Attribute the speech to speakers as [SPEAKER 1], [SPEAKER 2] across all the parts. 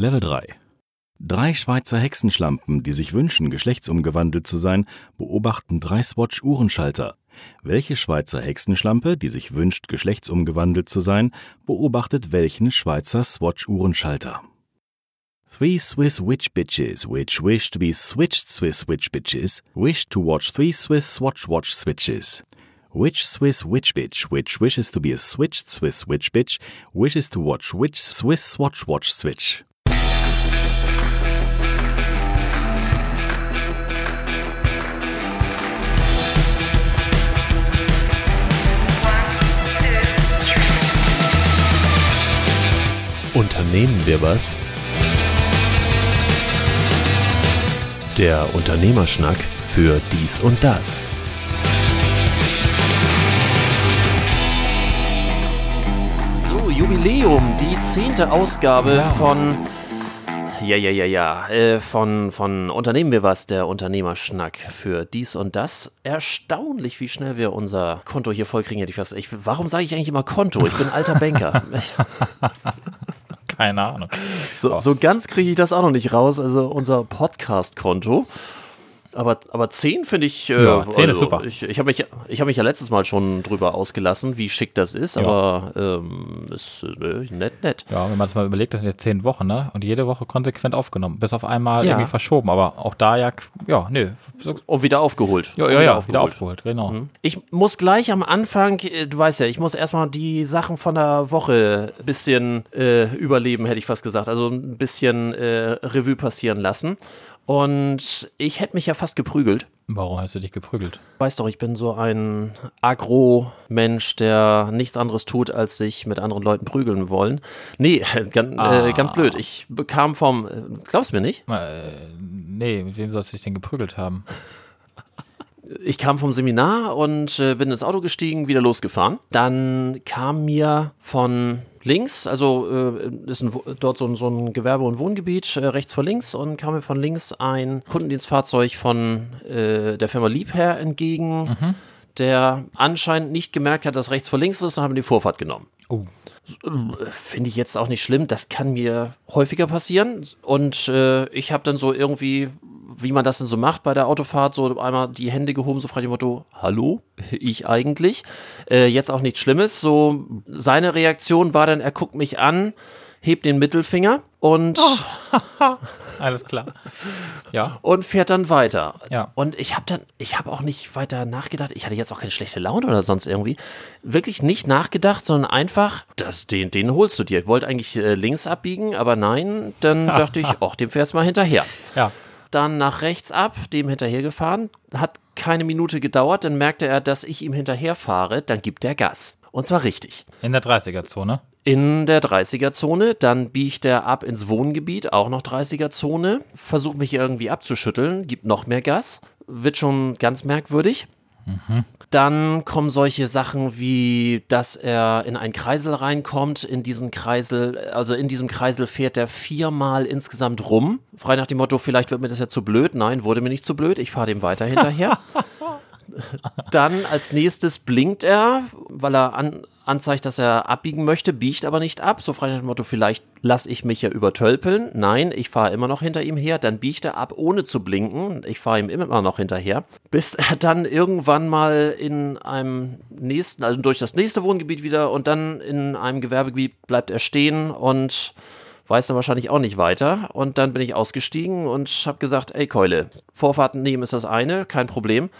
[SPEAKER 1] Level 3. Drei Schweizer Hexenschlampen, die sich wünschen, geschlechtsumgewandelt zu sein, beobachten drei Swatch-Uhrenschalter. Welche Schweizer Hexenschlampe, die sich wünscht, geschlechtsumgewandelt zu sein, beobachtet welchen Schweizer Swatch-Uhrenschalter? Three Swiss witch bitches which wish to be switched Swiss witch bitches wish to watch three Swiss swatch watch switches. Which Swiss witch bitch which wishes to be a switched Swiss witch bitch wishes to watch which Swiss swatch watch switch?
[SPEAKER 2] Unternehmen wir was? Der Unternehmerschnack für dies und das.
[SPEAKER 3] So, Jubiläum, die zehnte Ausgabe
[SPEAKER 4] Ja.
[SPEAKER 3] von. Ja, ja, ja, ja. Äh, von, von Unternehmen wir was, der Unternehmerschnack für dies und das. Erstaunlich, wie schnell wir unser Konto hier vollkriegen, hätte ich fast. Ich, warum sage ich eigentlich immer Konto? Ich bin alter Banker.
[SPEAKER 4] Keine Ahnung.
[SPEAKER 3] so, so ganz kriege ich das auch noch nicht raus. Also unser Podcast-Konto. Aber, aber 10 finde ich. Äh,
[SPEAKER 4] Ja, 10 ist super.
[SPEAKER 3] Ich, ich habe mich, ich hab mich ja letztes Mal schon drüber ausgelassen, wie schick das ist. Aber ähm, ist äh, nett, nett.
[SPEAKER 4] Ja, wenn man es mal überlegt, das sind jetzt zehn Wochen, ne? Und jede Woche konsequent aufgenommen. Bis auf einmal
[SPEAKER 3] Ja.
[SPEAKER 4] irgendwie verschoben. Aber auch da ja, ja, nee.
[SPEAKER 3] Und wieder aufgeholt.
[SPEAKER 4] ja, ja, ja, wieder aufgeholt, genau.
[SPEAKER 3] Ich muss gleich am Anfang, äh, du weißt ja, ich muss erstmal die Sachen von der Woche ein bisschen äh, überleben, hätte ich fast gesagt. Also ein bisschen äh, Revue passieren lassen. Und ich hätte mich ja fast geprügelt.
[SPEAKER 4] Warum hast du dich geprügelt?
[SPEAKER 3] Weißt doch, ich bin so ein Agro-Mensch, der nichts anderes tut, als sich mit anderen Leuten prügeln wollen. Nee, ganz, äh, ganz blöd. Ich bekam vom, äh, glaubst du mir nicht?
[SPEAKER 4] Äh, nee, mit wem sollst du dich denn geprügelt haben?
[SPEAKER 3] Ich kam vom Seminar und äh, bin ins Auto gestiegen, wieder losgefahren. Dann kam mir von links, also äh, ist ein, dort so, ein- so ein Gewerbe- und Wohngebiet, äh, rechts vor links, und kam mir von links ein Kundendienstfahrzeug von äh, der Firma Liebherr entgegen, der anscheinend nicht gemerkt hat, dass rechts vor links ist und haben die Vorfahrt genommen.
[SPEAKER 4] Oh.
[SPEAKER 3] Finde ich jetzt auch nicht schlimm. Das kann mir häufiger passieren. Und äh, ich habe dann so irgendwie, wie man das denn so macht bei der Autofahrt, so einmal die Hände gehoben, so frei dem Motto, hallo, ich eigentlich. Äh, jetzt auch nichts Schlimmes. So, seine Reaktion war dann, er guckt mich an, hebt den Mittelfinger und,
[SPEAKER 4] Alles klar. Ja.
[SPEAKER 3] und fährt dann weiter.
[SPEAKER 4] Ja.
[SPEAKER 3] Und ich habe dann, ich habe auch nicht weiter nachgedacht. Ich hatte jetzt auch keine schlechte Laune oder sonst irgendwie. Wirklich nicht nachgedacht, sondern einfach, das, den, den holst du dir. Ich wollte eigentlich äh, links abbiegen, aber nein. Dann dachte ich, ach, dem fährst mal hinterher.
[SPEAKER 4] Ja.
[SPEAKER 3] Dann nach rechts ab, dem hinterher gefahren. Hat keine Minute gedauert. Dann merkte er, dass ich ihm hinterher fahre. Dann gibt er Gas. Und zwar richtig.
[SPEAKER 4] In der 30er-Zone.
[SPEAKER 3] In der 30er-Zone, dann biegt er ab ins Wohngebiet, auch noch 30er-Zone, versucht mich irgendwie abzuschütteln, gibt noch mehr Gas, wird schon ganz merkwürdig. Dann kommen solche Sachen wie, dass er in einen Kreisel reinkommt, in diesen Kreisel, also in diesem Kreisel fährt er viermal insgesamt rum, frei nach dem Motto, vielleicht wird mir das ja zu blöd. Nein, wurde mir nicht zu blöd, ich fahre dem weiter hinterher. Dann als nächstes blinkt er, weil er an, anzeigt, dass er abbiegen möchte, biegt aber nicht ab. So frei nach dem Motto, vielleicht lasse ich mich ja übertölpeln. Nein, ich fahre immer noch hinter ihm her. Dann biegt er ab, ohne zu blinken. Ich fahre ihm immer noch hinterher. Bis er dann irgendwann mal in einem nächsten, also durch das nächste Wohngebiet wieder und dann in einem Gewerbegebiet bleibt er stehen und weiß dann wahrscheinlich auch nicht weiter. Und dann bin ich ausgestiegen und habe gesagt, ey Keule, Vorfahrten nehmen ist das eine, kein Problem.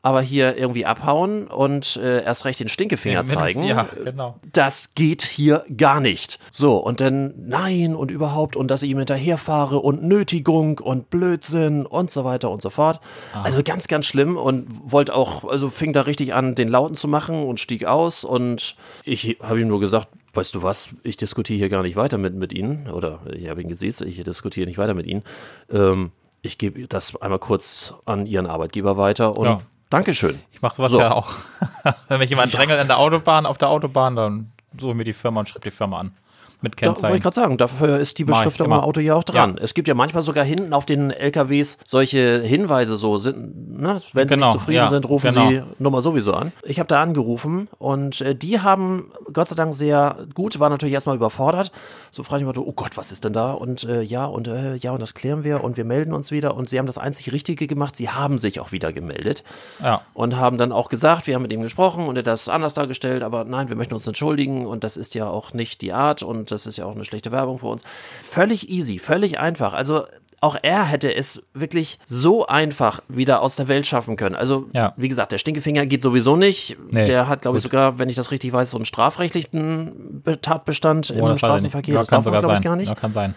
[SPEAKER 3] Aber hier irgendwie abhauen und äh, erst recht den Stinkefinger
[SPEAKER 4] dem-
[SPEAKER 3] zeigen,
[SPEAKER 4] Ja, genau.
[SPEAKER 3] das geht hier gar nicht. So, und dann nein und überhaupt und dass ich ihm hinterherfahre und Nötigung und Blödsinn und so weiter und so fort. Also ganz, ganz schlimm und wollte auch, also fing da richtig an, den Lauten zu machen und stieg aus und ich habe ihm nur gesagt, weißt du was, ich diskutiere hier gar nicht weiter mit, mit Ihnen oder ich habe ihn gesehen, ich diskutiere nicht weiter mit Ihnen. Ähm, ich gebe das einmal kurz an Ihren Arbeitgeber weiter und
[SPEAKER 4] Ja.
[SPEAKER 3] Dankeschön.
[SPEAKER 4] Ich mache sowas
[SPEAKER 3] So.
[SPEAKER 4] ja auch. Wenn mich jemand drängelt an der Autobahn, auf der Autobahn, dann suche ich mir die Firma und schreibe die Firma an. Mit
[SPEAKER 3] Da wollte
[SPEAKER 4] Kennzeichen.
[SPEAKER 3] ich gerade sagen, dafür ist die Beschriftung im. Auto ja auch dran. Es gibt ja manchmal sogar hinten auf den LKWs solche Hinweise, so sind, ne, wenn sie
[SPEAKER 4] Genau,
[SPEAKER 3] nicht zufrieden
[SPEAKER 4] ja,
[SPEAKER 3] sind, rufen
[SPEAKER 4] genau.
[SPEAKER 3] sie Nummer sowieso an. Ich habe da angerufen und äh, die haben Gott sei Dank sehr gut, war natürlich erstmal überfordert. So frage ich mich, oh Gott, was ist denn da? Und äh, ja, und äh, ja, und das klären wir und wir melden uns wieder. Und sie haben das einzig Richtige gemacht, sie haben sich auch wieder gemeldet
[SPEAKER 4] Ja.
[SPEAKER 3] und haben dann auch gesagt, wir haben mit ihm gesprochen und er hat das anders dargestellt, aber nein, wir möchten uns entschuldigen und das ist ja auch nicht die Art und das ist ja auch eine schlechte Werbung für uns. Völlig easy, völlig einfach. Also auch er hätte es wirklich so einfach wieder aus der Welt schaffen können. Also,
[SPEAKER 4] Ja.
[SPEAKER 3] wie gesagt, der Stinkefinger geht sowieso nicht.
[SPEAKER 4] Nee,
[SPEAKER 3] der hat, glaube ich, sogar, wenn ich das richtig weiß, so einen strafrechtlichen Be- Tatbestand
[SPEAKER 4] Oh,
[SPEAKER 3] im. Straßenverkehr.
[SPEAKER 4] Ja,
[SPEAKER 3] das
[SPEAKER 4] kann
[SPEAKER 3] darf man,
[SPEAKER 4] sogar
[SPEAKER 3] glaube ich, gar nicht.
[SPEAKER 4] Ja, kann sein.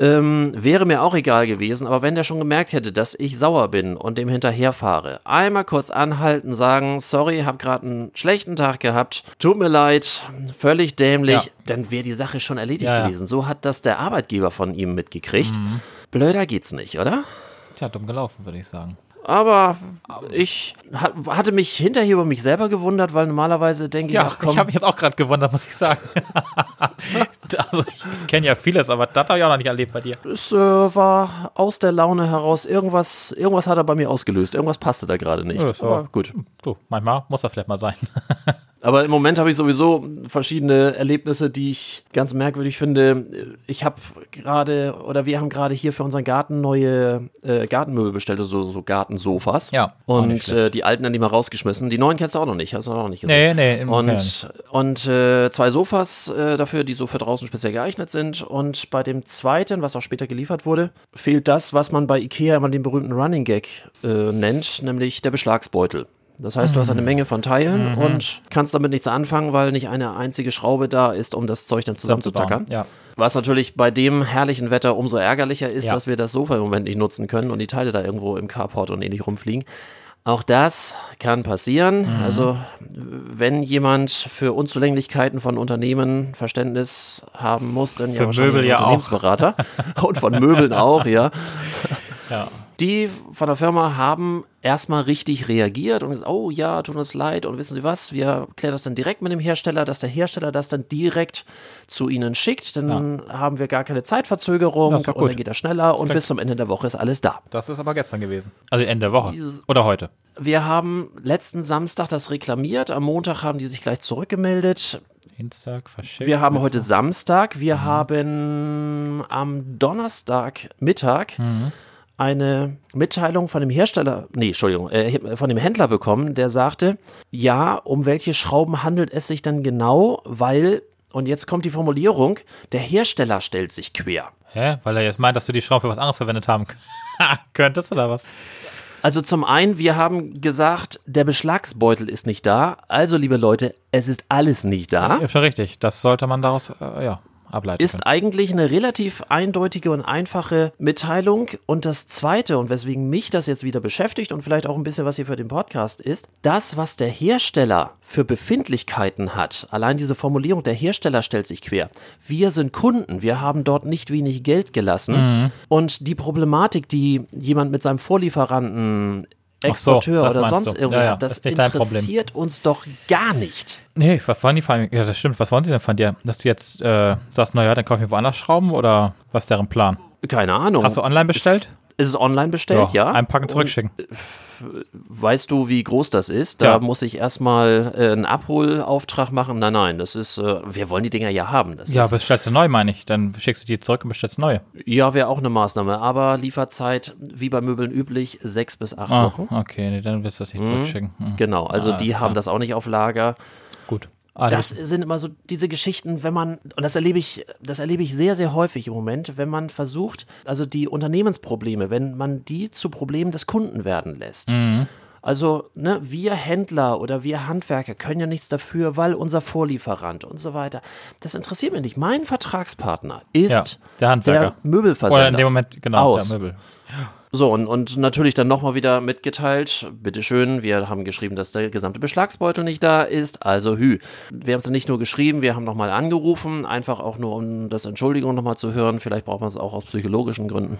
[SPEAKER 3] Ähm, wäre mir auch egal gewesen, aber wenn der schon gemerkt hätte, dass ich sauer bin und dem hinterherfahre, einmal kurz anhalten, sagen, sorry, hab gerade einen schlechten Tag gehabt, tut mir leid, völlig dämlich,
[SPEAKER 4] Ja.
[SPEAKER 3] dann wäre die Sache schon erledigt
[SPEAKER 4] Ja, ja.
[SPEAKER 3] gewesen. So hat das der Arbeitgeber von ihm mitgekriegt. Blöder geht's nicht, oder?
[SPEAKER 4] Tja, dumm gelaufen, würde ich sagen.
[SPEAKER 3] Aber ich ha- hatte mich hinterher über mich selber gewundert, weil normalerweise denke ich,
[SPEAKER 4] Ja,
[SPEAKER 3] ach komm,
[SPEAKER 4] ich habe mich jetzt auch gerade gewundert, muss ich sagen. also ich kenne ja vieles, aber das habe ich auch noch nicht erlebt bei dir.
[SPEAKER 3] es äh, war aus der Laune heraus, irgendwas, irgendwas hat er bei mir ausgelöst, irgendwas passte da gerade nicht.
[SPEAKER 4] Ja.
[SPEAKER 3] Aber gut.
[SPEAKER 4] Du, manchmal muss das vielleicht mal sein.
[SPEAKER 3] Aber im Moment habe ich sowieso verschiedene Erlebnisse, die ich ganz merkwürdig finde. Ich habe gerade, oder wir haben gerade hier für unseren Garten neue äh, Gartenmöbel bestellt, also so Gartensofas.
[SPEAKER 4] Ja,
[SPEAKER 3] Und äh, die alten dann die mal rausgeschmissen. Die neuen kennst du auch noch nicht, hast du auch noch nicht gesehen.
[SPEAKER 4] Nee, nee, im-
[SPEAKER 3] Und, und äh, zwei Sofas äh, dafür, die so für draußen speziell geeignet sind. Und bei dem zweiten, was auch später geliefert wurde, fehlt das, was man bei Ikea immer den berühmten Running Gag äh, nennt, nämlich der Beschlagsbeutel. Das heißt, du hast
[SPEAKER 4] Mhm.
[SPEAKER 3] eine Menge von Teilen und kannst damit nichts anfangen, weil nicht eine einzige Schraube da ist, um das Zeug dann zusammenzutackern.
[SPEAKER 4] Ja.
[SPEAKER 3] Was natürlich bei dem herrlichen Wetter umso ärgerlicher ist,
[SPEAKER 4] Ja.
[SPEAKER 3] dass wir das Sofa im Moment nicht nutzen können und die Teile da irgendwo im Carport und ähnlich rumfliegen. Auch das kann passieren.
[SPEAKER 4] Mhm.
[SPEAKER 3] Also, wenn jemand für Unzulänglichkeiten von Unternehmen Verständnis haben muss, dann ja
[SPEAKER 4] Für
[SPEAKER 3] wahrscheinlich
[SPEAKER 4] Möbel ja auch.
[SPEAKER 3] Unternehmensberater. und von Möbeln auch, ja.
[SPEAKER 4] Ja.
[SPEAKER 3] Die von der Firma haben erstmal richtig reagiert und gesagt, oh ja, tut uns leid und wissen Sie was, wir klären das dann direkt mit dem Hersteller, dass der Hersteller das dann direkt zu Ihnen schickt, dann haben wir gar keine Zeitverzögerung und dann geht das schneller und bis zum Ende der Woche ist alles da.
[SPEAKER 4] Das ist aber gestern gewesen. Also Ende der Woche. Oder heute.
[SPEAKER 3] Wir haben letzten Samstag das reklamiert, am Montag haben die sich gleich zurückgemeldet.
[SPEAKER 4] Dienstag verschickt.
[SPEAKER 3] Wir haben heute Samstag, wir haben am Donnerstag Mittag eine Mitteilung von dem Hersteller, nee, Entschuldigung, äh, von dem Händler bekommen, der sagte, ja, um welche Schrauben handelt es sich denn genau, weil, und jetzt kommt die Formulierung, der Hersteller stellt sich quer.
[SPEAKER 4] Hä? Weil er jetzt meint, dass du die Schrauben für was anderes verwendet haben könntest oder was?
[SPEAKER 3] Also zum einen, wir haben gesagt, der Beschlagsbeutel ist nicht da. Also, liebe Leute, es ist alles nicht da.
[SPEAKER 4] Ja, schon richtig. Das sollte man daraus äh, ja, ableiten.
[SPEAKER 3] Ist eigentlich eine relativ eindeutige und einfache Mitteilung. Und das Zweite, und weswegen mich das jetzt wieder beschäftigt und vielleicht auch ein bisschen was hier für den Podcast ist, das, was der Hersteller für Befindlichkeiten hat, allein diese Formulierung, der Hersteller stellt sich quer. Wir sind Kunden, wir haben dort nicht wenig Geld gelassen. Und die Problematik, die jemand mit seinem Vorlieferanten
[SPEAKER 4] so,
[SPEAKER 3] Exporteur
[SPEAKER 4] das
[SPEAKER 3] oder sonst
[SPEAKER 4] du.
[SPEAKER 3] irgendwie,
[SPEAKER 4] Ja, ja,
[SPEAKER 3] hat, das
[SPEAKER 4] Problem.
[SPEAKER 3] interessiert uns doch gar nicht.
[SPEAKER 4] Nee, was wollen die allem? Ja, das stimmt. Was wollen sie denn von dir? Dass du jetzt äh, sagst, naja, dann kaufe ich woanders Schrauben oder was ist deren Plan?
[SPEAKER 3] Keine Ahnung.
[SPEAKER 4] Hast du online bestellt?
[SPEAKER 3] Ist, ist es online bestellt, ja.
[SPEAKER 4] Einpacken, zurückschicken.
[SPEAKER 3] Weißt du, wie groß das ist? Da
[SPEAKER 4] Ja.
[SPEAKER 3] muss ich erstmal äh, einen Abholauftrag machen. Nein, nein, das ist, äh, wir wollen die Dinger ja haben. Das
[SPEAKER 4] Ja,
[SPEAKER 3] ist,
[SPEAKER 4] bestellst du neu, meine ich. Dann schickst du die zurück und bestellst neue.
[SPEAKER 3] ja wäre auch eine Maßnahme. Aber Lieferzeit, wie bei Möbeln üblich, sechs bis acht
[SPEAKER 4] Ah,
[SPEAKER 3] Wochen.
[SPEAKER 4] okay, nee, dann wirst du das nicht zurückschicken. Hm.
[SPEAKER 3] Genau, also
[SPEAKER 4] Ah,
[SPEAKER 3] die haben
[SPEAKER 4] klar.
[SPEAKER 3] das auch nicht auf Lager.
[SPEAKER 4] Gut. Ah,
[SPEAKER 3] Das sind immer so diese Geschichten, wenn man, und das erlebe ich, das erlebe ich sehr, sehr häufig im Moment, wenn man versucht, also die Unternehmensprobleme, wenn man die zu Problemen des Kunden werden lässt. Also, ne, wir Händler oder wir Handwerker können ja nichts dafür, weil unser Vorlieferant und so weiter. Das interessiert mich nicht. Mein Vertragspartner ist
[SPEAKER 4] Ja, der Handwerker.
[SPEAKER 3] der Möbelversender.
[SPEAKER 4] Oder in dem Moment, genau,
[SPEAKER 3] Aus.
[SPEAKER 4] der Möbel.
[SPEAKER 3] So, und, und natürlich dann nochmal wieder mitgeteilt, bitteschön, wir haben geschrieben, dass der gesamte Beschlagsbeutel nicht da ist, also hü. Wir haben es nicht nur geschrieben, wir haben nochmal angerufen, einfach auch nur, um das Entschuldigung nochmal zu hören, vielleicht braucht man es auch aus psychologischen Gründen.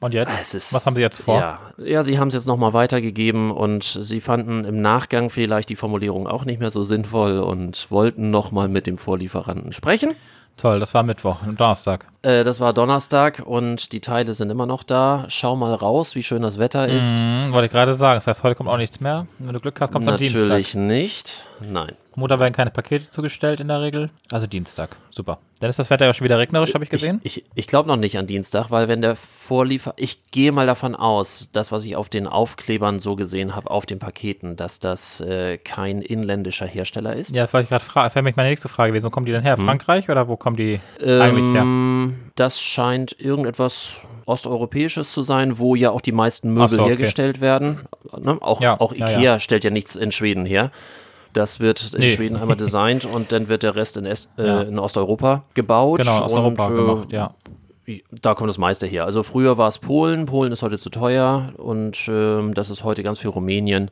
[SPEAKER 4] Und jetzt?
[SPEAKER 3] Es ist,
[SPEAKER 4] Was haben Sie jetzt vor?
[SPEAKER 3] Ja, ja sie haben es jetzt nochmal weitergegeben und sie fanden im Nachgang vielleicht die Formulierung auch nicht mehr so sinnvoll und wollten nochmal mit dem Vorlieferanten sprechen.
[SPEAKER 4] Toll, das war Mittwoch, Donnerstag.
[SPEAKER 3] Äh, das war Donnerstag und die Teile sind immer noch da. Schau mal raus, wie schön das Wetter ist.
[SPEAKER 4] Mhm, wollte ich gerade sagen. Das heißt, heute kommt auch nichts mehr. Wenn du Glück hast, kommt es am Dienstag.
[SPEAKER 3] Natürlich nicht. Nein.
[SPEAKER 4] Mutter werden keine Pakete zugestellt in der Regel. Also Dienstag. Super. Dann ist das Wetter ja schon wieder regnerisch, habe ich gesehen.
[SPEAKER 3] Ich, ich, ich glaube noch nicht an Dienstag, weil wenn der Vorliefer, ich gehe mal davon aus, das, was ich auf den Aufklebern so gesehen habe, auf den Paketen, dass das äh, kein inländischer Hersteller ist.
[SPEAKER 4] ja, das wollte ich gerade fragen. Wäre mich meine nächste Frage gewesen. Wo kommen die denn her?
[SPEAKER 3] Hm.
[SPEAKER 4] Frankreich oder wo kommen die eigentlich her?
[SPEAKER 3] Ähm, das scheint irgendetwas Osteuropäisches zu sein, wo ja auch die meisten Möbel
[SPEAKER 4] so, okay.
[SPEAKER 3] hergestellt werden. Ne? Auch,
[SPEAKER 4] Ja,
[SPEAKER 3] auch
[SPEAKER 4] ja,
[SPEAKER 3] Ikea
[SPEAKER 4] ja.
[SPEAKER 3] stellt ja nichts in Schweden her. Das wird in
[SPEAKER 4] Nee.
[SPEAKER 3] Schweden einmal designt und dann wird der Rest in, Est, äh,
[SPEAKER 4] Ja.
[SPEAKER 3] in Osteuropa gebaut.
[SPEAKER 4] Genau, aus Europa
[SPEAKER 3] und, äh,
[SPEAKER 4] gemacht, ja.
[SPEAKER 3] Da kommt das meiste her. Also früher war es Polen, Polen ist heute zu teuer und ähm, das ist heute ganz viel Rumänien.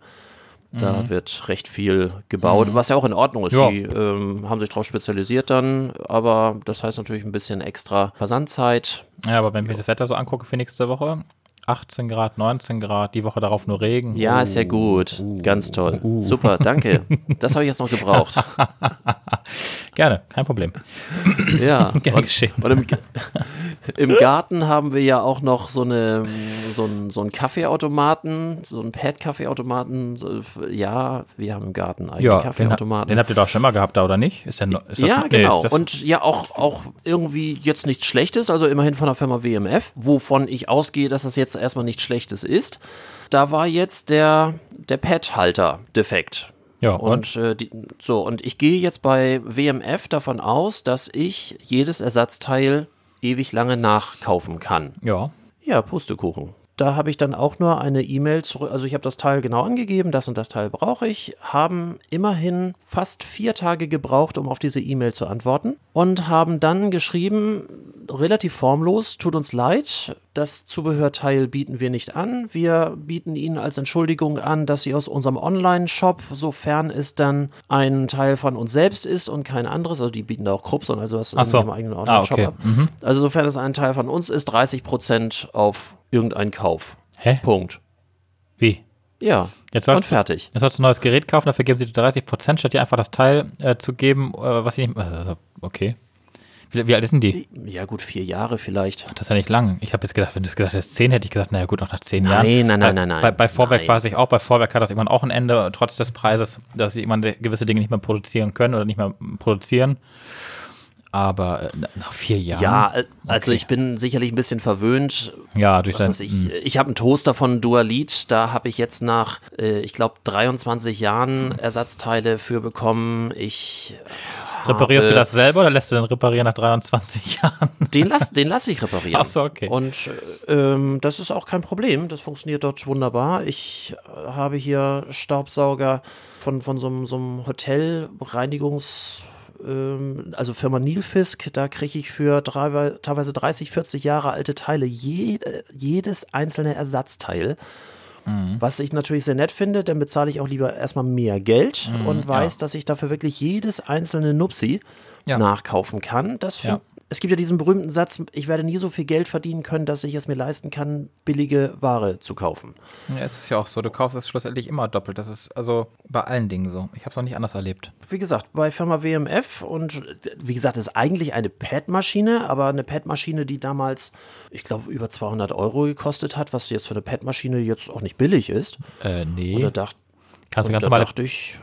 [SPEAKER 3] Da wird recht viel gebaut, was ja auch in Ordnung ist.
[SPEAKER 4] Mhm. Ja.
[SPEAKER 3] Die ähm, haben sich darauf spezialisiert dann, aber das heißt natürlich ein bisschen extra Versandzeit.
[SPEAKER 4] Ja, aber wenn ich mir das Wetter so angucke für nächste Woche, 18 Grad, 19 Grad, die Woche darauf nur Regen.
[SPEAKER 3] Ja, ist ja gut. Ganz toll. Super, danke. Das habe ich jetzt noch gebraucht.
[SPEAKER 4] Gerne, kein Problem.
[SPEAKER 3] Ja.
[SPEAKER 4] Gern
[SPEAKER 3] und,
[SPEAKER 4] geschehen.
[SPEAKER 3] und im, im Garten haben wir ja auch noch so, eine, so einen so Kaffeeautomaten, so einen Pad-Kaffeeautomaten. So, Ja, wir haben im Garten einen
[SPEAKER 4] Ja, den,
[SPEAKER 3] Kaffeeautomaten.
[SPEAKER 4] den habt ihr doch schon mal gehabt, da oder nicht? Ist der, ist das,
[SPEAKER 3] ja,
[SPEAKER 4] nee,
[SPEAKER 3] genau.
[SPEAKER 4] ist
[SPEAKER 3] Und ja, auch, auch irgendwie jetzt nichts Schlechtes, also immerhin von der Firma WMF, wovon ich ausgehe, dass das jetzt erstmal nichts Schlechtes ist. Da war jetzt der, der Pad-Halter defekt.
[SPEAKER 4] ja, und?
[SPEAKER 3] Und äh, die, so, und ich gehe jetzt bei WMF davon aus, dass ich jedes Ersatzteil ewig lange nachkaufen kann.
[SPEAKER 4] Ja.
[SPEAKER 3] Ja, Pustekuchen. Da habe ich dann auch nur eine E-Mail zurück. Also ich habe das Teil genau angegeben, das und das Teil brauche ich. Haben immerhin fast vier Tage gebraucht, um auf diese E-Mail zu antworten. Und haben dann geschrieben, relativ formlos, tut uns leid, das Zubehörteil bieten wir nicht an. Wir bieten Ihnen als Entschuldigung an, dass Sie aus unserem Online-Shop, sofern es dann ein Teil von uns selbst ist und kein anderes, also die bieten da auch Krups und also was
[SPEAKER 4] so.
[SPEAKER 3] in ihrem eigenen
[SPEAKER 4] Ah,
[SPEAKER 3] Online-Shop
[SPEAKER 4] okay.
[SPEAKER 3] ab. Also sofern es ein Teil von uns ist, 30% auf irgendeinen Kauf.
[SPEAKER 4] Hä?
[SPEAKER 3] Punkt.
[SPEAKER 4] Wie?
[SPEAKER 3] Ja.
[SPEAKER 4] Jetzt
[SPEAKER 3] und
[SPEAKER 4] sollst, du,
[SPEAKER 3] fertig.
[SPEAKER 4] jetzt sollst du ein neues Gerät kaufen, dafür geben sie dir 30%, statt dir einfach das Teil äh, zu geben, äh, was sie nicht. Äh, okay. Wie, wie alt ist denn die?
[SPEAKER 3] Ja gut, vier Jahre vielleicht.
[SPEAKER 4] Das ist ja nicht lang. Ich habe jetzt gedacht, wenn du es gesagt hättest, 10, hätte ich gesagt, naja gut, auch nach 10
[SPEAKER 3] Nein,
[SPEAKER 4] Jahren.
[SPEAKER 3] nein, nein,
[SPEAKER 4] bei,
[SPEAKER 3] nein, nein.
[SPEAKER 4] Bei, bei Vorwerk
[SPEAKER 3] Nein.
[SPEAKER 4] weiß ich auch, bei Vorwerk hat das irgendwann auch ein Ende, trotz des Preises, dass sie irgendwann gewisse Dinge nicht mehr produzieren können oder nicht mehr produzieren. Aber äh, nach vier Jahren.
[SPEAKER 3] Ja, äh, also
[SPEAKER 4] Okay.
[SPEAKER 3] ich bin sicherlich ein bisschen verwöhnt.
[SPEAKER 4] Ja, durch
[SPEAKER 3] Was
[SPEAKER 4] dein,
[SPEAKER 3] weiß ich, ich habe einen Toaster von Dualit, da habe ich jetzt nach, äh, ich glaube, 23 Jahren Ersatzteile für bekommen. Ich
[SPEAKER 4] Reparierst du
[SPEAKER 3] habe-
[SPEAKER 4] das selber oder lässt du den reparieren nach 23 Jahren?
[SPEAKER 3] Den lasse den lass ich reparieren.
[SPEAKER 4] Ach so, okay.
[SPEAKER 3] Und äh, ähm, das ist auch kein Problem. Das funktioniert dort wunderbar. Ich habe hier Staubsauger von, von so, einem- so einem Hotelreinigungs- ähm, also Firma Nilfisk, da kriege ich für drei, teilweise 30, 40 Jahre alte Teile jede, jedes einzelne Ersatzteil.
[SPEAKER 4] Mhm.
[SPEAKER 3] Was ich natürlich sehr nett finde, dann bezahle ich auch lieber erstmal mehr Geld
[SPEAKER 4] Mhm,
[SPEAKER 3] und weiß, dass ich dafür wirklich jedes einzelne Nupsi
[SPEAKER 4] Ja.
[SPEAKER 3] nachkaufen kann. Das find,
[SPEAKER 4] Ja.
[SPEAKER 3] Es gibt ja diesen berühmten Satz, ich werde nie so viel Geld verdienen können, dass ich es mir leisten kann, billige Ware zu kaufen.
[SPEAKER 4] Ja, es ist ja auch so. Du kaufst es schlussendlich immer doppelt. Das ist also bei allen Dingen so. Ich habe es noch nicht anders erlebt.
[SPEAKER 3] Wie gesagt, bei Firma WMF und wie gesagt, das ist eigentlich eine Pad-Maschine, aber eine Pad-Maschine, die damals, ich glaube, über 200 Euro gekostet hat, was jetzt für eine Pad-Maschine jetzt auch nicht billig ist.
[SPEAKER 4] Äh, nee.
[SPEAKER 3] Und da, dacht,
[SPEAKER 4] kannst du ganz
[SPEAKER 3] da
[SPEAKER 4] normale,
[SPEAKER 3] dachte ich,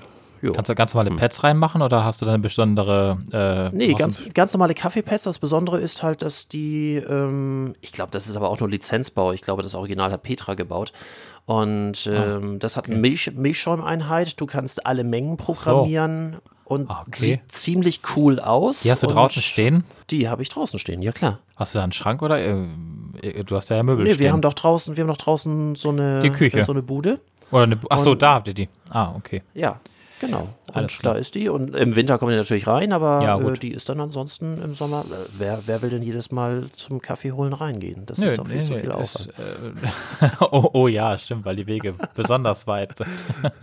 [SPEAKER 3] jo.
[SPEAKER 4] kannst du ganz normale Pads reinmachen oder hast du dann eine besondere. Äh,
[SPEAKER 3] Nee, ganz, ganz normale Kaffeepads. Das Besondere ist halt, dass die, ähm, ich glaube, das ist aber auch nur Lizenzbau. Ich glaube, das Original hat Petra gebaut. Und
[SPEAKER 4] Ah,
[SPEAKER 3] ähm, das hat eine Milch, Milchschäumeinheit. Du kannst alle Mengen programmieren und
[SPEAKER 4] Ah, okay.
[SPEAKER 3] sieht ziemlich cool aus.
[SPEAKER 4] Die hast du draußen stehen?
[SPEAKER 3] Die habe ich draußen stehen, ja klar.
[SPEAKER 4] Hast du da einen Schrank oder? Äh, äh, du hast ja Möbel
[SPEAKER 3] Nee,
[SPEAKER 4] stehen.
[SPEAKER 3] wir haben doch draußen, wir haben doch draußen so eine,
[SPEAKER 4] Die Küche.
[SPEAKER 3] so eine Bude.
[SPEAKER 4] oder eine, ach so, da habt ihr die. Ah, okay.
[SPEAKER 3] Ja, genau.
[SPEAKER 4] Alles
[SPEAKER 3] und
[SPEAKER 4] klar.
[SPEAKER 3] da ist die. Und im Winter kommen die natürlich rein, aber
[SPEAKER 4] Ja,
[SPEAKER 3] äh, die ist dann ansonsten im Sommer. Äh, wer, wer will denn jedes Mal zum Kaffee holen reingehen? Das
[SPEAKER 4] Nö,
[SPEAKER 3] ist doch viel
[SPEAKER 4] nee,
[SPEAKER 3] zu viel Aufwand.
[SPEAKER 4] äh, oh, oh ja, stimmt, weil die Wege besonders weit sind.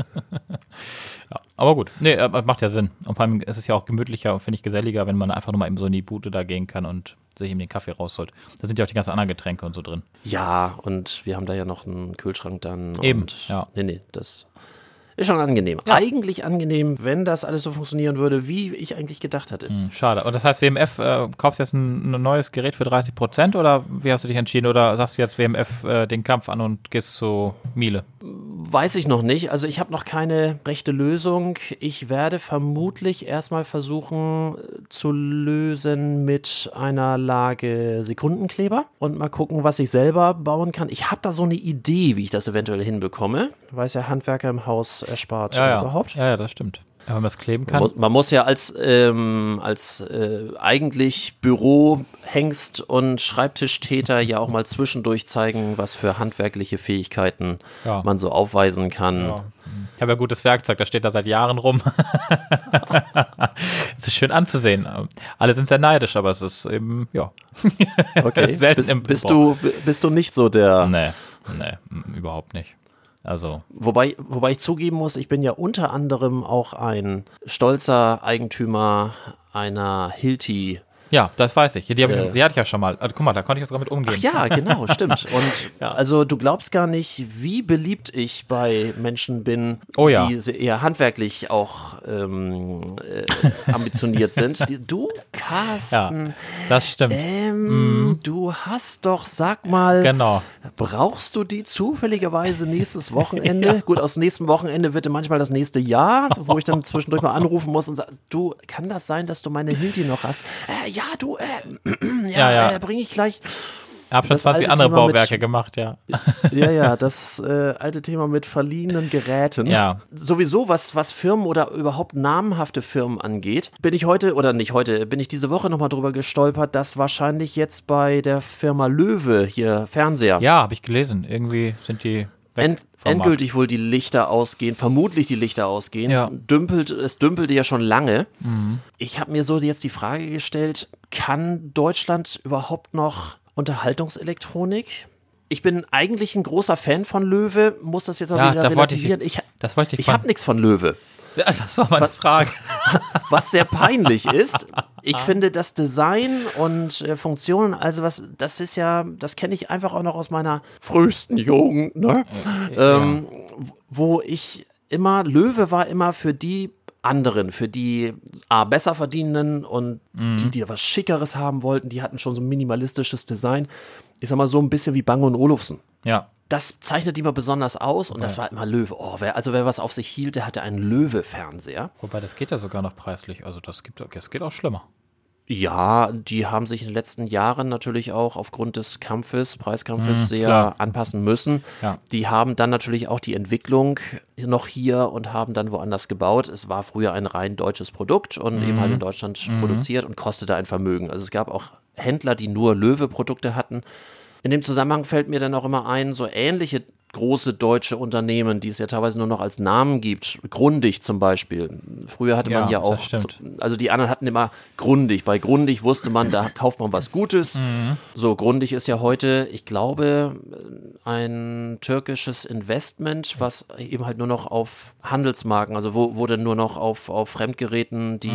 [SPEAKER 4] Ja, aber gut. Nee, äh, macht ja Sinn. Und vor allem ist es ja auch gemütlicher und finde ich geselliger, wenn man einfach nur mal eben so in die Bude da gehen kann und sich eben den Kaffee rausholt. Da sind ja auch die ganzen anderen Getränke und so drin.
[SPEAKER 3] Ja, und wir haben da ja noch einen Kühlschrank dann.
[SPEAKER 4] Eben,
[SPEAKER 3] Und,
[SPEAKER 4] ja.
[SPEAKER 3] Nee, nee, das ist schon angenehm. Eigentlich angenehm, wenn das alles so funktionieren würde, wie ich eigentlich gedacht hatte.
[SPEAKER 4] Hm, schade. Und das heißt, WMF, äh, kaufst du jetzt ein, ein neues Gerät für 30 Prozent oder wie hast du dich entschieden? Oder sagst du jetzt WMF äh, den Kampf an und gehst zu Miele?
[SPEAKER 3] Weiß ich noch nicht. Also ich habe noch keine rechte Lösung. Ich werde vermutlich erstmal versuchen äh, zu lösen mit einer Lage Sekundenkleber und mal gucken, was ich selber bauen kann. Ich habe da so eine Idee, wie ich das eventuell hinbekomme. Weiß ja, Handwerker im Haus erspart
[SPEAKER 4] Ja, ja.
[SPEAKER 3] überhaupt.
[SPEAKER 4] Ja, ja, das stimmt. Ja, wenn man das kleben kann.
[SPEAKER 3] muss, man muss ja als, ähm, als äh, eigentlich Bürohengst und Schreibtischtäter ja auch mal zwischendurch zeigen, was für handwerkliche Fähigkeiten
[SPEAKER 4] Ja.
[SPEAKER 3] man so aufweisen kann.
[SPEAKER 4] Ja. Ich habe ja gutes Werkzeug, das steht da seit Jahren rum. es ist schön anzusehen. Alle sind sehr neidisch, aber es ist eben, ja.
[SPEAKER 3] Okay, bist,
[SPEAKER 4] im
[SPEAKER 3] bist, du, bist du nicht so der.
[SPEAKER 4] Nee, nee, überhaupt nicht. Also,
[SPEAKER 3] Wobei, wobei ich zugeben muss, ich bin ja unter anderem auch ein stolzer Eigentümer einer Hilti.
[SPEAKER 4] Ja, das weiß ich. Die, ich,
[SPEAKER 3] Äh.
[SPEAKER 4] die hatte ich ja schon mal. Also, guck mal, da konnte ich sogar mit umgehen.
[SPEAKER 3] Ach ja, genau, stimmt. Und also du glaubst gar nicht, wie beliebt ich bei Menschen bin,
[SPEAKER 4] Oh ja.
[SPEAKER 3] die eher handwerklich auch ähm, äh, ambitioniert sind. Du, Carsten,
[SPEAKER 4] Ja, das stimmt.
[SPEAKER 3] ähm, du hast doch, sag mal,
[SPEAKER 4] Genau.
[SPEAKER 3] Brauchst du die zufälligerweise nächstes Wochenende? Gut, aus nächstem Wochenende wird manchmal das nächste Jahr, wo ich dann zwischendurch mal anrufen muss und sagen, du, kann das sein, dass du meine Hilti noch hast? Äh, ja, du, äh, ja,
[SPEAKER 4] Ja, ja.
[SPEAKER 3] Äh, bring ich gleich.
[SPEAKER 4] Ich habe schon
[SPEAKER 3] Das
[SPEAKER 4] 20
[SPEAKER 3] alte
[SPEAKER 4] andere
[SPEAKER 3] Thema mit-
[SPEAKER 4] Bauwerke gemacht, ja.
[SPEAKER 3] Ja, ja, das äh, alte Thema mit verliehenen Geräten.
[SPEAKER 4] Ja.
[SPEAKER 3] Sowieso, was, was Firmen oder überhaupt namenhafte Firmen angeht, bin ich heute, oder nicht heute, bin ich diese Woche nochmal drüber gestolpert, dass wahrscheinlich jetzt bei der Firma Löwe hier Fernseher
[SPEAKER 4] Ja, habe ich gelesen. Irgendwie sind die
[SPEAKER 3] End, endgültig wohl die Lichter ausgehen, vermutlich die Lichter ausgehen.
[SPEAKER 4] Ja. Mhm.
[SPEAKER 3] Dümpelt, es dümpelte ja schon lange. Ich habe mir so jetzt die Frage gestellt, kann Deutschland überhaupt noch Unterhaltungselektronik? Ich bin eigentlich ein großer Fan von Löwe, muss das jetzt mal
[SPEAKER 4] Ja,
[SPEAKER 3] wieder
[SPEAKER 4] da wollte ich-
[SPEAKER 3] relativieren. Ich,
[SPEAKER 4] Das wollte ich
[SPEAKER 3] ich habe nichts von Löwe.
[SPEAKER 4] Ja, Das war meine Frage.
[SPEAKER 3] Was sehr peinlich ist, ich finde das Design und äh, Funktionen, also was, das ist ja, das kenne ich einfach auch noch aus meiner frühesten Jugend, ne? ähm, wo ich immer, Löwe war immer für die anderen, für die A, besser verdienenden und die, die was Schickeres haben wollten, die hatten schon so ein minimalistisches Design. Ich sag mal so ein bisschen wie Bang und Olufsen.
[SPEAKER 4] Ja.
[SPEAKER 3] Das zeichnet die mal besonders aus und das war immer Löwe. Oh, wer, also wer was auf sich hielt, der hatte einen Löwe-Fernseher.
[SPEAKER 4] Wobei, das geht ja sogar noch preislich. Also das, gibt, das geht auch schlimmer.
[SPEAKER 3] Ja, die haben sich in den letzten Jahren natürlich auch aufgrund des Kampfes, Preiskampfes sehr
[SPEAKER 4] klar.
[SPEAKER 3] anpassen müssen.
[SPEAKER 4] Ja.
[SPEAKER 3] Die haben dann natürlich auch die Entwicklung noch hier und haben dann woanders gebaut. Es war früher ein rein deutsches Produkt und eben halt in Deutschland produziert und kostete ein Vermögen. Also es gab auch Händler, die nur Löwe-Produkte hatten. In dem Zusammenhang fällt mir dann auch immer ein, so ähnliche große deutsche Unternehmen, die es ja teilweise nur noch als Namen gibt. Grundig zum Beispiel. Früher hatte man
[SPEAKER 4] Ja,
[SPEAKER 3] ja auch, also die anderen hatten immer Grundig. Bei Grundig wusste man, da kauft man was Gutes.
[SPEAKER 4] Mhm.
[SPEAKER 3] So, Grundig ist ja heute, ich glaube, ein türkisches Investment, was eben halt nur noch auf Handelsmarken, also wo, wo dann nur noch auf, auf Fremdgeräten die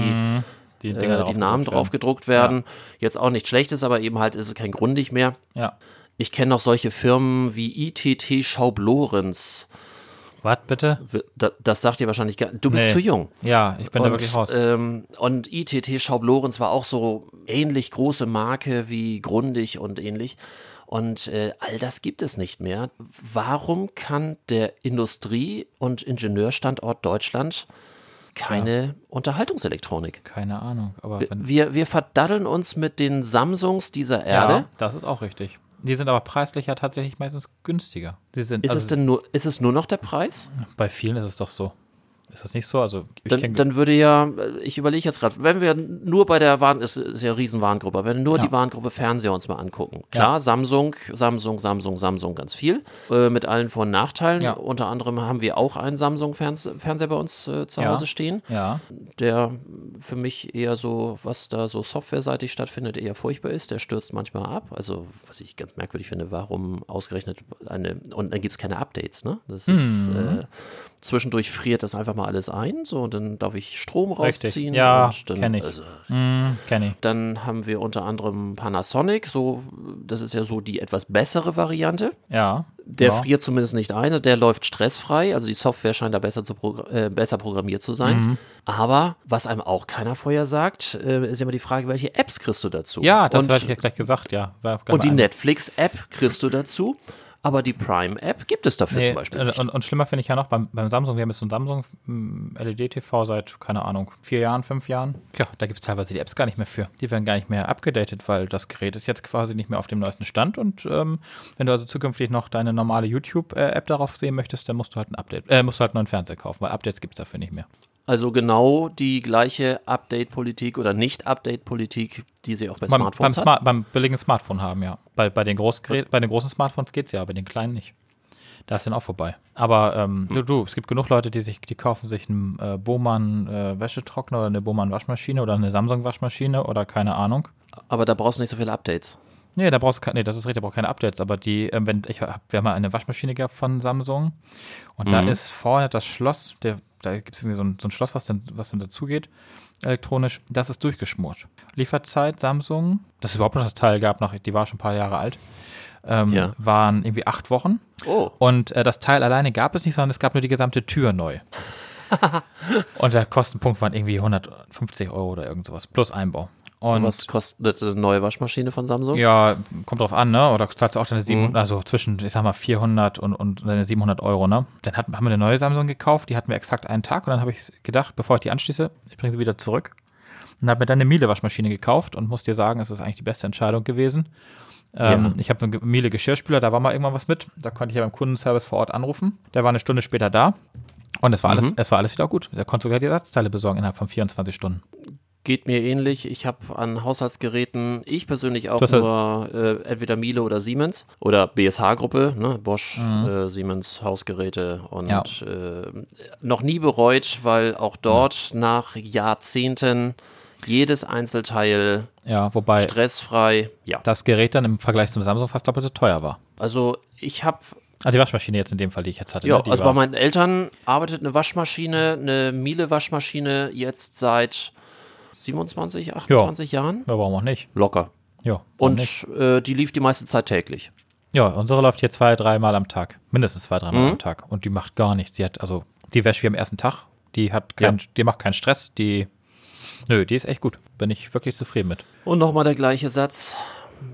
[SPEAKER 4] Die,
[SPEAKER 3] äh, die Namen
[SPEAKER 4] drauf
[SPEAKER 3] gedruckt werden. Jetzt auch nicht schlechtes, aber eben halt ist es kein Grundig mehr.
[SPEAKER 4] Ja.
[SPEAKER 3] Ich kenne noch solche Firmen wie ITT Schaub-Lorenz.
[SPEAKER 4] Was bitte?
[SPEAKER 3] Das, das sagt dir wahrscheinlich gar Du bist
[SPEAKER 4] Nee.
[SPEAKER 3] zu jung.
[SPEAKER 4] Ja, ich bin da
[SPEAKER 3] Und,
[SPEAKER 4] wirklich raus.
[SPEAKER 3] ähm, und ITT Schaub-Lorenz war auch so ähnlich große Marke wie Grundig und ähnlich. Und äh, all das gibt es nicht mehr. Warum kann der Industrie- und Ingenieurstandort Deutschland keine Unterhaltungselektronik?
[SPEAKER 4] Keine Ahnung. Aber wenn,
[SPEAKER 3] Wir, wir verdaddeln uns mit den Samsungs dieser Erde.
[SPEAKER 4] ja, das ist auch richtig. Die sind aber preislich ja tatsächlich meistens günstiger. Sie sind,
[SPEAKER 3] Ist
[SPEAKER 4] also
[SPEAKER 3] es denn nur, ist es nur noch der Preis?
[SPEAKER 4] bei vielen ist es doch so. Ist das nicht so? Also ich
[SPEAKER 3] Dann, dann würde ja, ich überlege jetzt gerade, wenn wir nur bei der Waren, ist, ist ja eine riesen Warengruppe, wenn wir nur
[SPEAKER 4] Ja.
[SPEAKER 3] die Warengruppe Fernseher uns mal angucken. Klar, Samsung, Samsung, Samsung, Samsung ganz viel, äh, mit allen Vor- und Nachteilen.
[SPEAKER 4] Ja.
[SPEAKER 3] Unter anderem haben wir auch einen Samsung-Fernseher bei uns äh, zu
[SPEAKER 4] Ja.
[SPEAKER 3] Hause stehen,
[SPEAKER 4] ja,
[SPEAKER 3] der für mich eher so, was da so softwareseitig stattfindet, eher furchtbar ist. Der stürzt manchmal ab. Also, was ich ganz merkwürdig finde, warum ausgerechnet eine, und dann gibt es keine Updates, ne? Das ist,
[SPEAKER 4] Mhm.
[SPEAKER 3] äh, zwischendurch friert das einfach mal alles ein. So, dann darf ich Strom
[SPEAKER 4] Richtig.
[SPEAKER 3] rausziehen.
[SPEAKER 4] Ja,
[SPEAKER 3] und dann,
[SPEAKER 4] kenn ich.
[SPEAKER 3] Also,
[SPEAKER 4] Hm, kenn ich.
[SPEAKER 3] dann haben wir unter anderem Panasonic, so, das ist ja so die etwas bessere Variante.
[SPEAKER 4] Ja.
[SPEAKER 3] Der
[SPEAKER 4] ja.
[SPEAKER 3] friert zumindest nicht ein, der läuft stressfrei, also die Software scheint da besser, zu progr- äh, besser programmiert zu sein.
[SPEAKER 4] Mhm.
[SPEAKER 3] Aber was einem auch keiner vorher sagt, äh, ist immer die Frage, welche Apps kriegst du dazu?
[SPEAKER 4] Ja, das
[SPEAKER 3] und,
[SPEAKER 4] hatte ich ja gleich gesagt, ja.
[SPEAKER 3] Und die Netflix-App kriegst du dazu, aber die Prime-App gibt es dafür
[SPEAKER 4] Nee,
[SPEAKER 3] zum Beispiel
[SPEAKER 4] äh,
[SPEAKER 3] nicht.
[SPEAKER 4] und, und schlimmer finde ich ja noch beim, beim Samsung, wir haben jetzt so ein Samsung mm, LED-TV seit, keine Ahnung, vier Jahren, fünf Jahren. Ja, da gibt es teilweise die Apps gar nicht mehr für. Die werden gar nicht mehr abgedatet, weil das Gerät ist jetzt quasi nicht mehr auf dem neuesten Stand. Und ähm, wenn du also zukünftig noch deine normale YouTube-App darauf sehen möchtest, dann musst du halt ein Update, äh, musst du halt einen neuen Fernseher kaufen, weil Updates gibt es dafür nicht mehr.
[SPEAKER 3] Also genau die gleiche Update-Politik oder Nicht-Update-Politik, die sie auch bei
[SPEAKER 4] Beim, beim,
[SPEAKER 3] Smartphones hat.
[SPEAKER 4] Smart, beim billigen Smartphone haben, ja. Bei, bei, den Großgerät, bei den großen Smartphones geht es ja, bei den kleinen nicht. Da ist dann auch vorbei. Aber ähm, du, du, es gibt genug Leute, die sich, die kaufen sich einen äh, Bohmann äh, Wäschetrockner oder eine Bohmann Waschmaschine oder eine Samsung Waschmaschine oder keine Ahnung.
[SPEAKER 3] Aber da brauchst du nicht so viele Updates.
[SPEAKER 4] Nee, da brauchst du keine, nee, das ist richtig, da braucht keine Updates, aber die, ähm, wenn, ich hab, wir haben mal eine Waschmaschine gehabt von Samsung und da ist vorne das Schloss, der, da gibt es irgendwie so ein, so ein Schloss, was dann, was dann dazugeht, elektronisch, das ist durchgeschmort. Lieferzeit Samsung, dass es überhaupt noch das Teil gab, noch, die war schon ein paar Jahre alt, ähm,
[SPEAKER 3] Ja.
[SPEAKER 4] waren irgendwie acht Wochen
[SPEAKER 3] Oh.
[SPEAKER 4] und äh, das Teil alleine gab es nicht, sondern es gab nur die gesamte Tür neu. und der Kostenpunkt waren irgendwie 150 Euro oder irgend sowas, plus Einbau. Und
[SPEAKER 3] Was kostet eine neue Waschmaschine von Samsung?
[SPEAKER 4] ja, kommt drauf an, ne? Oder zahlst du auch deine
[SPEAKER 3] Mhm.
[SPEAKER 4] 700, also zwischen, ich sag mal, 400 und, und deine 700 Euro, ne? Dann hat, haben wir eine neue Samsung gekauft, die hatten wir exakt einen Tag und dann habe ich gedacht, bevor ich die anschließe, ich bringe sie wieder zurück. Und habe mir dann eine Miele-Waschmaschine gekauft und muss dir sagen, es ist eigentlich die beste Entscheidung gewesen. Ähm,
[SPEAKER 3] Ja.
[SPEAKER 4] Ich habe einen Miele Geschirrspüler, da war mal irgendwann was mit. Da konnte ich ja beim Kundenservice vor Ort anrufen. Der war eine Stunde später da. Und es war,
[SPEAKER 3] Mhm.
[SPEAKER 4] alles, es war alles wieder gut. Er konnte sogar die Ersatzteile besorgen innerhalb von 24 Stunden.
[SPEAKER 3] Geht mir ähnlich. Ich habe an Haushaltsgeräten, ich persönlich auch
[SPEAKER 4] hast ja-
[SPEAKER 3] nur äh, entweder Miele oder Siemens oder BSH-Gruppe, ne? Bosch, äh, Siemens Hausgeräte und
[SPEAKER 4] Mhm. Ja.
[SPEAKER 3] äh, noch nie bereut, weil auch dort nach Jahrzehnten jedes Einzelteil
[SPEAKER 4] Ja, wobei
[SPEAKER 3] stressfrei, ja.
[SPEAKER 4] das Gerät dann im Vergleich zum Samsung fast doppelt so teuer war.
[SPEAKER 3] Also ich habe
[SPEAKER 4] Also die Waschmaschine jetzt in dem Fall, die ich jetzt hatte.
[SPEAKER 3] Ja,
[SPEAKER 4] ne?
[SPEAKER 3] also bei meinen Eltern arbeitet eine Waschmaschine, eine Miele-Waschmaschine jetzt seit 27, 28 Jahren.
[SPEAKER 4] ja, warum auch nicht?
[SPEAKER 3] Locker.
[SPEAKER 4] Ja?
[SPEAKER 3] Und äh, die lief die meiste Zeit täglich.
[SPEAKER 4] Ja, unsere läuft hier zwei, dreimal am Tag. Mindestens zwei, dreimal
[SPEAKER 3] Mhm.
[SPEAKER 4] am Tag. Und die macht gar nichts. Die hat, also, die wäscht wie am ersten Tag. Die hat kein, die macht keinen Stress. Die, nö, die ist echt gut. Bin ich wirklich zufrieden mit.
[SPEAKER 3] Und nochmal der gleiche Satz.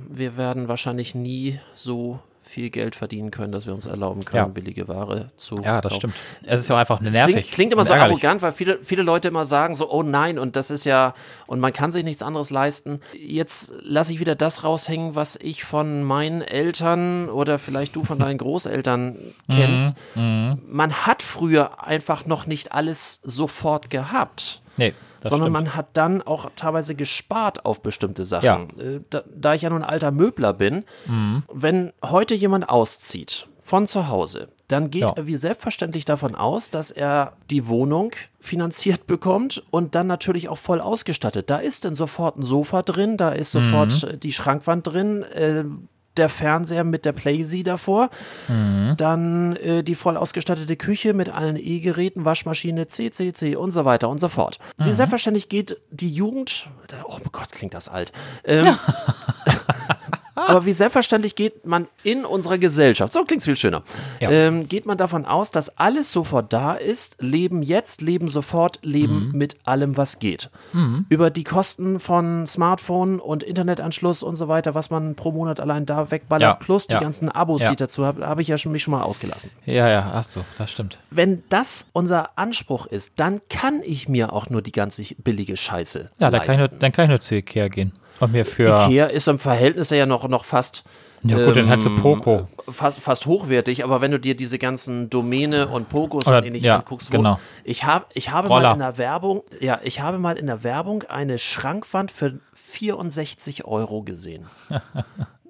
[SPEAKER 3] Wir werden wahrscheinlich nie so viel Geld verdienen können, dass wir uns erlauben können,
[SPEAKER 4] Ja.
[SPEAKER 3] billige Ware zu
[SPEAKER 4] Ja, das
[SPEAKER 3] kaufen.
[SPEAKER 4] stimmt. Es ist ja einfach nervig.
[SPEAKER 3] Klingt, klingt immer so
[SPEAKER 4] ärgerlich.
[SPEAKER 3] arrogant, weil viele, viele Leute immer sagen so, oh nein, und das ist ja, und man kann sich nichts anderes leisten. Jetzt lasse ich wieder das raushängen, was ich von meinen Eltern oder vielleicht du von deinen Großeltern kennst.
[SPEAKER 4] Mhm,
[SPEAKER 3] Man hat früher einfach noch nicht alles sofort gehabt.
[SPEAKER 4] Nee, das
[SPEAKER 3] sondern
[SPEAKER 4] stimmt.
[SPEAKER 3] man hat dann auch teilweise gespart auf bestimmte Sachen. Äh, Da, da ich ja nun ein alter Möbler bin,
[SPEAKER 4] Mhm.
[SPEAKER 3] wenn heute jemand auszieht von zu Hause, dann geht
[SPEAKER 4] Ja.
[SPEAKER 3] er wie selbstverständlich davon aus, dass er die Wohnung finanziert bekommt und dann natürlich auch voll ausgestattet. Da ist dann sofort ein Sofa drin, da ist sofort
[SPEAKER 4] Mhm.
[SPEAKER 3] die Schrankwand drin, äh, der Fernseher mit der Playsee davor,
[SPEAKER 4] Mhm.
[SPEAKER 3] dann äh, die voll ausgestattete Küche mit allen E-Geräten, Waschmaschine, CCC und so weiter und so fort. Wie
[SPEAKER 4] Mhm.
[SPEAKER 3] selbstverständlich geht die Jugend, oh Gott, klingt das alt. Ähm, aber wie selbstverständlich geht man in unserer Gesellschaft, so klingt es viel schöner,
[SPEAKER 4] Ja.
[SPEAKER 3] ähm, geht man davon aus, dass alles sofort da ist, leben jetzt, leben sofort, leben
[SPEAKER 4] Mhm.
[SPEAKER 3] mit allem, was geht. Über die Kosten von Smartphone und Internetanschluss und so weiter, was man pro Monat allein da wegballert,
[SPEAKER 4] Ja,
[SPEAKER 3] plus die ganzen Abos, die ich dazu habe, habe ich ja schon, mich schon mal ausgelassen.
[SPEAKER 4] Ja, ja, hast du, das stimmt.
[SPEAKER 3] Wenn das unser Anspruch ist, dann kann ich mir auch nur die ganze billige Scheiße
[SPEAKER 4] Ja, dann kann, ich nur, dann kann ich nur zu Ikea gehen. Und mir für.
[SPEAKER 3] Ikea ist im Verhältnis ja noch, noch fast
[SPEAKER 4] Ja, gut, dann halt so
[SPEAKER 3] ähm,
[SPEAKER 4] Poco.
[SPEAKER 3] fast, fast hochwertig, aber wenn du dir diese ganzen Domäne und Pokos
[SPEAKER 4] Oder-
[SPEAKER 3] und ähnliches
[SPEAKER 4] ja,
[SPEAKER 3] anguckst, wo,
[SPEAKER 4] genau.
[SPEAKER 3] ich, hab, ich habe
[SPEAKER 4] Roller.
[SPEAKER 3] mal in der Werbung, ja, ich habe mal in der Werbung eine Schrankwand für 64 Euro gesehen.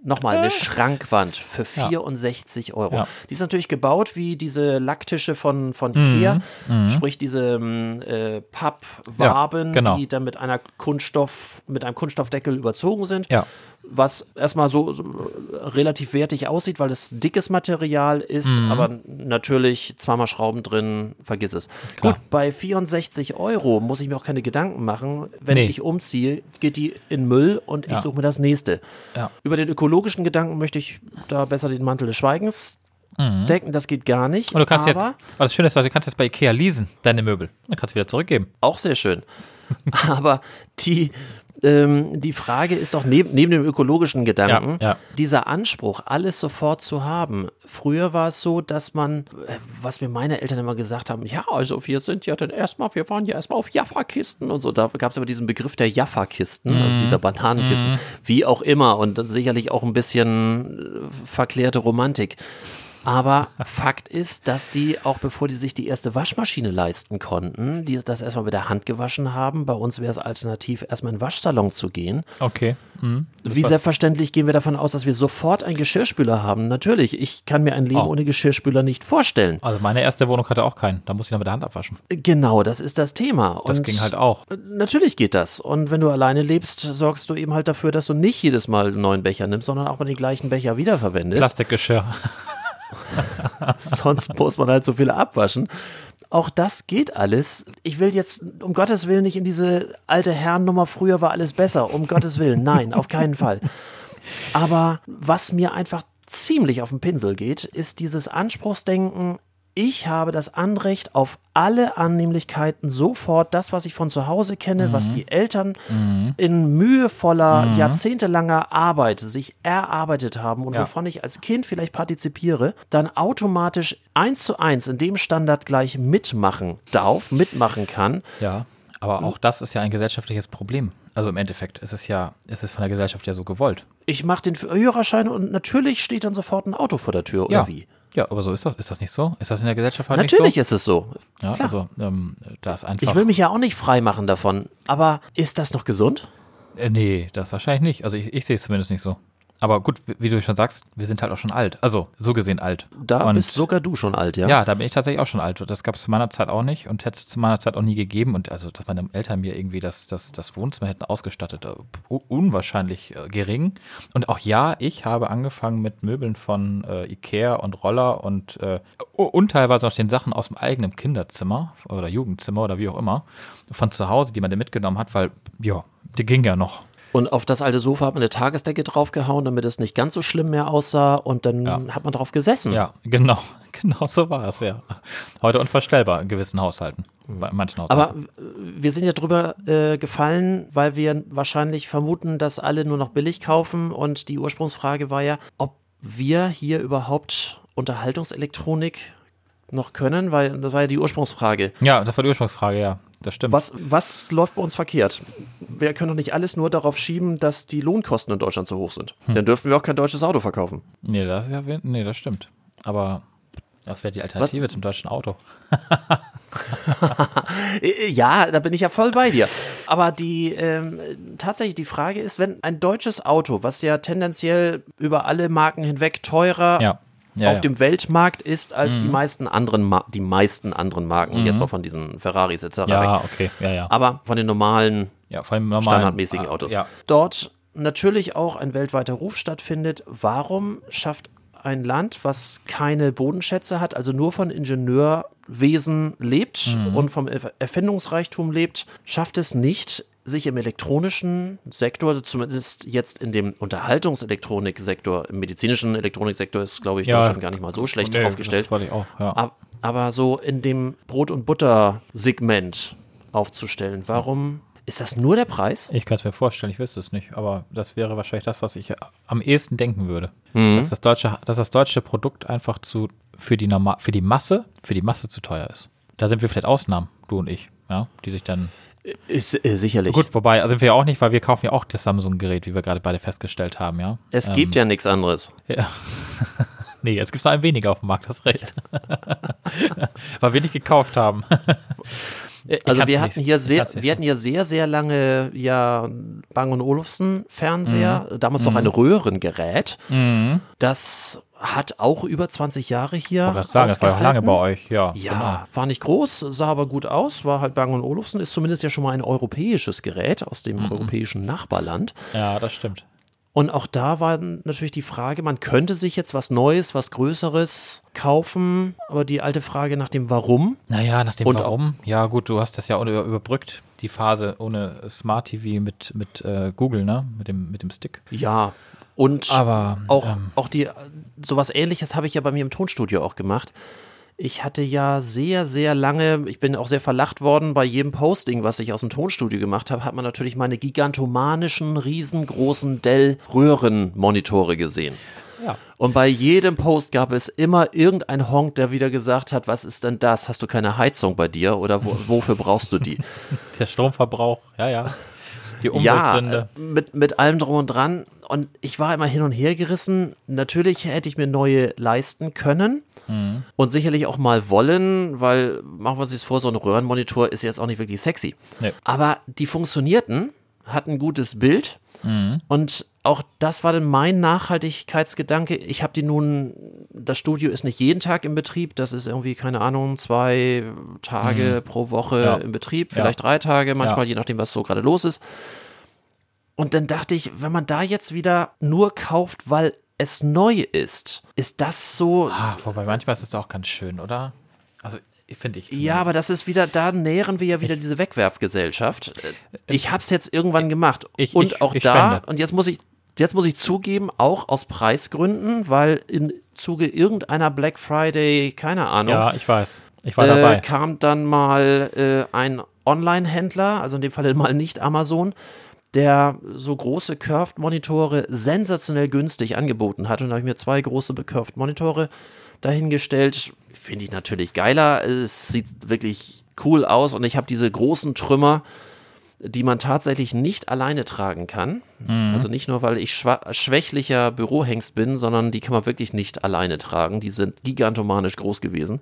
[SPEAKER 3] Nochmal, eine Schrankwand für 64 Euro.
[SPEAKER 4] Ja.
[SPEAKER 3] Die ist natürlich gebaut wie diese Lacktische von, von
[SPEAKER 4] Mhm,
[SPEAKER 3] Ikea, sprich diese ähm, äh, Pappwaben,
[SPEAKER 4] Ja, genau.
[SPEAKER 3] die dann mit einer Kunststoff, mit einem Kunststoffdeckel überzogen sind
[SPEAKER 4] Ja.
[SPEAKER 3] Was erstmal so, so relativ wertig aussieht, weil es dickes Material ist,
[SPEAKER 4] Mhm.
[SPEAKER 3] aber natürlich zweimal Schrauben drin, vergiss es. Gut, bei 64 Euro muss ich mir auch keine Gedanken machen. Wenn
[SPEAKER 4] Nee.
[SPEAKER 3] ich umziehe, geht die in Müll und ich
[SPEAKER 4] Ja.
[SPEAKER 3] suche mir das nächste.
[SPEAKER 4] Ja.
[SPEAKER 3] Über den ökologischen Gedanken möchte ich da besser den Mantel des Schweigens decken, das geht gar nicht.
[SPEAKER 4] Mhm. Und du kannst
[SPEAKER 3] aber
[SPEAKER 4] jetzt, was das Schöne ist, du kannst jetzt bei Ikea leasen, deine Möbel. Dann kannst du wieder zurückgeben.
[SPEAKER 3] Auch sehr schön. Aber die, ähm, die Frage ist doch neben, neben dem ökologischen Gedanken,
[SPEAKER 4] Ja, ja.
[SPEAKER 3] dieser Anspruch, alles sofort zu haben. Früher war es so, dass man, äh, was mir meine Eltern immer gesagt haben, ja, also wir sind ja dann erstmal, wir waren ja erstmal auf Jaffa-Kisten und so. Da gab es aber diesen Begriff der Jaffa-Kisten, also dieser Bananenkisten, wie auch immer und sicherlich auch ein bisschen äh, verklärte Romantik. Aber Fakt ist, dass die, auch bevor die sich die erste Waschmaschine leisten konnten, die das erstmal mit der Hand gewaschen haben. Bei uns wäre es alternativ, erstmal in den Waschsalon zu gehen.
[SPEAKER 4] Okay. Mhm.
[SPEAKER 3] Wie selbstverständlich gehen wir davon aus, dass wir sofort einen Geschirrspüler haben? Natürlich, ich kann mir ein Leben
[SPEAKER 4] Oh.
[SPEAKER 3] ohne Geschirrspüler nicht vorstellen.
[SPEAKER 4] Also meine erste Wohnung hatte auch keinen. Da musste ich noch mit der Hand abwaschen.
[SPEAKER 3] Genau, das ist das Thema.
[SPEAKER 4] Das
[SPEAKER 3] Und
[SPEAKER 4] ging halt auch.
[SPEAKER 3] Natürlich geht das. Und wenn du alleine lebst, sorgst du eben halt dafür, dass du nicht jedes Mal einen neuen Becher nimmst, sondern auch mal den gleichen Becher wiederverwendest.
[SPEAKER 4] Plastikgeschirr.
[SPEAKER 3] Sonst muss man halt so viel abwaschen. Auch das geht alles. Ich will jetzt um Gottes Willen nicht in diese alte Herrennummer, früher war alles besser. Um Gottes Willen, nein, auf keinen Fall. Aber was mir einfach ziemlich auf den Pinsel geht, ist dieses Anspruchsdenken, ich habe das Anrecht auf alle Annehmlichkeiten sofort, das, was ich von zu Hause kenne, was die Eltern in mühevoller, jahrzehntelanger Arbeit sich erarbeitet haben und
[SPEAKER 4] Ja.
[SPEAKER 3] wovon ich als Kind vielleicht partizipiere, dann automatisch eins zu eins in dem Standard gleich mitmachen darf, mitmachen kann.
[SPEAKER 4] Ja. Aber auch das ist ja ein gesellschaftliches Problem. Also im Endeffekt ist es ja, ist es von der Gesellschaft ja so gewollt.
[SPEAKER 3] Ich mache den Führerschein und natürlich steht dann sofort ein Auto vor der Tür, oder
[SPEAKER 4] ja.
[SPEAKER 3] wie?
[SPEAKER 4] Ja, aber so ist das. Ist das nicht so? Ist das in der Gesellschaft halt
[SPEAKER 3] Natürlich
[SPEAKER 4] nicht
[SPEAKER 3] ist es so.
[SPEAKER 4] so? Ja,
[SPEAKER 3] klar.
[SPEAKER 4] also ähm, da ist einfach.
[SPEAKER 3] Ich will mich ja auch nicht frei machen davon. Aber ist das noch gesund?
[SPEAKER 4] Äh, nee, das wahrscheinlich nicht. Also ich, ich sehe es zumindest nicht so. Aber gut, wie- du schon sagst, wir sind halt auch schon alt. Also so gesehen alt.
[SPEAKER 3] Da
[SPEAKER 4] Und-
[SPEAKER 3] bist sogar du schon alt, ja?
[SPEAKER 4] Ja, da bin ich tatsächlich auch schon alt. Das gab es zu meiner Zeit auch nicht und hätte es zu meiner Zeit auch nie gegeben. Und also, dass meine Eltern mir irgendwie das, das, das Wohnzimmer hätten ausgestattet, äh, unwahrscheinlich äh, gering. Und auch ja, ich habe angefangen mit Möbeln von äh, Ikea und Roller und, äh, und teilweise auch den Sachen aus dem eigenen Kinderzimmer oder Jugendzimmer oder wie auch immer, von zu Hause, die man da mitgenommen hat, weil, ja, die ging ja noch.
[SPEAKER 3] Und auf das alte Sofa hat man eine Tagesdecke draufgehauen, damit es nicht ganz so schlimm mehr aussah. Und dann
[SPEAKER 4] Ja.
[SPEAKER 3] hat man drauf gesessen.
[SPEAKER 4] Ja, genau. Genau so war es, ja. Heute unvorstellbar in gewissen Haushalten. Bei manchen Haushalten.
[SPEAKER 3] Aber äh, wir sind ja drüber äh, gefallen, weil wir wahrscheinlich vermuten, dass alle nur noch billig kaufen. Und die Ursprungsfrage war ja, ob wir hier überhaupt Unterhaltungselektronik noch können, weil das war ja die Ursprungsfrage.
[SPEAKER 4] ja, das war die Ursprungsfrage, ja. Das stimmt.
[SPEAKER 3] Was, was läuft bei uns verkehrt? Wir können doch nicht alles nur darauf schieben, dass die Lohnkosten in Deutschland so hoch sind. Dann dürfen wir auch kein deutsches Auto verkaufen.
[SPEAKER 4] Nee, das ja, nee, das stimmt. Aber das wäre die Alternative zum deutschen Auto.
[SPEAKER 3] Äh, Ja, da bin ich ja voll bei dir. Aber die ähm, tatsächlich die Frage ist, wenn ein deutsches Auto, was ja tendenziell über alle Marken hinweg teurer
[SPEAKER 4] Ja. Ja
[SPEAKER 3] auf
[SPEAKER 4] ja. Mhm.
[SPEAKER 3] dem Weltmarkt ist als die meisten anderen Ma die meisten anderen Marken, jetzt mal von diesen Ferraris etc.
[SPEAKER 4] Ja,
[SPEAKER 3] weg.
[SPEAKER 4] okay, ja, ja.
[SPEAKER 3] Aber von den normalen
[SPEAKER 4] vor allem normalen,
[SPEAKER 3] standardmäßigen
[SPEAKER 4] ah,
[SPEAKER 3] Autos.
[SPEAKER 4] Ja,
[SPEAKER 3] Dort natürlich auch ein weltweiter Ruf stattfindet. Warum schafft ein Land, was keine Bodenschätze hat, also nur von Ingenieurwesen lebt
[SPEAKER 4] Mhm.
[SPEAKER 3] und vom Erf- Erfindungsreichtum lebt, schafft es nicht, sich im elektronischen Sektor, also zumindest jetzt in dem Unterhaltungselektroniksektor, im medizinischen Elektroniksektor ist, glaube ich,
[SPEAKER 4] Ja.
[SPEAKER 3] Deutschland gar nicht mal so schlecht
[SPEAKER 4] Nee,
[SPEAKER 3] aufgestellt.
[SPEAKER 4] Das wollte ich auch, ja.
[SPEAKER 3] Ab- aber so in dem Brot- und Butter-Segment aufzustellen. Warum ist das nur der Preis?
[SPEAKER 4] Ich kann es mir vorstellen, ich wüsste es nicht, aber das wäre wahrscheinlich das, was ich am ehesten denken würde.
[SPEAKER 3] Mhm.
[SPEAKER 4] Dass, das deutsche, dass das deutsche Produkt einfach zu, für, die Norma für die Masse, für die Masse zu teuer ist. Da sind wir vielleicht Ausnahmen, du und ich, ja, die sich dann.
[SPEAKER 3] Ist, äh, sicherlich.
[SPEAKER 4] Gut, wobei, also sind wir ja auch nicht, weil wir kaufen ja auch das Samsung-Gerät, wie wir gerade beide festgestellt haben, ja.
[SPEAKER 3] es gibt ja nichts anderes.
[SPEAKER 4] Ja. nee, jetzt gibt es noch ein weniger auf dem Markt, hast recht. weil wir nicht gekauft haben. Ich
[SPEAKER 3] Also wir
[SPEAKER 4] nicht-
[SPEAKER 3] hatten hier sehr, wir hatten hier sehr, sehr lange ja Bang und Olufsen Fernseher,
[SPEAKER 4] Mhm.
[SPEAKER 3] damals noch ein Röhrengerät. Das hat auch über 20 Jahre hier.
[SPEAKER 4] Ich wollte sagen, das war ja auch lange bei euch, ja.
[SPEAKER 3] Ja, war nicht groß, sah aber gut aus, war halt Bang Olufsen, ist zumindest ja schon mal ein europäisches Gerät aus dem
[SPEAKER 4] Mhm.
[SPEAKER 3] europäischen Nachbarland.
[SPEAKER 4] Genau. Ja, das stimmt.
[SPEAKER 3] Und auch da war natürlich die Frage, man könnte sich jetzt was Neues, was Größeres kaufen, aber die alte Frage nach dem Warum.
[SPEAKER 4] Naja, nach dem
[SPEAKER 3] Und
[SPEAKER 4] Warum. Ja, gut, du hast das ja über, überbrückt, die Phase ohne Smart TV mit, mit äh, Google, ne? Mit dem, mit dem Stick.
[SPEAKER 3] Ja, und
[SPEAKER 4] Aber
[SPEAKER 3] auch,
[SPEAKER 4] ähm,
[SPEAKER 3] auch die, sowas ähnliches habe ich ja bei mir im Tonstudio auch gemacht. Ich hatte ja sehr, sehr lange, ich bin auch sehr verlacht worden bei jedem Posting, was ich aus dem Tonstudio gemacht habe, hat man natürlich meine gigantomanischen, riesengroßen Dell-Röhrenmonitore gesehen.
[SPEAKER 4] ja.
[SPEAKER 3] Und bei jedem Post gab es immer irgendein Honk, der wieder gesagt hat, was ist denn das? Hast du keine Heizung bei dir oder wo, wofür brauchst du die?
[SPEAKER 4] Der Stromverbrauch, ja, ja. Die
[SPEAKER 3] ja,
[SPEAKER 4] Umweltsünde.
[SPEAKER 3] äh, mit, mit allem drum und dran. Und ich war immer hin und her gerissen. Natürlich hätte ich mir neue leisten können
[SPEAKER 4] Mhm.
[SPEAKER 3] und sicherlich auch mal wollen, weil, machen wir uns das vor, so ein Röhrenmonitor ist jetzt auch nicht wirklich sexy.
[SPEAKER 4] Nee.
[SPEAKER 3] Aber die funktionierten, hatten ein gutes Bild
[SPEAKER 4] Mhm.
[SPEAKER 3] und auch das war dann mein Nachhaltigkeitsgedanke. Ich habe die nun, das Studio ist nicht jeden Tag im Betrieb, das ist irgendwie, keine Ahnung, zwei Tage pro Woche
[SPEAKER 4] Mhm. Ja.
[SPEAKER 3] im Betrieb,
[SPEAKER 4] Ja.
[SPEAKER 3] vielleicht drei Tage, manchmal
[SPEAKER 4] Ja.
[SPEAKER 3] je nachdem, was so gerade los ist. Und dann dachte ich, wenn man da jetzt wieder nur kauft, weil es neu ist, ist das so.
[SPEAKER 4] Ah, wobei manchmal ist es auch ganz schön, oder? Also, finde ich.
[SPEAKER 3] Ja,
[SPEAKER 4] zumindest.
[SPEAKER 3] aber das ist wieder, da nähren wir ja wieder diese Wegwerfgesellschaft. Ich habe es jetzt irgendwann gemacht.
[SPEAKER 4] ich-
[SPEAKER 3] und
[SPEAKER 4] ich-
[SPEAKER 3] auch
[SPEAKER 4] ich
[SPEAKER 3] da,
[SPEAKER 4] spende.
[SPEAKER 3] und jetzt muss ich, jetzt muss ich zugeben, auch aus Preisgründen, weil im Zuge irgendeiner Black Friday, keine Ahnung,
[SPEAKER 4] Ja, ich weiß. Ich war
[SPEAKER 3] äh,
[SPEAKER 4] dabei.
[SPEAKER 3] kam dann mal äh, ein Online-Händler, also in dem Fall mal nicht Amazon, der so große Curved-Monitore sensationell günstig angeboten hat. Und da habe ich mir zwei große Curved-Monitore dahingestellt. Finde ich natürlich geiler. Es sieht wirklich cool aus und ich habe diese großen Trümmer, die man tatsächlich nicht alleine tragen kann. Also nicht nur, weil ich schwächlicher Bürohengst bin, sondern die kann man wirklich nicht alleine tragen. Die sind gigantomanisch groß gewesen.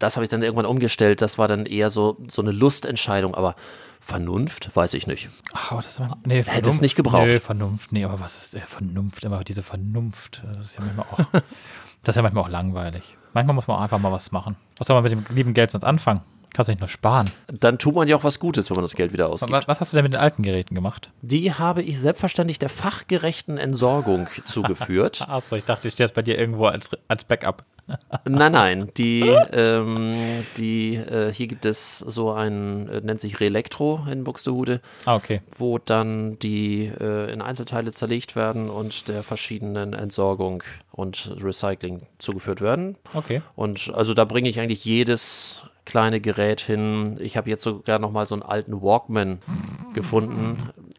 [SPEAKER 3] Das habe ich dann irgendwann umgestellt. Das war dann eher so, so eine Lustentscheidung. Aber Vernunft, weiß ich nicht.
[SPEAKER 4] Ach, aber das immer, nee,
[SPEAKER 3] Hätte es nicht gebraucht.
[SPEAKER 4] Nee, Vernunft, nee, aber was ist äh, Vernunft? Immer diese Vernunft, das ist ja manchmal auch, das ist ja manchmal auch langweilig. Manchmal muss man auch einfach mal was machen. Was soll man mit dem lieben Geld sonst anfangen? Kannst du nicht nur sparen.
[SPEAKER 3] Dann tut man ja auch was Gutes, wenn man das Geld wieder ausgibt.
[SPEAKER 4] Was, was hast du denn mit den alten Geräten gemacht?
[SPEAKER 3] Die habe ich selbstverständlich der fachgerechten Entsorgung zugeführt.
[SPEAKER 4] Achso, ich dachte, ich stehe jetzt bei dir irgendwo als, als Backup.
[SPEAKER 3] Nein, nein, die, ähm, die, äh, hier gibt es so ein, äh, nennt sich Reelektro in Buxtehude,
[SPEAKER 4] Ah, okay.
[SPEAKER 3] wo dann die äh, in Einzelteile zerlegt werden und der verschiedenen Entsorgung und Recycling zugeführt werden.
[SPEAKER 4] Okay.
[SPEAKER 3] Und also da bringe ich eigentlich jedes kleine Gerät hin. Ich habe jetzt sogar noch mal so einen alten Walkman gefunden.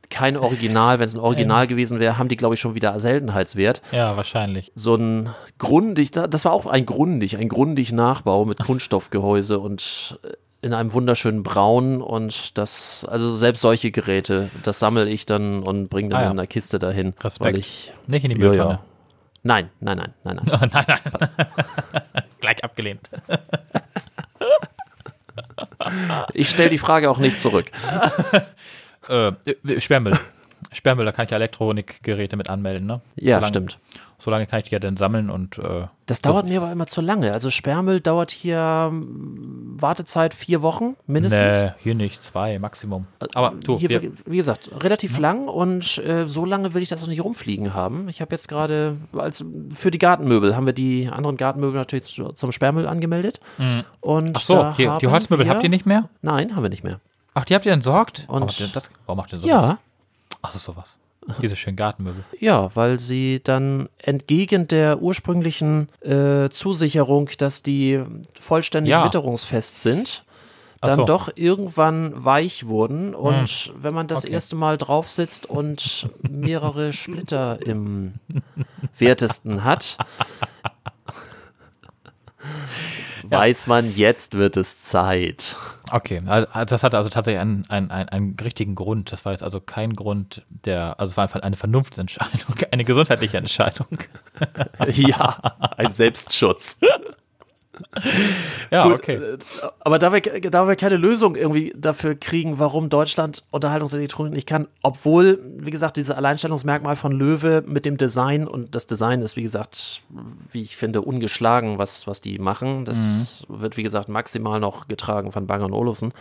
[SPEAKER 3] Kein Original, wenn es ein Original gewesen wäre, haben die, glaube ich, schon wieder Seltenheitswert.
[SPEAKER 4] Ja, wahrscheinlich.
[SPEAKER 3] So ein grundig, da- das war auch ein grundig, ein grundig Nachbau mit Kunststoffgehäuse und äh, in einem wunderschönen Braun und das, also selbst solche Geräte, das sammle ich dann und bringe dann
[SPEAKER 4] Ah ja.
[SPEAKER 3] in einer Kiste dahin.
[SPEAKER 4] Respekt.
[SPEAKER 3] Weil ich,
[SPEAKER 4] Nicht in die Mülltonne.
[SPEAKER 3] ja. Nein, nein, nein, nein, nein.
[SPEAKER 4] nein, nein. Gleich abgelehnt.
[SPEAKER 3] Ich stelle die Frage auch nicht zurück.
[SPEAKER 4] Äh, äh, Sperrmüll. Sperrmüll, da kann ich ja Elektronikgeräte mit anmelden, ne?
[SPEAKER 3] Ja,
[SPEAKER 4] Solange-
[SPEAKER 3] stimmt.
[SPEAKER 4] Solange kann ich die ja dann sammeln und äh,
[SPEAKER 3] Das dauert mir aber immer zu lange. Also Sperrmüll dauert hier ähm, Wartezeit vier Wochen mindestens.
[SPEAKER 4] nee, hier nicht, zwei Maximum. Aber du,
[SPEAKER 3] Hier,
[SPEAKER 4] wir,
[SPEAKER 3] wie- gesagt, relativ lang und äh, so lange will ich das auch nicht rumfliegen haben. Ich habe jetzt gerade, als für die Gartenmöbel, haben wir die anderen Gartenmöbel natürlich zu, zum Sperrmüll angemeldet. Und
[SPEAKER 4] Mhm. ach so, hier, die Holzmöbel
[SPEAKER 3] wir,
[SPEAKER 4] habt ihr nicht mehr?
[SPEAKER 3] Nein, haben wir nicht mehr.
[SPEAKER 4] Ach, die habt ihr entsorgt?
[SPEAKER 3] Und-
[SPEAKER 4] warum, habt ihr das, warum macht ihr sowas?
[SPEAKER 3] Ja,
[SPEAKER 4] Ach, das ist sowas. Diese schönen Gartenmöbel.
[SPEAKER 3] ja, weil sie dann entgegen der ursprünglichen äh, Zusicherung, dass die vollständig
[SPEAKER 4] Ja.
[SPEAKER 3] witterungsfest sind, dann
[SPEAKER 4] so. Hm.
[SPEAKER 3] doch irgendwann weich wurden. Und wenn man das
[SPEAKER 4] Okay.
[SPEAKER 3] erste Mal drauf sitzt und mehrere Splitter im wertesten hat, weiß man, jetzt wird es Zeit.
[SPEAKER 4] Okay, also das hatte also tatsächlich einen, einen, einen, einen richtigen Grund. Das war jetzt also kein Grund, der, also es war einfach eine Vernunftsentscheidung, eine gesundheitliche Entscheidung.
[SPEAKER 3] ja, ein Selbstschutz.
[SPEAKER 4] Ja,
[SPEAKER 3] Gut,
[SPEAKER 4] okay.
[SPEAKER 3] äh, Aber da wir, da wir keine Lösung irgendwie dafür kriegen, warum Deutschland Unterhaltungselektronik nicht kann, obwohl, wie gesagt, dieses Alleinstellungsmerkmal von Löwe mit dem Design und das Design ist, wie gesagt, wie ich finde, ungeschlagen, was, was die machen. Das wird, wie gesagt, maximal noch getragen von Bang und Olufsen.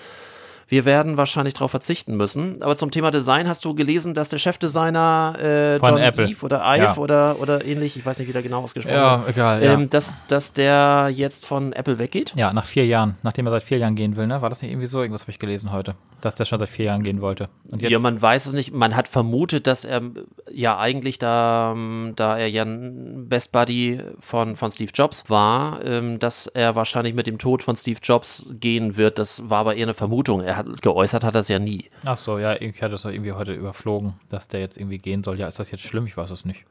[SPEAKER 3] Wir werden wahrscheinlich darauf verzichten müssen. Aber zum Thema Design hast du gelesen, dass der Chefdesigner äh,
[SPEAKER 4] Von
[SPEAKER 3] John
[SPEAKER 4] Apple.
[SPEAKER 3] Eve oder Ive
[SPEAKER 4] Ja.
[SPEAKER 3] oder, oder ähnlich, ich weiß nicht, wie der genau ausgesprochen
[SPEAKER 4] Ja,
[SPEAKER 3] wird,
[SPEAKER 4] egal, ja.
[SPEAKER 3] ähm, dass, dass der jetzt von Apple weggeht.
[SPEAKER 4] Ja, nach vier Jahren, nachdem er seit vier Jahren gehen will, ne? War das nicht irgendwie so? Irgendwas habe ich gelesen heute, dass der schon seit vier Jahren gehen wollte. Und jetzt,
[SPEAKER 3] Ja, man weiß es nicht. Man hat vermutet, dass er ja eigentlich da, da er ja ein Best Buddy von, von Steve Jobs war, ähm, dass er wahrscheinlich mit dem Tod von Steve Jobs gehen wird. Das war aber eher eine Vermutung. Er hat geäußert hat es ja nie.
[SPEAKER 4] ach so, ja, ich hatte das doch irgendwie heute überflogen, dass der jetzt irgendwie gehen soll. Ja, ist das jetzt schlimm? Ich weiß es nicht.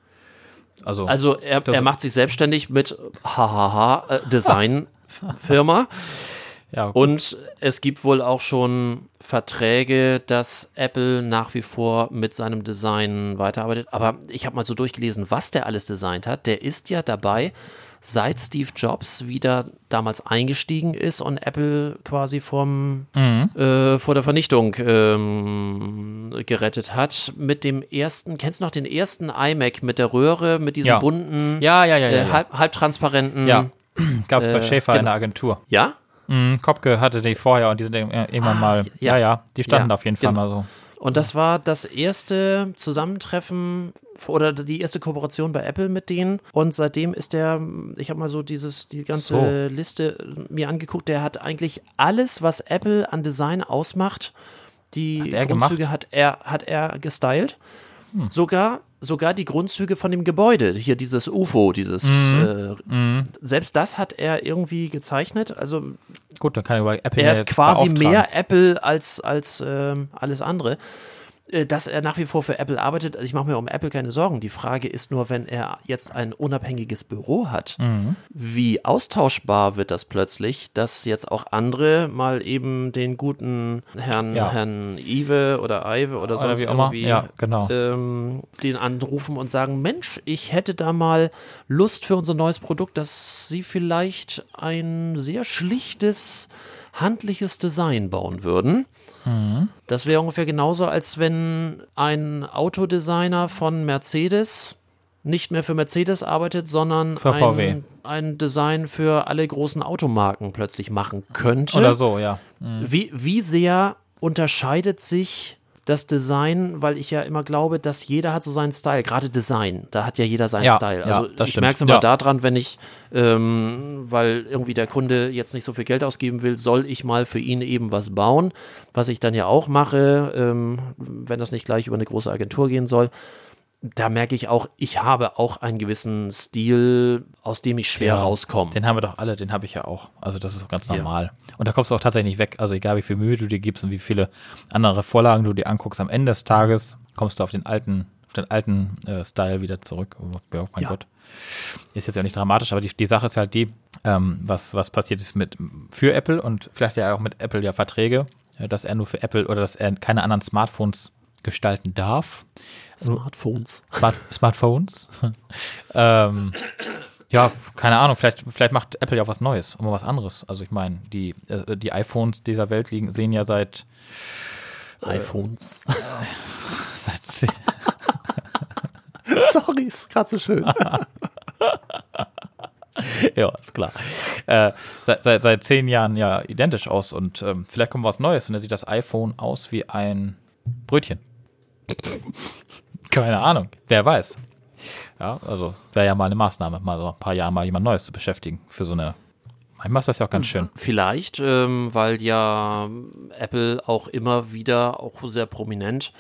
[SPEAKER 4] Also,
[SPEAKER 3] Also er,
[SPEAKER 4] Das-
[SPEAKER 3] er macht sich selbstständig mit hahaha äh, Designfirma.
[SPEAKER 4] ja,
[SPEAKER 3] Und es gibt wohl auch schon Verträge, dass Apple nach wie vor mit seinem Design weiterarbeitet. Aber ich habe mal so durchgelesen, was der alles designt hat. Der ist ja dabei, seit Steve Jobs wieder damals eingestiegen ist und Apple quasi vom, äh, vor der Vernichtung ähm, gerettet hat. Mit dem ersten, kennst du noch den ersten iMac mit der Röhre, mit diesem
[SPEAKER 4] Ja.
[SPEAKER 3] bunten,
[SPEAKER 4] ja, ja, ja, ja.
[SPEAKER 3] äh, halb, halbtransparenten.
[SPEAKER 4] ja. Gab es bei
[SPEAKER 3] äh,
[SPEAKER 4] Schäfer
[SPEAKER 3] genau.
[SPEAKER 4] in der Agentur.
[SPEAKER 3] Ja?
[SPEAKER 4] Mhm, Kopke hatte die vorher und die sind ir- irgendwann mal, ja,
[SPEAKER 3] ja.
[SPEAKER 4] ja, die standen
[SPEAKER 3] Ja,
[SPEAKER 4] auf jeden Fall
[SPEAKER 3] genau.
[SPEAKER 4] mal so.
[SPEAKER 3] Und das war das erste Zusammentreffen oder die erste Kooperation bei Apple mit denen. Und seitdem ist der, ich habe mal so dieses, die ganze Liste mir angeguckt, der hat eigentlich alles, was Apple an Design ausmacht, die
[SPEAKER 4] er
[SPEAKER 3] Grundzüge
[SPEAKER 4] gemacht?
[SPEAKER 3] hat er, hat er gestylt.
[SPEAKER 4] Hm.
[SPEAKER 3] Sogar, sogar die Grundzüge von dem Gebäude, hier dieses UFO, dieses,
[SPEAKER 4] Mhm.
[SPEAKER 3] äh, selbst das hat er irgendwie gezeichnet. Also
[SPEAKER 4] Gut, dann kann ich bei Apple
[SPEAKER 3] er ist quasi mehr Apple als, als ähm, alles andere. Äh, Dass er nach wie vor für Apple arbeitet, also ich mache mir um Apple keine Sorgen. Die Frage ist nur, wenn er jetzt ein unabhängiges Büro hat,
[SPEAKER 4] Mhm.
[SPEAKER 3] wie austauschbar wird das plötzlich, dass jetzt auch andere mal eben den guten Herrn,
[SPEAKER 4] Ja.
[SPEAKER 3] Herrn Ive oder Ive oder
[SPEAKER 4] Oder
[SPEAKER 3] sonst
[SPEAKER 4] wie immer.
[SPEAKER 3] irgendwie
[SPEAKER 4] Ja, genau.
[SPEAKER 3] ähm, den anrufen und sagen, Mensch, ich hätte da mal Lust für unser neues Produkt, dass Sie vielleicht ein sehr schlichtes, handliches Design bauen würden.
[SPEAKER 4] Mhm.
[SPEAKER 3] Das wäre ungefähr genauso, als wenn ein Autodesigner von Mercedes nicht mehr für Mercedes arbeitet, sondern
[SPEAKER 4] Für
[SPEAKER 3] ein, ein Design für alle großen Automarken plötzlich machen könnte.
[SPEAKER 4] Oder so, ja.
[SPEAKER 3] Wie, wie sehr unterscheidet sich das Design, weil ich ja immer glaube, dass jeder hat so seinen Style, gerade Design, da hat ja jeder seinen
[SPEAKER 4] Ja,
[SPEAKER 3] Style.
[SPEAKER 4] ja,
[SPEAKER 3] Also
[SPEAKER 4] das
[SPEAKER 3] ich merke es immer
[SPEAKER 4] Ja.
[SPEAKER 3] daran, wenn ich, ähm, weil irgendwie der Kunde jetzt nicht so viel Geld ausgeben will, soll ich mal für ihn eben was bauen, was ich dann ja auch mache, ähm, wenn das nicht gleich über eine große Agentur gehen soll. Da merke ich auch, ich habe auch einen gewissen Stil, aus dem ich schwer
[SPEAKER 4] Ja,
[SPEAKER 3] rauskomme.
[SPEAKER 4] Den haben wir doch alle, den habe ich ja auch. Also das ist auch ganz
[SPEAKER 3] Ja.
[SPEAKER 4] normal. Und da kommst du auch tatsächlich nicht weg. Also egal wie viel Mühe du dir gibst und wie viele andere Vorlagen du dir anguckst, am Ende des Tages kommst du auf den alten, auf den alten äh, Style wieder zurück. Oh, ja, mein
[SPEAKER 3] Ja.
[SPEAKER 4] Gott. Ist jetzt ja nicht dramatisch, aber die, die Sache ist halt die, ähm, was, was passiert ist mit für Apple und vielleicht ja auch mit Apple ja Verträge, äh, dass er nur für Apple oder dass er keine anderen Smartphones gestalten darf.
[SPEAKER 3] Smartphones.
[SPEAKER 4] Smart Smartphones. ähm, ja, keine Ahnung, vielleicht, vielleicht macht Apple ja auch was Neues, um was anderes. Also ich meine, die, äh, die iPhones dieser Welt liegen, sehen ja seit,
[SPEAKER 3] iPhones.
[SPEAKER 4] seit ze-
[SPEAKER 3] Sorry, ist gerade so schön.
[SPEAKER 4] ja, ist klar. Äh, seit, seit, seit zehn Jahren ja identisch aus und ähm, vielleicht kommt was Neues und dann sieht das iPhone aus wie ein Brötchen. Keine Ahnung, wer weiß. Ja, also wäre ja mal eine Maßnahme, mal so ein paar Jahre mal jemand Neues zu beschäftigen für so eine. Manchmal ist das ja auch ganz schön.
[SPEAKER 3] Vielleicht, ähm, weil ja Apple auch immer wieder, auch sehr prominent,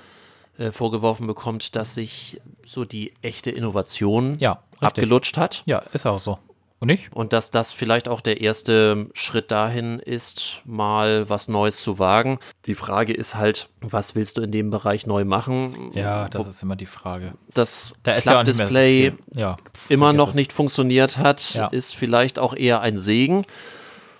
[SPEAKER 3] äh, vorgeworfen bekommt, dass sich so die echte Innovation
[SPEAKER 4] Ja,
[SPEAKER 3] abgelutscht hat.
[SPEAKER 4] Ja, ist auch so. Und nicht?
[SPEAKER 3] Und dass das vielleicht auch der erste Schritt dahin ist, mal was Neues zu wagen. Die Frage ist halt, was willst du in dem Bereich neu machen?
[SPEAKER 4] Ja, das ist immer die Frage.
[SPEAKER 3] das
[SPEAKER 4] Da ist ja so
[SPEAKER 3] Klappdisplay.
[SPEAKER 4] Ja,
[SPEAKER 3] immer noch
[SPEAKER 4] es.
[SPEAKER 3] nicht funktioniert hat,
[SPEAKER 4] Ja.
[SPEAKER 3] ist vielleicht auch eher ein Segen,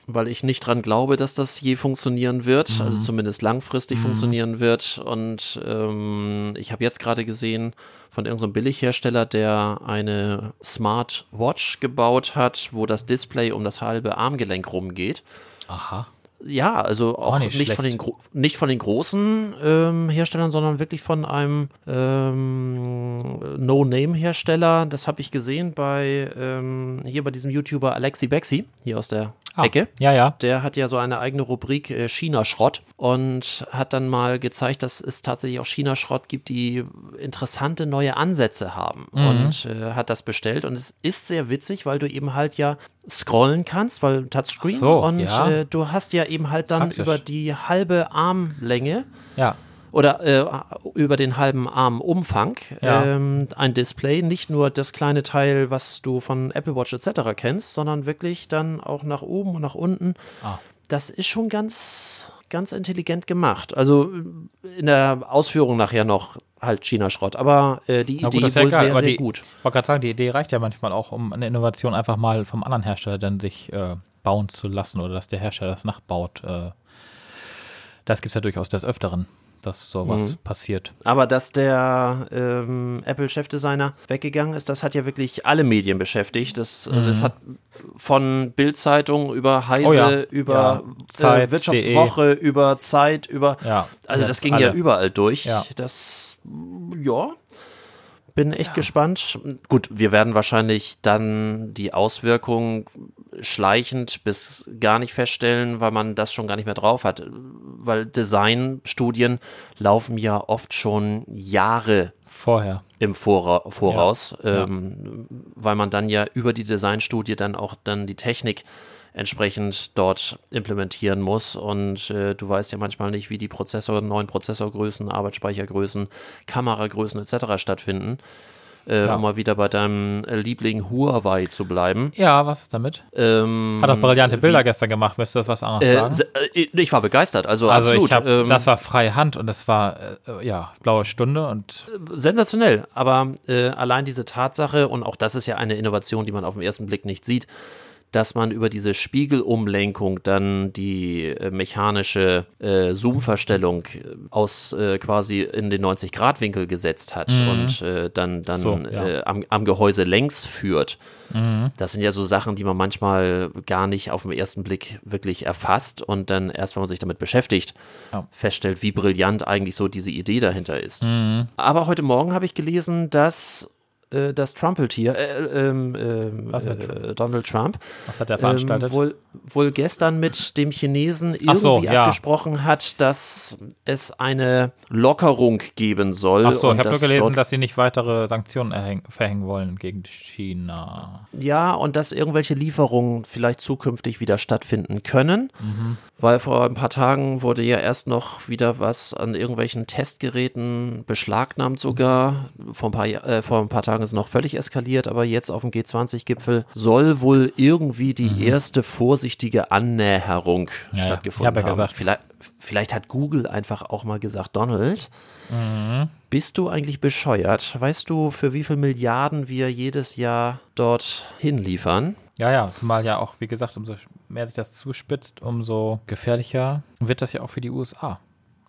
[SPEAKER 3] weil ich nicht dran glaube, dass das je funktionieren wird,
[SPEAKER 4] Mhm.
[SPEAKER 3] also zumindest langfristig funktionieren wird. Und ähm, ich habe jetzt gerade gesehen von irgendeinem Billighersteller, der eine Smart Watch gebaut hat, wo das Display um das halbe Armgelenk rumgeht.
[SPEAKER 4] Aha.
[SPEAKER 3] Ja, also auch,
[SPEAKER 4] Auch
[SPEAKER 3] nicht,
[SPEAKER 4] nicht
[SPEAKER 3] von den nicht von den großen ähm, Herstellern, sondern wirklich von einem ähm, No-Name-Hersteller. Das habe ich gesehen bei ähm, hier bei diesem YouTuber Alexi Bexi hier aus der
[SPEAKER 4] Ah,
[SPEAKER 3] Ecke.
[SPEAKER 4] Ja, ja.
[SPEAKER 3] Der hat ja so eine eigene Rubrik äh, China-Schrott und hat dann mal gezeigt, dass es tatsächlich auch China-Schrott gibt, die interessante neue Ansätze haben
[SPEAKER 4] Mhm.
[SPEAKER 3] und äh, hat das bestellt. Und es ist sehr witzig, weil du eben halt ja scrollen kannst, weil Touchscreen
[SPEAKER 4] so,
[SPEAKER 3] und
[SPEAKER 4] ja.
[SPEAKER 3] äh, du hast ja eben halt dann
[SPEAKER 4] Praktisch.
[SPEAKER 3] über die halbe Armlänge
[SPEAKER 4] Ja.
[SPEAKER 3] oder äh, über den halben Armumfang
[SPEAKER 4] Ja.
[SPEAKER 3] ähm, ein Display, nicht nur das kleine Teil, was du von Apple Watch etc. kennst, sondern wirklich dann auch nach oben und nach unten.
[SPEAKER 4] Ah.
[SPEAKER 3] Das ist schon ganz, ganz intelligent gemacht. Also äh, in der Ausführung nachher noch halt China-Schrott, aber äh, die Idee
[SPEAKER 4] gut, ist
[SPEAKER 3] wohl sehr, sehr
[SPEAKER 4] die,
[SPEAKER 3] gut.
[SPEAKER 4] Ich wollte gerade sagen, die Idee reicht ja manchmal auch, um eine Innovation einfach mal vom anderen Hersteller dann sich äh, bauen zu lassen oder dass der Hersteller das nachbaut. Äh, das gibt es ja durchaus des Öfteren, dass sowas
[SPEAKER 3] Mhm.
[SPEAKER 4] passiert.
[SPEAKER 3] Aber dass der ähm, Apple-Chefdesigner weggegangen ist, das hat ja wirklich alle Medien beschäftigt. Das, also es hat von Bild-Zeitung über Heise,
[SPEAKER 4] Mhm. Oh ja.
[SPEAKER 3] über
[SPEAKER 4] Ja.
[SPEAKER 3] äh,
[SPEAKER 4] Zeit.de.
[SPEAKER 3] Wirtschaftswoche, über Zeit, über
[SPEAKER 4] Ja,
[SPEAKER 3] Also das ging
[SPEAKER 4] alle.
[SPEAKER 3] ja überall durch. Das, ja, bin echt gespannt. Gut, wir werden wahrscheinlich dann die Auswirkungen schleichend bis gar nicht feststellen, weil man das schon gar nicht mehr drauf hat. Weil Designstudien laufen ja oft schon Jahre
[SPEAKER 4] Vorher.
[SPEAKER 3] im Vora Voraus, ähm, weil man dann ja über die Designstudie dann auch dann die Technik entsprechend dort implementieren muss. Und äh, du weißt ja manchmal nicht, wie die Prozessor, neuen Prozessorgrößen, Arbeitsspeichergrößen, Kameragrößen etc. stattfinden. Äh,
[SPEAKER 4] Ja.
[SPEAKER 3] Um mal wieder bei deinem äh, Liebling Huawei zu bleiben.
[SPEAKER 4] Ja, was ist damit?
[SPEAKER 3] Ähm,
[SPEAKER 4] Hat auch brillante Bilder gestern gemacht, müsstest du das was anderes
[SPEAKER 3] Äh,
[SPEAKER 4] sagen?
[SPEAKER 3] äh, ich war begeistert, also,
[SPEAKER 4] Also
[SPEAKER 3] absolut.
[SPEAKER 4] ich hab,
[SPEAKER 3] ähm,
[SPEAKER 4] das war freie Hand und das war äh, ja blaue Stunde und
[SPEAKER 3] sensationell. Aber äh, allein diese Tatsache, und auch das ist ja eine Innovation, die man auf den ersten Blick nicht sieht, dass man über diese Spiegelumlenkung dann die äh, mechanische äh, Zoom-Verstellung äh, aus äh, quasi in den 90-Grad-Winkel gesetzt hat und äh, dann, dann
[SPEAKER 4] So, ja.
[SPEAKER 3] äh, am, am Gehäuse längs führt. Das sind ja so Sachen, die man manchmal gar nicht auf den ersten Blick wirklich erfasst und dann erst, wenn man sich damit beschäftigt,
[SPEAKER 4] Ja.
[SPEAKER 3] feststellt, wie brillant eigentlich so diese Idee dahinter ist. Aber heute Morgen habe ich gelesen, dass äh, das Trumpeltier, äh, ähm, ähm,
[SPEAKER 4] hat
[SPEAKER 3] äh, Donald Trump,
[SPEAKER 4] was hat er veranstaltet?
[SPEAKER 3] ähm, wohl, wohl gestern mit dem Chinesen irgendwie
[SPEAKER 4] so, ja.
[SPEAKER 3] abgesprochen hat, dass es eine Lockerung geben soll.
[SPEAKER 4] Ach so,
[SPEAKER 3] und
[SPEAKER 4] ich habe nur gelesen, dass sie nicht weitere Sanktionen erhäng, verhängen wollen gegen China.
[SPEAKER 3] Ja, und dass irgendwelche Lieferungen vielleicht zukünftig wieder stattfinden können.
[SPEAKER 4] Mhm.
[SPEAKER 3] Weil vor ein paar Tagen wurde ja erst noch wieder was an irgendwelchen Testgeräten beschlagnahmt sogar. Vor ein paar, äh, vor ein paar Tagen ist es noch völlig eskaliert, aber jetzt auf dem G20-Gipfel soll wohl irgendwie die erste vorsichtige Annäherung
[SPEAKER 4] Mhm. Ja,
[SPEAKER 3] stattgefunden
[SPEAKER 4] ja
[SPEAKER 3] haben. Vielleicht, vielleicht hat Google einfach auch mal gesagt, Donald,
[SPEAKER 4] Mhm.
[SPEAKER 3] bist du eigentlich bescheuert? Weißt du, für wie viel Milliarden wir jedes Jahr dort hinliefern?
[SPEAKER 4] Ja, ja, zumal ja auch, wie gesagt, umso mehr sich das zuspitzt, umso gefährlicher wird das ja auch für die USA.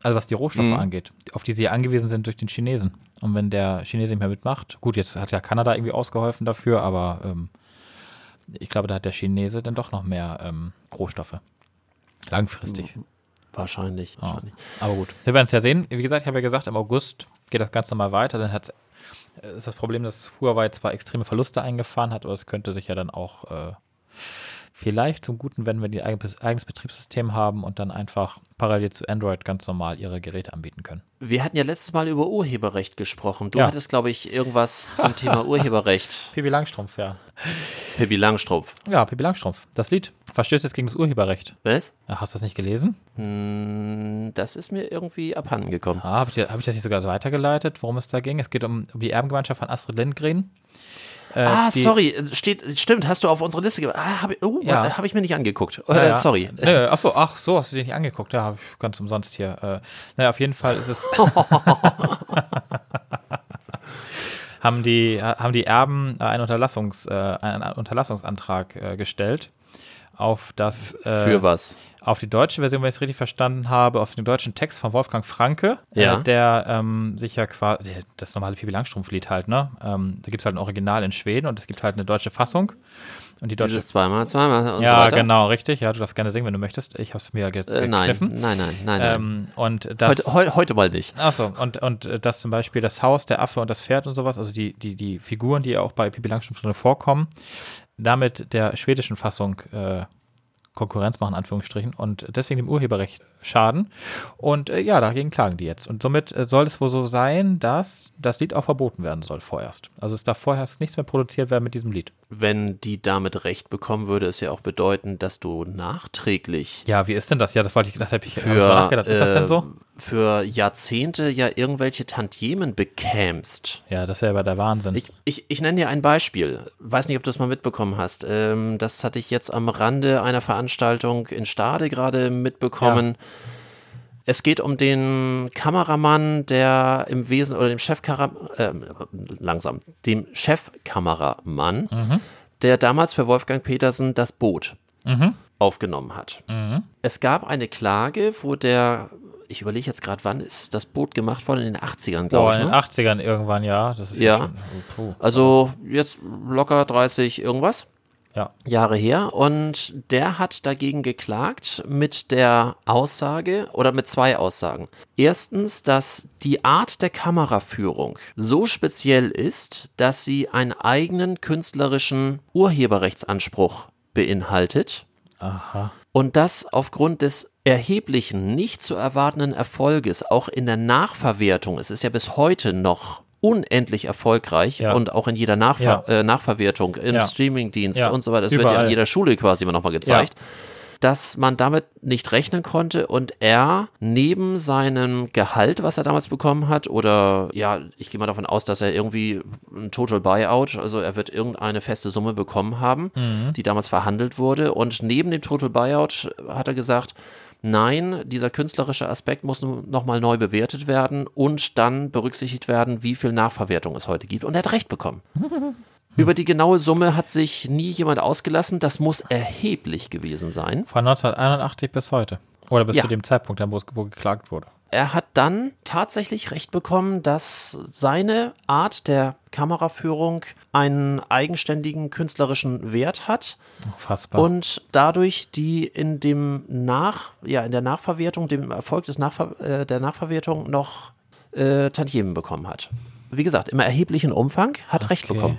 [SPEAKER 4] Also was die Rohstoffe
[SPEAKER 3] Mhm.
[SPEAKER 4] angeht, auf die sie ja angewiesen sind durch den Chinesen. Und wenn der Chinese nicht mehr mitmacht, gut, jetzt hat ja Kanada irgendwie ausgeholfen dafür, aber ähm, ich glaube, da hat der Chinese dann doch noch mehr ähm, Rohstoffe. Langfristig.
[SPEAKER 3] Wahrscheinlich,
[SPEAKER 4] Ja.
[SPEAKER 3] wahrscheinlich.
[SPEAKER 4] Aber gut, wir werden es ja sehen. Wie gesagt, ich habe ja gesagt, im August geht das Ganze mal weiter. Dann hat's, äh, ist das Problem, dass Huawei zwar extreme Verluste eingefahren hat, aber es könnte sich ja dann auch äh, vielleicht zum Guten wenn die ein eigenes Betriebssystem haben und dann einfach parallel zu Android ganz normal ihre Geräte anbieten können.
[SPEAKER 3] Wir hatten ja letztes Mal über Urheberrecht gesprochen. Du
[SPEAKER 4] Ja.
[SPEAKER 3] hattest, glaube ich, irgendwas zum Thema Urheberrecht.
[SPEAKER 4] Pippi Langstrumpf, ja.
[SPEAKER 3] Pippi Langstrumpf.
[SPEAKER 4] Ja, Pippi Langstrumpf. Das Lied verstößt jetzt gegen das Urheberrecht.
[SPEAKER 3] Was?
[SPEAKER 4] Hast du das nicht gelesen?
[SPEAKER 3] Hm, Das ist mir irgendwie abhanden gekommen.
[SPEAKER 4] Ah, habe ich, hab ich das nicht sogar weitergeleitet, worum es da ging? Es geht um, um die Erbengemeinschaft von Astrid Lindgren. Äh,
[SPEAKER 3] Ah, sorry, steht, stimmt, hast du auf unsere Liste gemacht? Ah, habe oh,
[SPEAKER 4] Ja.
[SPEAKER 3] hab ich mir nicht angeguckt. Äh,
[SPEAKER 4] ja.
[SPEAKER 3] sorry.
[SPEAKER 4] Nö, ach so, ach so, hast du dir nicht angeguckt? Ja, habe ich ganz umsonst hier. Äh, naja, auf jeden Fall ist es. haben, die, haben die Erben einen, Unterlassungs, äh, einen Unterlassungsantrag äh, gestellt auf das. Äh,
[SPEAKER 3] Für was?
[SPEAKER 4] Auf die deutsche Version, wenn ich es richtig verstanden habe, auf den deutschen Text von Wolfgang Franke,
[SPEAKER 3] Ja.
[SPEAKER 4] äh, der ähm, sich ja quasi, das normale Pippi Langstrumpf-Lied halt, ne? Ähm, da gibt es halt ein Original in Schweden und es gibt halt eine deutsche Fassung. Und die deutsche.
[SPEAKER 3] Dieses zweimal, zweimal und
[SPEAKER 4] ja,
[SPEAKER 3] so weiter?
[SPEAKER 4] genau, richtig. Ja, du darfst gerne singen, wenn du möchtest. Ich habe es mir jetzt
[SPEAKER 3] Äh, nein,
[SPEAKER 4] gekniffen.
[SPEAKER 3] nein, nein, nein, nein.
[SPEAKER 4] Ähm, und das.
[SPEAKER 3] heute, heu, heute mal nicht.
[SPEAKER 4] Achso, und, und äh, das zum Beispiel das Haus, der Affe und das Pferd und sowas, also die, die, die Figuren, die auch bei Pippi Langstrumpf drin vorkommen, damit der schwedischen Fassung äh, Konkurrenz machen, in Anführungsstrichen, und deswegen dem Urheberrecht schaden. Und äh, ja, dagegen klagen die jetzt. Und somit äh, soll es wohl so sein, dass das Lied auch verboten werden soll vorerst. Also es darf vorerst nichts mehr produziert werden mit diesem Lied.
[SPEAKER 3] Wenn die damit recht bekommen, würde es ja auch bedeuten, dass du nachträglich
[SPEAKER 4] Ja, wie ist denn das? Ja, das wollte ich, das habe ich
[SPEAKER 3] für,
[SPEAKER 4] nachgedacht. Ist das denn
[SPEAKER 3] äh,
[SPEAKER 4] so?
[SPEAKER 3] Für Jahrzehnte ja irgendwelche Tantiemen bekämst.
[SPEAKER 4] Ja, das wäre aber der Wahnsinn.
[SPEAKER 3] Ich, ich, ich nenne dir ein Beispiel. Weiß nicht, ob du das mal mitbekommen hast. Ähm, das hatte ich jetzt am Rande einer Veranstaltung in Stade gerade mitbekommen. Es geht um den Kameramann, der im Wesen oder dem Chefkameramann, äh, langsam, dem Chefkameramann, der damals für Wolfgang Petersen das Boot aufgenommen hat. Es gab eine Klage, wo der, ich überlege jetzt gerade, wann ist das Boot gemacht worden? In den 80ern, glaube
[SPEAKER 4] Boah,
[SPEAKER 3] ich.
[SPEAKER 4] in den
[SPEAKER 3] Ne?
[SPEAKER 4] 80ern irgendwann, ja. Das ist
[SPEAKER 3] Ja.
[SPEAKER 4] schon, puh.
[SPEAKER 3] Also jetzt locker 30 irgendwas
[SPEAKER 4] Ja.
[SPEAKER 3] Jahre her. Und der hat dagegen geklagt mit der Aussage oder mit zwei Aussagen. Erstens, dass die Art der Kameraführung so speziell ist, dass sie einen eigenen künstlerischen Urheberrechtsanspruch beinhaltet.
[SPEAKER 4] Aha.
[SPEAKER 3] Und das aufgrund des erheblichen, nicht zu erwartenden Erfolges, auch in der Nachverwertung. Es ist ja bis heute noch unendlich erfolgreich
[SPEAKER 4] Ja.
[SPEAKER 3] und auch in jeder Nachver
[SPEAKER 4] Ja.
[SPEAKER 3] äh, Nachverwertung, im
[SPEAKER 4] Ja.
[SPEAKER 3] Streamingdienst und so weiter. Das wird ja
[SPEAKER 4] Überall.
[SPEAKER 3] in jeder Schule quasi immer nochmal gezeigt. Dass man damit nicht rechnen konnte und er neben seinem Gehalt, was er damals bekommen hat, oder ja, ich gehe mal davon aus, dass er irgendwie ein Total Buyout, also er wird irgendeine feste Summe bekommen haben,
[SPEAKER 4] Mhm.
[SPEAKER 3] die damals verhandelt wurde. Und neben dem Total Buyout hat er gesagt, nein, dieser künstlerische Aspekt muss nochmal neu bewertet werden und dann berücksichtigt werden, wie viel Nachverwertung es heute gibt. Und er hat recht bekommen. Über die genaue Summe hat sich nie jemand ausgelassen. Das muss erheblich gewesen sein.
[SPEAKER 4] Von 1981 bis heute. Oder bis
[SPEAKER 3] Ja.
[SPEAKER 4] zu dem Zeitpunkt, wo, es- wo geklagt wurde.
[SPEAKER 3] Er hat dann tatsächlich recht bekommen, dass seine Art der Kameraführung einen eigenständigen künstlerischen Wert hat
[SPEAKER 4] Fassbar.
[SPEAKER 3] und dadurch die in dem Nach, ja, in der Nachverwertung, dem Erfolg des Nachver äh, der Nachverwertung noch äh, Tantiemen bekommen hat. Wie gesagt, im erheblichen Umfang hat recht
[SPEAKER 4] okay.
[SPEAKER 3] bekommen.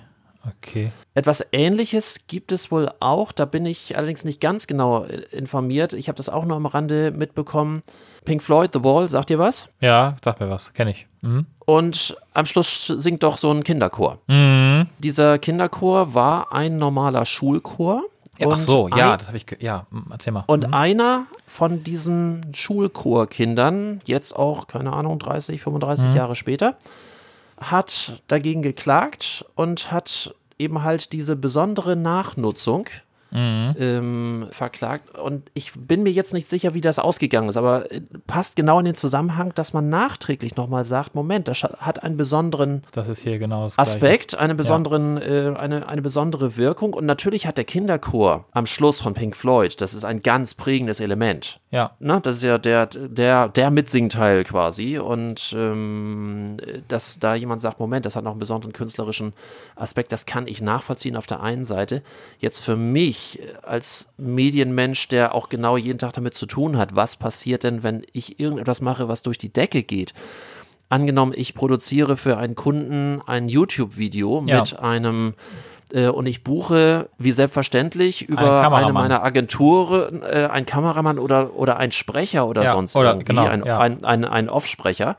[SPEAKER 4] Okay.
[SPEAKER 3] Etwas Ähnliches gibt es wohl auch, da bin ich allerdings nicht ganz genau äh, informiert. Ich habe das auch nur am Rande mitbekommen. Pink Floyd, The Wall, sagt ihr was?
[SPEAKER 4] Ja, sag mir was. Kenne ich. Mhm.
[SPEAKER 3] Und am Schluss singt doch so ein Kinderchor.
[SPEAKER 4] Mhm.
[SPEAKER 3] Dieser Kinderchor war ein normaler Schulchor.
[SPEAKER 4] Ach
[SPEAKER 3] Und
[SPEAKER 4] so, ja,
[SPEAKER 3] ein-
[SPEAKER 4] das habe ich. Ja, mm, erzähl mal.
[SPEAKER 3] Und
[SPEAKER 4] Mhm.
[SPEAKER 3] einer von diesen Schulchorkindern, jetzt auch, keine Ahnung, 30, 35
[SPEAKER 4] Mhm.
[SPEAKER 3] Jahre später, hat dagegen geklagt und hat eben halt diese besondere Nachnutzung
[SPEAKER 4] Mhm.
[SPEAKER 3] ähm, verklagt. Und ich bin mir jetzt nicht sicher, wie das ausgegangen ist, aber äh, passt genau in den Zusammenhang, dass man nachträglich nochmal sagt, Moment, das hat einen besonderen
[SPEAKER 4] Das ist hier genau.
[SPEAKER 3] Aspekt, eine, besonderen, äh, eine, eine besondere Wirkung. Und natürlich hat der Kinderchor am Schluss von Pink Floyd, das ist ein ganz prägendes Element.
[SPEAKER 4] Ja.
[SPEAKER 3] Ne? Das ist ja der, der, der Mitsingteil quasi. Und ähm, dass da jemand sagt, Moment, das hat noch einen besonderen künstlerischen Aspekt, das kann ich nachvollziehen auf der einen Seite. Jetzt für mich äh, als Medienmensch, der auch genau jeden Tag damit zu tun hat, was passiert denn, wenn ich irgendetwas mache, was durch die Decke geht? Angenommen, ich produziere für einen Kunden ein YouTube-Video
[SPEAKER 4] Ja.
[SPEAKER 3] mit einem äh, und ich buche, wie selbstverständlich, über eine meiner Agenturen äh, ein Kameramann oder, oder ein Sprecher oder
[SPEAKER 4] Ja,
[SPEAKER 3] sonst
[SPEAKER 4] oder-
[SPEAKER 3] irgendwie,
[SPEAKER 4] genau,
[SPEAKER 3] ein,
[SPEAKER 4] ja.
[SPEAKER 3] ein, ein, ein Off-Sprecher,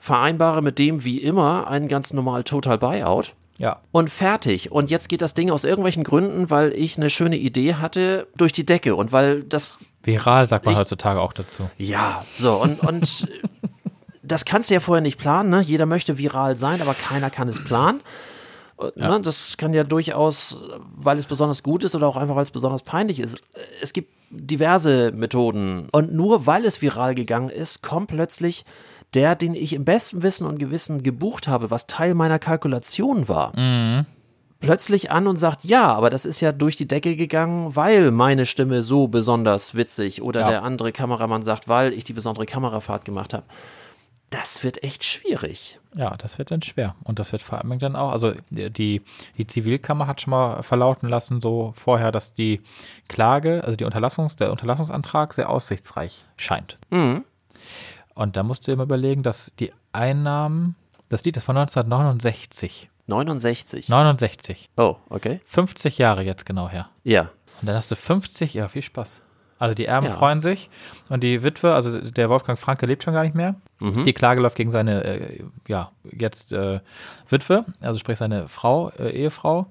[SPEAKER 3] vereinbare mit dem wie immer einen ganz normal Total Buyout
[SPEAKER 4] Ja.
[SPEAKER 3] und fertig. Und jetzt geht das Ding aus irgendwelchen Gründen, weil ich eine schöne Idee hatte, durch die Decke und weil das
[SPEAKER 4] Viral sagt man
[SPEAKER 3] Ich-
[SPEAKER 4] heutzutage auch dazu.
[SPEAKER 3] ja, so, und, und das kannst du ja vorher nicht planen, ne? Jeder möchte viral sein, aber keiner kann es planen. Und, Ne? Das kann ja durchaus, weil es besonders gut ist oder auch einfach, weil es besonders peinlich ist. Es gibt diverse Methoden. Und nur weil es viral gegangen ist, kommt plötzlich der, den ich im besten Wissen und Gewissen gebucht habe, was Teil meiner Kalkulation war. plötzlich an und sagt, ja, aber das ist ja durch die Decke gegangen, weil meine Stimme so besonders witzig oder
[SPEAKER 4] Ja.
[SPEAKER 3] der andere Kameramann sagt, weil ich die besondere Kamerafahrt gemacht habe. Das wird echt schwierig.
[SPEAKER 4] Ja, das wird dann schwer. Und das wird vor allem dann auch, also die, die Zivilkammer hat schon mal verlauten lassen, so vorher, dass die Klage, also die Unterlassungs, der Unterlassungsantrag sehr aussichtsreich scheint.
[SPEAKER 3] Mhm.
[SPEAKER 4] Und da musst du mal überlegen, dass die Einnahmen, das Lied ist von 1969.
[SPEAKER 3] 69.
[SPEAKER 4] 69.
[SPEAKER 3] Oh, okay.
[SPEAKER 4] 50 Jahre jetzt genau her.
[SPEAKER 3] Ja.
[SPEAKER 4] Und dann hast du 50, ja, viel Spaß. Also die Erben
[SPEAKER 3] Ja.
[SPEAKER 4] freuen sich und die Witwe, also der Wolfgang Franke lebt schon gar nicht mehr.
[SPEAKER 3] Mhm.
[SPEAKER 4] Die Klage läuft gegen seine, äh, ja, jetzt äh, Witwe, also sprich seine Frau, äh, Ehefrau.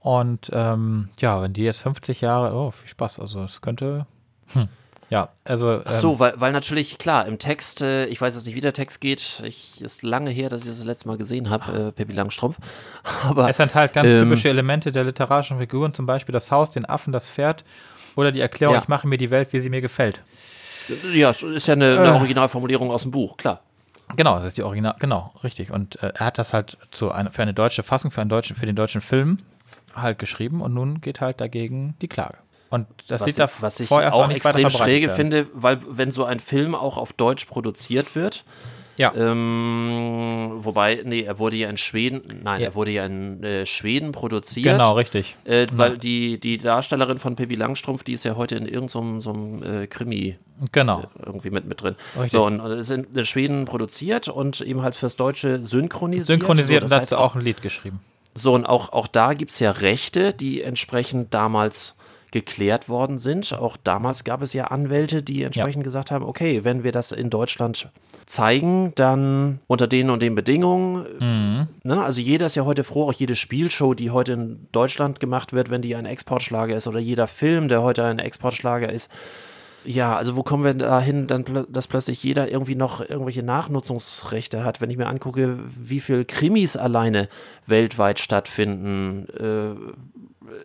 [SPEAKER 4] Und ähm, ja, wenn die jetzt 50 Jahre, oh, viel Spaß, also es könnte, hm, ja, also.
[SPEAKER 3] Ach so, weil, weil natürlich, klar, im Text, äh, ich weiß jetzt nicht, wie der Text geht. Ich ist lange her, dass ich das, das letzte Mal gesehen habe, äh, Pippi Langstrumpf. Aber
[SPEAKER 4] Es enthält ganz
[SPEAKER 3] Ähm,
[SPEAKER 4] typische Elemente der literarischen Figuren, zum Beispiel das Haus, den Affen, das Pferd oder die Erklärung,
[SPEAKER 3] Ja.
[SPEAKER 4] ich mache mir die Welt, wie sie mir gefällt.
[SPEAKER 3] ja, es ist ja eine, eine
[SPEAKER 4] Äh.
[SPEAKER 3] Originalformulierung aus dem Buch, klar.
[SPEAKER 4] Genau, das ist die Original, genau, richtig. Und äh, er hat das halt zu eine, für eine deutsche Fassung, für, einen deutschen, für den deutschen Film halt geschrieben und nun geht halt dagegen die Klage. Und das
[SPEAKER 3] Was,
[SPEAKER 4] Lied da
[SPEAKER 3] was ich auch extrem schräge
[SPEAKER 4] werden.
[SPEAKER 3] finde, weil wenn so ein Film auch auf Deutsch produziert wird,
[SPEAKER 4] Ja.
[SPEAKER 3] ähm, wobei, nee, er wurde ja in Schweden, nein,
[SPEAKER 4] Ja.
[SPEAKER 3] er wurde ja in äh, Schweden produziert.
[SPEAKER 4] Genau, richtig.
[SPEAKER 3] Äh, weil die, die Darstellerin von Pippi Langstrumpf, die ist ja heute in irgendeinem so einem, äh, Krimi
[SPEAKER 4] Genau.
[SPEAKER 3] irgendwie mit, mit drin.
[SPEAKER 4] Richtig.
[SPEAKER 3] So, und es ist in Schweden produziert und eben halt fürs Deutsche synchronisiert.
[SPEAKER 4] Synchronisiert
[SPEAKER 3] so,
[SPEAKER 4] und dazu auch ein Lied geschrieben.
[SPEAKER 3] So, und auch, auch da gibt es ja Rechte, die entsprechend damals geklärt worden sind. Auch damals gab es ja Anwälte, die entsprechend gesagt haben, okay, wenn wir das in Deutschland zeigen, dann unter den und den Bedingungen.
[SPEAKER 4] Mhm.
[SPEAKER 3] Ne? Also jeder ist ja heute froh, auch jede Spielshow, die heute in Deutschland gemacht wird, wenn die ein Exportschlager ist, oder jeder Film, der heute ein Exportschlager ist. Ja, also wo kommen wir dahin, dann, plö- dass plötzlich jeder irgendwie noch irgendwelche Nachnutzungsrechte hat? Wenn ich mir angucke, wie viel Krimis alleine weltweit stattfinden. Äh,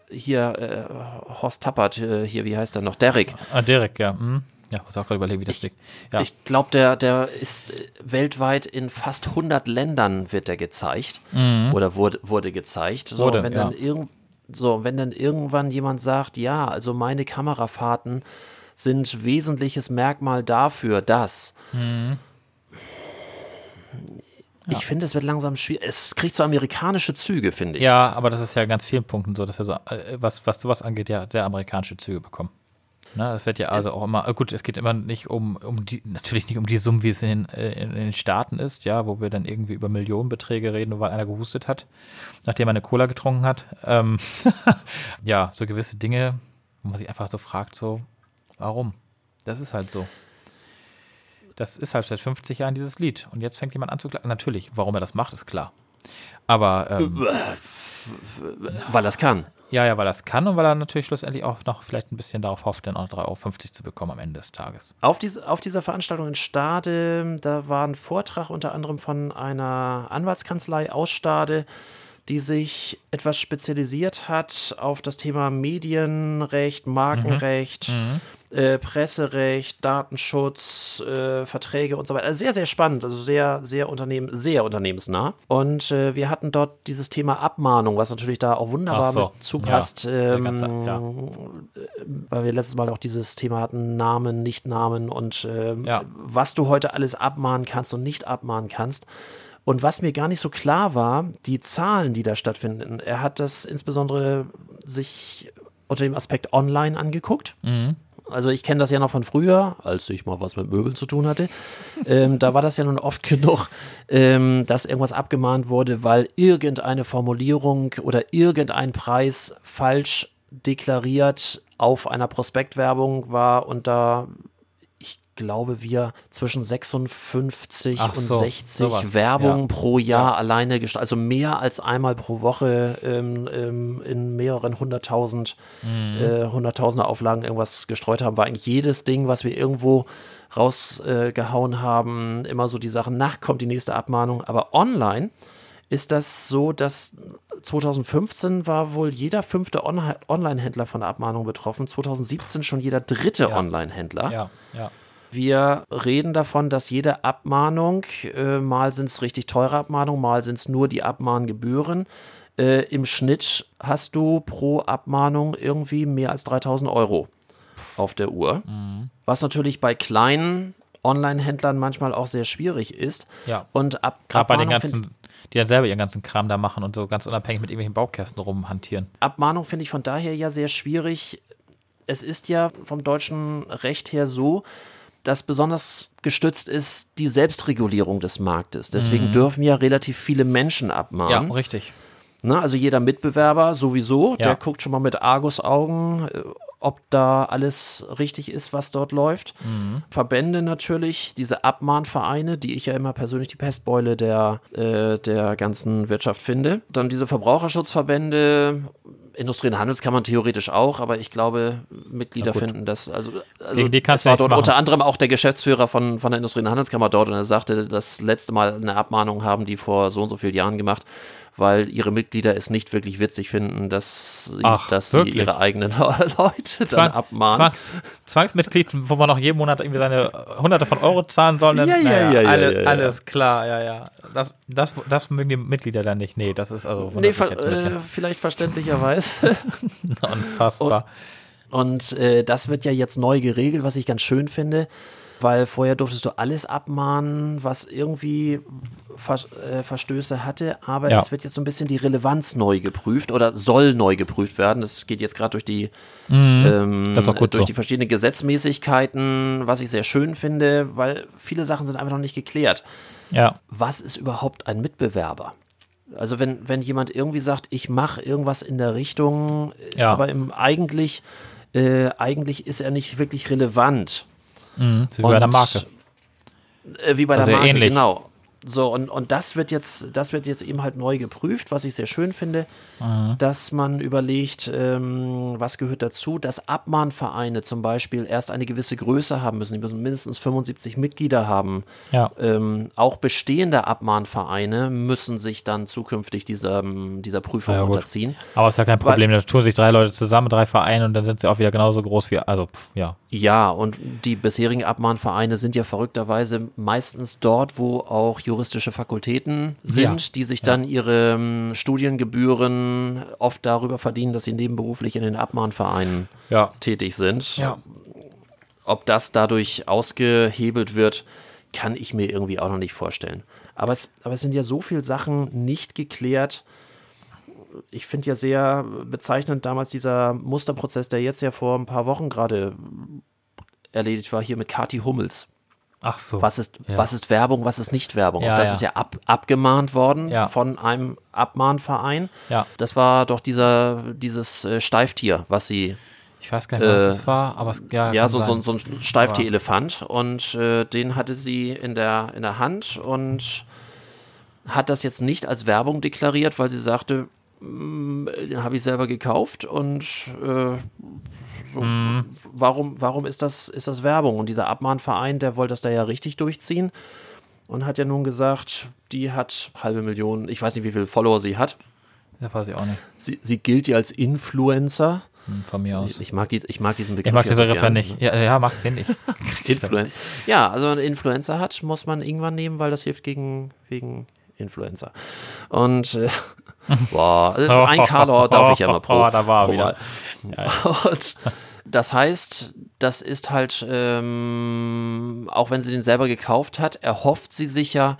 [SPEAKER 3] hier, äh, Horst Tappert, äh, hier, wie heißt er noch? Derrick.
[SPEAKER 4] Ah, Derek, ja. Hm. Ja, muss auch gerade überlegen, wie das liegt. Ja.
[SPEAKER 3] Ich glaube, der, der ist äh, weltweit in fast 100 Ländern wird der gezeigt oder wurde, wurde gezeigt. So,
[SPEAKER 4] Mhm. Wurde,
[SPEAKER 3] wenn
[SPEAKER 4] ja.
[SPEAKER 3] dann irgend, so, wenn dann irgendwann jemand sagt, ja, also meine Kamerafahrten sind wesentliches Merkmal dafür, dass.
[SPEAKER 4] Mhm.
[SPEAKER 3] Ich finde, es wird langsam schwierig. Es kriegt so amerikanische Züge, finde ich.
[SPEAKER 4] ja, aber das ist ja in ganz vielen Punkten so, dass wir so, äh, was, was sowas angeht, ja sehr amerikanische Züge bekommen. Ne, das wird ja also auch immer, äh, gut, es geht immer nicht um, um die, natürlich nicht um die Summen, wie es in den, äh, in den Staaten ist, ja, wo wir dann irgendwie über Millionenbeträge reden, nur weil einer gehustet hat, nachdem er eine Cola getrunken hat. Ähm, ja, so gewisse Dinge, wo man sich einfach so fragt, so, warum? Das ist halt so. Das ist halt seit 50 Jahren dieses Lied. Und jetzt fängt jemand an zu klagen. Natürlich, warum er das macht, ist klar. Aber ähm,
[SPEAKER 3] Weil das kann.
[SPEAKER 4] ja, ja, weil es kann und weil er natürlich schlussendlich auch noch vielleicht ein bisschen darauf hofft, dann auch 3,50 Euro zu bekommen am Ende des Tages.
[SPEAKER 3] Auf, diese, auf dieser Veranstaltung in Stade, da war ein Vortrag unter anderem von einer Anwaltskanzlei aus Stade, die sich etwas spezialisiert hat auf das Thema Medienrecht, Markenrecht, Äh, Presserecht, Datenschutz, äh, Verträge und so weiter. Also sehr, sehr spannend, also sehr, sehr unternehmen, sehr unternehmensnah. Und äh, wir hatten dort dieses Thema Abmahnung, was natürlich da auch wunderbar
[SPEAKER 4] so,
[SPEAKER 3] mit zupasst.
[SPEAKER 4] ja,
[SPEAKER 3] ähm,
[SPEAKER 4] ganze- ja.
[SPEAKER 3] weil wir letztes Mal auch dieses Thema hatten, Namen, Nichtnamen und ähm,
[SPEAKER 4] Ja.
[SPEAKER 3] was du heute alles abmahnen kannst und nicht abmahnen kannst. Und was mir gar nicht so klar war, die Zahlen, die da stattfinden. Er hat das insbesondere sich unter dem Aspekt online angeguckt. Also ich kenne das ja noch von früher, als ich mal was mit Möbeln zu tun hatte. ähm, da war das ja nun oft genug, ähm, dass irgendwas abgemahnt wurde, weil irgendeine Formulierung oder irgendein Preis falsch deklariert auf einer Prospektwerbung war und da, glaube, wir zwischen 56
[SPEAKER 4] Ach
[SPEAKER 3] und
[SPEAKER 4] so,
[SPEAKER 3] 60
[SPEAKER 4] sowas,
[SPEAKER 3] Werbung
[SPEAKER 4] ja.
[SPEAKER 3] pro Jahr alleine gestaltet, also mehr als einmal pro Woche ähm, ähm, in mehreren hunderttausend, äh, hunderttausender Auflagen irgendwas gestreut haben, war eigentlich jedes Ding, was wir irgendwo rausgehauen äh, haben, immer so die Sache, nach kommt die nächste Abmahnung, aber online ist das so, dass 2015 war wohl jeder fünfte On Online-Händler von der Abmahnung betroffen, 2017 schon jeder dritte
[SPEAKER 4] Ja.
[SPEAKER 3] Online-Händler.
[SPEAKER 4] Ja, ja.
[SPEAKER 3] Wir reden davon, dass jede Abmahnung, äh, mal sind es richtig teure Abmahnungen, mal sind es nur die Abmahngebühren, Äh, Im Schnitt hast du pro Abmahnung irgendwie mehr als 3000 Euro auf der Uhr.
[SPEAKER 4] Mhm.
[SPEAKER 3] Was natürlich bei kleinen Online-Händlern manchmal auch sehr schwierig ist.
[SPEAKER 4] Ja.
[SPEAKER 3] Und ab
[SPEAKER 4] Gerade bei den ganzen, die dann selber ihren ganzen Kram da machen und so ganz unabhängig mit irgendwelchen Baukästen rumhantieren.
[SPEAKER 3] Abmahnung finde ich von daher ja sehr schwierig. Es ist ja vom deutschen Recht her so, dass besonders gestützt ist die Selbstregulierung des Marktes. Deswegen dürfen ja relativ viele Menschen
[SPEAKER 4] Ja,
[SPEAKER 3] abmahnen.
[SPEAKER 4] richtig.
[SPEAKER 3] Ne? Also jeder Mitbewerber sowieso,
[SPEAKER 4] Ja.
[SPEAKER 3] der guckt schon mal mit Argusaugen, äh, ob da alles richtig ist, was dort läuft.
[SPEAKER 4] Mhm.
[SPEAKER 3] Verbände natürlich, diese Abmahnvereine, die ich ja immer persönlich die Pestbeule der, äh, der ganzen Wirtschaft finde. Dann diese Verbraucherschutzverbände, Industrie- und Handelskammern theoretisch auch, aber ich glaube, Mitglieder finden das, also, also
[SPEAKER 4] Die- die du
[SPEAKER 3] war dort
[SPEAKER 4] machen.
[SPEAKER 3] unter anderem auch der Geschäftsführer von, von der Industrie- und Handelskammer dort und er sagte, das letzte Mal eine Abmahnung haben die vor so und so vielen Jahren gemacht, weil ihre Mitglieder es nicht wirklich witzig finden, dass sie,
[SPEAKER 4] Ach,
[SPEAKER 3] dass sie ihre eigenen Leute dann
[SPEAKER 4] Zwang,
[SPEAKER 3] abmahnen.
[SPEAKER 4] Zwangs, Zwangsmitglied, wo man noch jeden Monat irgendwie seine Hunderte von Euro zahlen soll. Dann,
[SPEAKER 3] Ja, ja, ja, ja,
[SPEAKER 4] alle,
[SPEAKER 3] ja, ja.
[SPEAKER 4] Alles klar, ja, ja. Das, das, das mögen die Mitglieder dann nicht. Nee, das ist also
[SPEAKER 3] Nee, ver äh, vielleicht verständlicherweise.
[SPEAKER 4] unfassbar.
[SPEAKER 3] Und äh, das wird ja jetzt neu geregelt, was ich ganz schön finde, weil vorher durftest du alles abmahnen, was irgendwie Vers äh, Verstöße hatte, aber
[SPEAKER 4] Ja.
[SPEAKER 3] es wird jetzt so ein bisschen die Relevanz neu geprüft oder soll neu geprüft werden. Das geht jetzt gerade durch die ähm,
[SPEAKER 4] auch gut
[SPEAKER 3] durch
[SPEAKER 4] so.
[SPEAKER 3] die verschiedenen Gesetzmäßigkeiten, was ich sehr schön finde, weil viele Sachen sind einfach noch nicht geklärt.
[SPEAKER 4] Ja,
[SPEAKER 3] Was ist überhaupt ein Mitbewerber? Also wenn, wenn jemand irgendwie sagt, ich mache irgendwas in der Richtung,
[SPEAKER 4] Ja.
[SPEAKER 3] aber im, eigentlich, äh, eigentlich ist er nicht wirklich relevant.
[SPEAKER 4] Mhm. so wie bei
[SPEAKER 3] Und-
[SPEAKER 4] Marke.
[SPEAKER 3] Äh, wie bei
[SPEAKER 4] Also
[SPEAKER 3] der Marke,
[SPEAKER 4] ähnlich.
[SPEAKER 3] genau. So, und, und das wird jetzt, das wird jetzt eben halt neu geprüft, was ich sehr schön finde,
[SPEAKER 4] Mhm.
[SPEAKER 3] dass man überlegt, ähm, was gehört dazu, dass Abmahnvereine zum Beispiel erst eine gewisse Größe haben müssen, die müssen mindestens 75 Mitglieder haben.
[SPEAKER 4] Ja.
[SPEAKER 3] Ähm, auch bestehende Abmahnvereine müssen sich dann zukünftig dieser, dieser Prüfung
[SPEAKER 4] Ja,
[SPEAKER 3] unterziehen.
[SPEAKER 4] Aber ist ja kein Problem. Da tun sich drei Leute zusammen, drei Vereine und dann sind sie auch wieder genauso groß wie, also, pff, ja.
[SPEAKER 3] Ja, und die bisherigen Abmahnvereine sind ja verrückterweise meistens dort, wo auch juristische Fakultäten sind,
[SPEAKER 4] Ja,
[SPEAKER 3] die sich dann ihre ähm, Oft darüber verdienen, dass sie nebenberuflich in den Abmahnvereinen
[SPEAKER 4] Ja.
[SPEAKER 3] tätig sind.
[SPEAKER 4] Ja.
[SPEAKER 3] Ob das dadurch ausgehebelt wird, kann ich mir irgendwie auch noch nicht vorstellen. Aber es, aber es sind ja so viele Sachen nicht geklärt. Ich finde ja sehr bezeichnend damals dieser Musterprozess, der jetzt ja vor ein paar Wochen gerade erledigt war, hier mit Kati Hummels.
[SPEAKER 4] Ach so.
[SPEAKER 3] Was ist,
[SPEAKER 4] Ja.
[SPEAKER 3] was ist Werbung, was ist nicht Werbung?
[SPEAKER 4] Ja,
[SPEAKER 3] das
[SPEAKER 4] ja.
[SPEAKER 3] ist ja ab, abgemahnt worden von einem Abmahnverein.
[SPEAKER 4] Ja.
[SPEAKER 3] Das war doch dieser, dieses äh, Steiftier, was sie
[SPEAKER 4] Ich weiß gar nicht, was
[SPEAKER 3] Äh,
[SPEAKER 4] es war, aber es, ja,
[SPEAKER 3] ja, so, so, so ein Steiftierelefant und äh, den hatte sie in der, in der Hand und hat das jetzt nicht als Werbung deklariert, weil sie sagte, "Mm, den habe ich selber gekauft und äh, so,
[SPEAKER 4] Mhm.
[SPEAKER 3] warum, warum ist das, ist das Werbung? Und dieser Abmahnverein, der wollte das da ja richtig durchziehen und hat ja nun gesagt, die hat halbe Million, ich weiß nicht, wie viele Follower sie hat.
[SPEAKER 4] Das weiß ich auch nicht.
[SPEAKER 3] Sie, sie gilt ja als Influencer.
[SPEAKER 4] Hm, Von mir aus.
[SPEAKER 3] Ich mag, die, ich mag diesen Begriff.
[SPEAKER 4] Ich mag
[SPEAKER 3] ja
[SPEAKER 4] diese
[SPEAKER 3] so
[SPEAKER 4] Begriff
[SPEAKER 3] gern.
[SPEAKER 4] nicht. Ja, ja magst du nicht.
[SPEAKER 3] Influen ja, also ein Influencer hat, muss man irgendwann nehmen, weil das hilft gegen, wegen Influencer. Und äh, boah, äh, ein Karlauer darf ich ja mal pro,
[SPEAKER 4] Oh, da war
[SPEAKER 3] pro
[SPEAKER 4] wieder.
[SPEAKER 3] Und das heißt, das ist halt, ähm, auch wenn sie den selber gekauft hat, erhofft sie sich ja,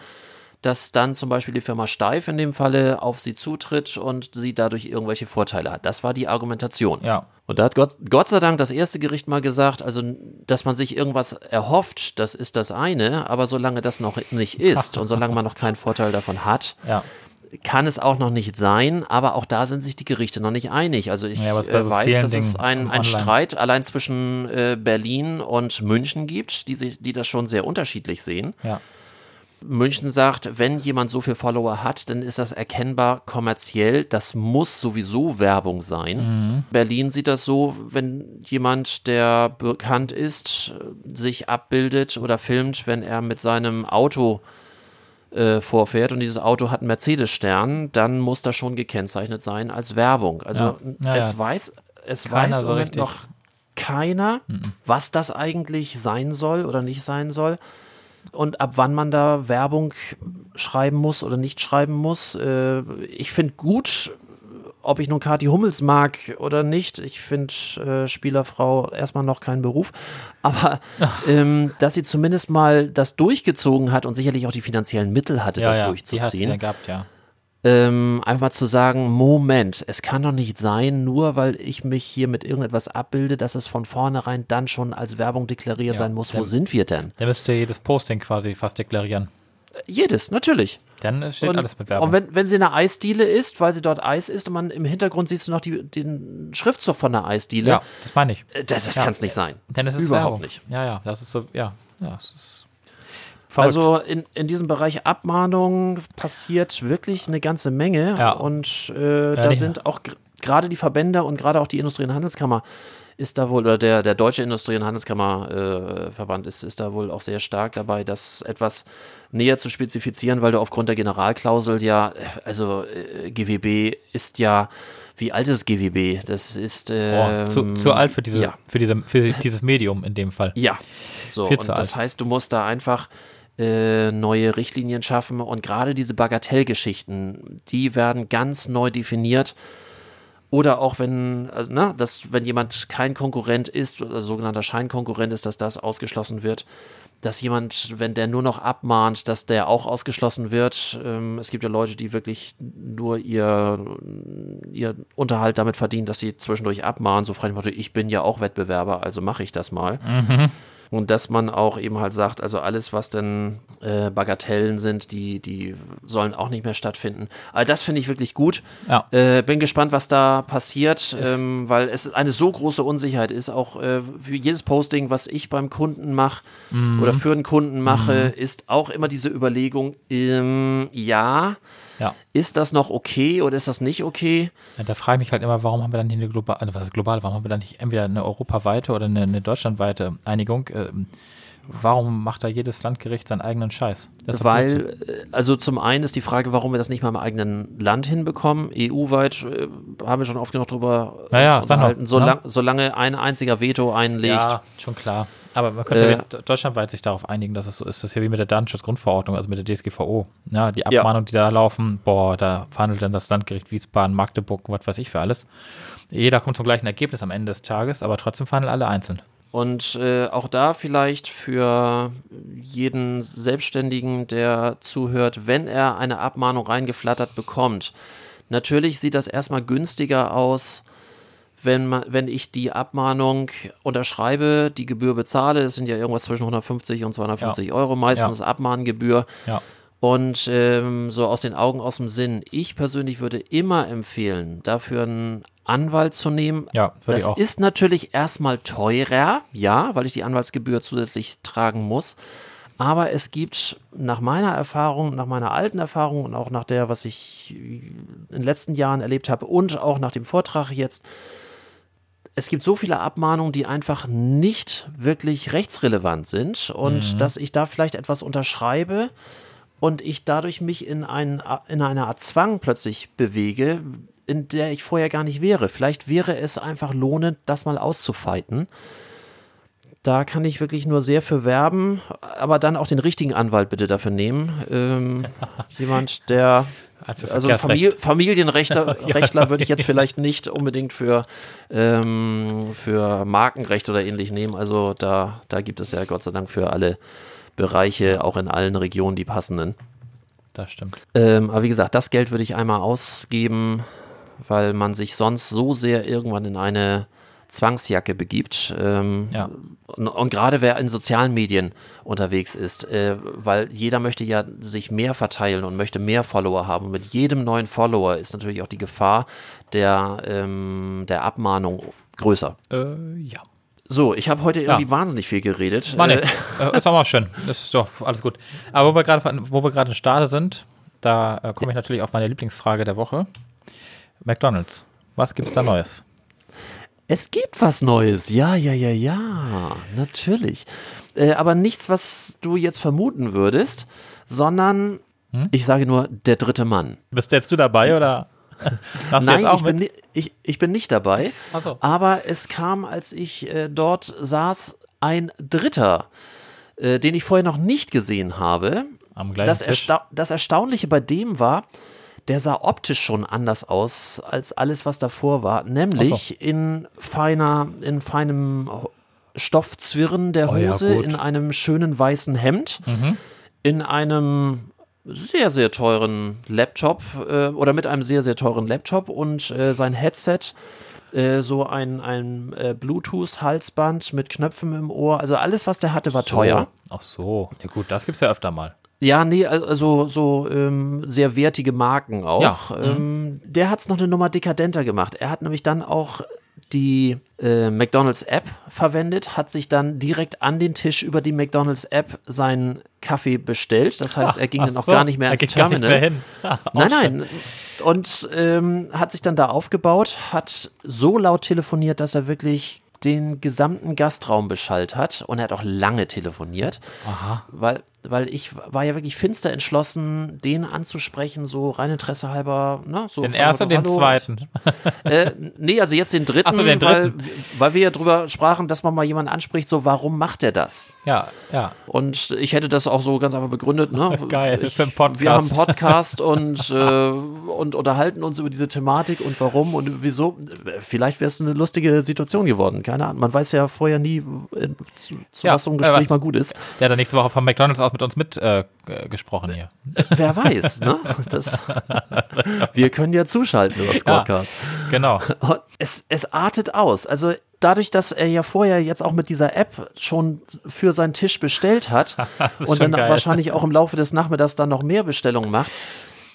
[SPEAKER 3] dass dann zum Beispiel die Firma Steif in dem Falle auf sie zutritt und sie dadurch irgendwelche Vorteile hat. Das war die Argumentation.
[SPEAKER 4] Ja.
[SPEAKER 3] Und da hat Gott, Gott sei Dank das erste Gericht mal gesagt, also dass man sich irgendwas erhofft, das ist das eine, aber solange das noch nicht ist und solange man noch keinen Vorteil davon hat,
[SPEAKER 4] Ja.
[SPEAKER 3] Kann es auch noch nicht sein, aber auch da sind sich die Gerichte noch nicht einig. Also ich
[SPEAKER 4] Ja,
[SPEAKER 3] äh,
[SPEAKER 4] so
[SPEAKER 3] weiß,
[SPEAKER 4] vielen
[SPEAKER 3] dass es
[SPEAKER 4] Dingen
[SPEAKER 3] ein. Streit allein zwischen äh, Berlin und München gibt, die, sich, die das schon sehr unterschiedlich sehen.
[SPEAKER 4] Ja.
[SPEAKER 3] München sagt, wenn jemand so viel Follower hat, dann ist das erkennbar kommerziell. Das muss sowieso Werbung sein.
[SPEAKER 4] Mhm.
[SPEAKER 3] Berlin sieht das so, wenn jemand, der bekannt ist, sich abbildet oder filmt, wenn er mit seinem Auto äh, vorfährt und dieses Auto hat einen Mercedes-Stern, dann muss das schon gekennzeichnet sein als Werbung. Also
[SPEAKER 4] Ja. Ja,
[SPEAKER 3] es weiß, es
[SPEAKER 4] Keiner
[SPEAKER 3] weiß
[SPEAKER 4] so richtig.
[SPEAKER 3] noch keiner, was das eigentlich sein soll oder nicht sein soll und ab wann man da Werbung schreiben muss oder nicht schreiben muss. Äh, ich finde gut, ob ich nun Kathi Hummels mag oder nicht, ich finde äh, Spielerfrau erstmal noch kein Beruf, aber ähm, dass sie zumindest mal das durchgezogen hat und sicherlich auch die finanziellen Mittel hatte, das
[SPEAKER 4] Die hat
[SPEAKER 3] durchzuziehen.
[SPEAKER 4] ja gehabt, ja.
[SPEAKER 3] ähm, einfach mal zu sagen, Moment, es kann doch nicht sein, nur weil ich mich hier mit irgendetwas abbilde, dass es von vornherein dann schon als Werbung deklariert
[SPEAKER 4] Ja,
[SPEAKER 3] sein muss. Wo sind wir denn?
[SPEAKER 4] Der müsste jedes Posting quasi fast deklarieren.
[SPEAKER 3] Jedes, natürlich.
[SPEAKER 4] Dann steht
[SPEAKER 3] und,
[SPEAKER 4] alles mit Werbung.
[SPEAKER 3] Und wenn, wenn sie eine Eisdiele ist, weil sie dort Eis isst und man im Hintergrund siehst du noch die, den Schriftzug von der Eisdiele,
[SPEAKER 4] ja, das meine ich.
[SPEAKER 3] äh, das, das
[SPEAKER 4] Ja.
[SPEAKER 3] kann es nicht sein.
[SPEAKER 4] Denn es ist
[SPEAKER 3] Überhaupt
[SPEAKER 4] Werbung.
[SPEAKER 3] nicht.
[SPEAKER 4] Ja, ja, das ist so, ja, ja, es ist verrückt.
[SPEAKER 3] Also in, in diesem Bereich Abmahnung passiert wirklich eine ganze Menge.
[SPEAKER 4] Ja.
[SPEAKER 3] Und äh, da sind auch gerade die Verbände und gerade auch die Industrie- und Handelskammer ist da wohl, oder der, der Deutsche Industrie- und Handelskammerverband äh, ist, ist da wohl auch sehr stark dabei, das etwas näher zu spezifizieren, weil du aufgrund der Generalklausel ja, äh, also äh, GWB ist ja, wie alt ist GWB? Das ist ähm,
[SPEAKER 4] zu, zu alt für, diese,
[SPEAKER 3] ja.
[SPEAKER 4] für, diese, für dieses Medium in dem Fall.
[SPEAKER 3] Ja, so.
[SPEAKER 4] Viel
[SPEAKER 3] Und das
[SPEAKER 4] alt.
[SPEAKER 3] heißt, du musst da einfach äh, neue Richtlinien schaffen und gerade diese Bagatellgeschichten, die werden ganz neu definiert. Oder auch wenn, also, ne, dass, wenn jemand kein Konkurrent ist, oder sogenannter Scheinkonkurrent ist, dass das ausgeschlossen wird. Dass jemand, wenn der nur noch abmahnt, dass der auch ausgeschlossen wird. Ähm, es gibt ja Leute, die wirklich nur ihr, ihr Unterhalt damit verdienen, dass sie zwischendurch abmahnen. So frei Motto, ich bin ja auch Wettbewerber, also mache ich das mal. Und dass man auch eben halt sagt, also alles, was denn äh, Bagatellen sind, die, die sollen auch nicht mehr stattfinden. Aber das finde ich wirklich gut.
[SPEAKER 4] Ja.
[SPEAKER 3] Äh, bin gespannt, was da passiert, ähm, weil es eine so große Unsicherheit ist. Auch äh, für jedes Posting, was ich beim Kunden mache oder für einen Kunden mache, ist auch immer diese Überlegung, ähm, ja,
[SPEAKER 4] Ja.
[SPEAKER 3] ist das noch okay oder ist das nicht okay?
[SPEAKER 4] Ja, Da frage ich mich halt immer, warum haben wir dann hier eine globale, also was ist global, warum haben wir dann nicht entweder eine europaweite oder eine, eine deutschlandweite Einigung? Ähm, warum macht da jedes Landgericht seinen eigenen Scheiß?
[SPEAKER 3] Weil, äh, also zum einen ist die Frage, warum wir das nicht mal im eigenen Land hinbekommen. EU-weit äh, haben wir schon oft genug drüber
[SPEAKER 4] Ja, ja,
[SPEAKER 3] uns
[SPEAKER 4] sag noch,
[SPEAKER 3] unterhalten.
[SPEAKER 4] ne?
[SPEAKER 3] Solang, Solange ein einziger Veto einlegt.
[SPEAKER 4] Ja, schon klar. Aber man könnte
[SPEAKER 3] Äh,
[SPEAKER 4] jetzt deutschlandweit sich darauf einigen, dass es so ist. Das ist ja wie mit der Datenschutzgrundverordnung, also mit der DSGVO. Ja, die Abmahnungen, die da laufen, boah, da verhandelt dann das Landgericht Wiesbaden, Magdeburg, was weiß ich für alles. Jeder kommt zum gleichen Ergebnis am Ende des Tages, aber trotzdem verhandeln alle einzeln.
[SPEAKER 3] Und äh, auch da vielleicht für jeden Selbstständigen, der zuhört, wenn er eine Abmahnung reingeflattert bekommt. Natürlich sieht das erstmal günstiger aus, wenn, man, wenn ich die Abmahnung unterschreibe, die Gebühr bezahle. Es sind ja irgendwas zwischen 150 und 250 Euro meistens Abmahngebühr.
[SPEAKER 4] Ja.
[SPEAKER 3] Und ähm, so aus den Augen, aus dem Sinn. Ich persönlich würde immer empfehlen, dafür einen Anwalt zu nehmen.
[SPEAKER 4] Ja,
[SPEAKER 3] das ist natürlich erstmal teurer, ja, weil ich die Anwaltsgebühr zusätzlich tragen muss. Aber es gibt nach meiner Erfahrung, nach meiner alten Erfahrung und auch nach der, was ich in den letzten Jahren erlebt habe und auch nach dem Vortrag jetzt, es gibt so viele Abmahnungen, die einfach nicht wirklich rechtsrelevant sind und dass ich da vielleicht etwas unterschreibe und ich dadurch mich in, ein, in eine Art Zwang plötzlich bewege, in der ich vorher gar nicht wäre. Vielleicht wäre es einfach lohnend, das mal auszufeiten. Da kann ich wirklich nur sehr für werben, aber dann auch den richtigen Anwalt bitte dafür nehmen. Ähm, jemand, der also. Famili Familienrechtler Rechtler würde ich jetzt vielleicht nicht unbedingt für, ähm, für Markenrecht oder ähnlich nehmen. Also da, da gibt es ja Gott sei Dank für alle Bereiche, auch in allen Regionen, die passenden.
[SPEAKER 4] Das stimmt.
[SPEAKER 3] Ähm, aber wie gesagt, das Geld würde ich einmal ausgeben, weil man sich sonst so sehr irgendwann in eine Zwangsjacke begibt. Ähm,
[SPEAKER 4] Ja.
[SPEAKER 3] und, und gerade wer in sozialen Medien unterwegs ist, äh, weil jeder möchte ja sich mehr verteilen und möchte mehr Follower haben. Und mit jedem neuen Follower ist natürlich auch die Gefahr der, ähm, der Abmahnung größer.
[SPEAKER 4] Äh, ja.
[SPEAKER 3] So, ich habe heute irgendwie
[SPEAKER 4] Ja.
[SPEAKER 3] wahnsinnig viel geredet.
[SPEAKER 4] War
[SPEAKER 3] Äh,
[SPEAKER 4] nicht. Äh, ist auch mal schön. Das ist doch alles gut. Aber wo wir gerade, wo wir gerade in Stade sind, da äh, komme ich natürlich auf meine Lieblingsfrage der Woche. McDonalds. Was gibt's da Neues?
[SPEAKER 3] Es gibt was Neues. Ja, ja, ja, ja. Natürlich. Äh, aber nichts, was du jetzt vermuten würdest, sondern
[SPEAKER 4] Hm?
[SPEAKER 3] ich sage nur der dritte Mann.
[SPEAKER 4] Bist jetzt du dabei oder machst
[SPEAKER 3] Nein, ich bin, ich, ich bin nicht dabei.
[SPEAKER 4] So.
[SPEAKER 3] Aber es kam, als ich äh, dort saß, ein Dritter, äh, den ich vorher noch nicht gesehen habe.
[SPEAKER 4] Am gleichen
[SPEAKER 3] Das? Ersta das Erstaunliche bei dem war, der sah optisch schon anders aus als alles, was davor war. Nämlich in feiner, in feinem Stoffzwirren der
[SPEAKER 4] Oh ja,
[SPEAKER 3] Hose, in einem schönen weißen Hemd, in einem sehr, sehr teuren Laptop äh, oder mit einem sehr, sehr teuren Laptop und äh, sein Headset, äh, so ein, ein äh, Bluetooth-Halsband mit Knöpfen im Ohr. Also alles, was der hatte, war teuer.
[SPEAKER 4] Ach so. Ja gut, das gibt's ja öfter mal.
[SPEAKER 3] Ja, nee, also so ähm, sehr wertige Marken auch.
[SPEAKER 4] Ja,
[SPEAKER 3] Ähm, der hat es noch eine Nummer dekadenter gemacht. Er hat nämlich dann auch die äh, McDonald's App verwendet, hat sich dann direkt an den Tisch über die McDonald's App seinen Kaffee bestellt. Das heißt, er ging
[SPEAKER 4] Ach
[SPEAKER 3] dann auch
[SPEAKER 4] so,
[SPEAKER 3] gar nicht mehr
[SPEAKER 4] er
[SPEAKER 3] ins Terminal.
[SPEAKER 4] Ah,
[SPEAKER 3] Nein, nein. Und ähm, hat sich dann da aufgebaut, hat so laut telefoniert, dass er wirklich den gesamten Gastraum beschallt hat. Und er hat auch lange telefoniert.
[SPEAKER 4] Aha.
[SPEAKER 3] Weil, weil ich war ja wirklich finster entschlossen, den anzusprechen, so rein Interesse halber. Ne, so
[SPEAKER 4] Den ersten und den zweiten.
[SPEAKER 3] Äh, nee, also jetzt den dritten,
[SPEAKER 4] so, den
[SPEAKER 3] Weil,
[SPEAKER 4] dritten.
[SPEAKER 3] weil wir ja drüber sprachen, dass man mal jemanden anspricht, so warum macht er das?
[SPEAKER 4] Ja, ja.
[SPEAKER 3] Und ich hätte das auch so ganz einfach begründet. Ne?
[SPEAKER 4] Geil,
[SPEAKER 3] ich,
[SPEAKER 4] für einen Podcast.
[SPEAKER 3] Wir haben einen Podcast und, äh, und unterhalten uns über diese Thematik und warum und wieso. Vielleicht wäre es eine lustige Situation geworden. Keine Ahnung. Man weiß ja vorher nie, äh, zu, zu
[SPEAKER 4] Ja,
[SPEAKER 3] was so ein
[SPEAKER 4] äh,
[SPEAKER 3] Gespräch
[SPEAKER 4] was-
[SPEAKER 3] mal gut ist.
[SPEAKER 4] Der hat dann nächste Woche von McDonalds aus mit uns mit äh, hier.
[SPEAKER 3] Wer weiß, ne? Das, wir können ja zuschalten über Scorecast.
[SPEAKER 4] Genau.
[SPEAKER 3] Und Es, es artet aus. Also dadurch, dass er ja vorher jetzt auch mit dieser App schon für seinen Tisch bestellt hat und dann
[SPEAKER 4] geil.
[SPEAKER 3] wahrscheinlich auch im Laufe des Nachmittags dann noch mehr Bestellungen macht.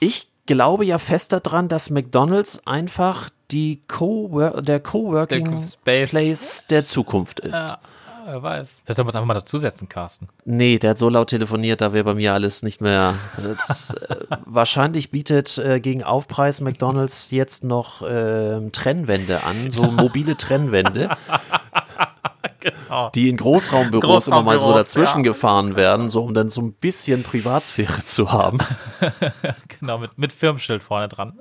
[SPEAKER 3] Ich glaube ja fest daran, dass McDonald's einfach die Co der Coworking
[SPEAKER 4] Der Space.
[SPEAKER 3] Place der Zukunft ist.
[SPEAKER 4] Ja, wer weiß. Vielleicht sollen wir uns einfach mal dazusetzen, Carsten.
[SPEAKER 3] Nee, der hat so laut telefoniert, da wäre bei mir alles nicht mehr. Das, äh, wahrscheinlich bietet äh, gegen Aufpreis McDonalds jetzt noch ähm, Trennwände an, so mobile Trennwände,
[SPEAKER 4] Genau.
[SPEAKER 3] die in Großraumbüros immer mal so
[SPEAKER 4] Großraumbüros,
[SPEAKER 3] dazwischen
[SPEAKER 4] ja.
[SPEAKER 3] gefahren werden, so um dann so ein bisschen Privatsphäre zu haben.
[SPEAKER 4] Genau, mit, mit Firmenschild vorne dran.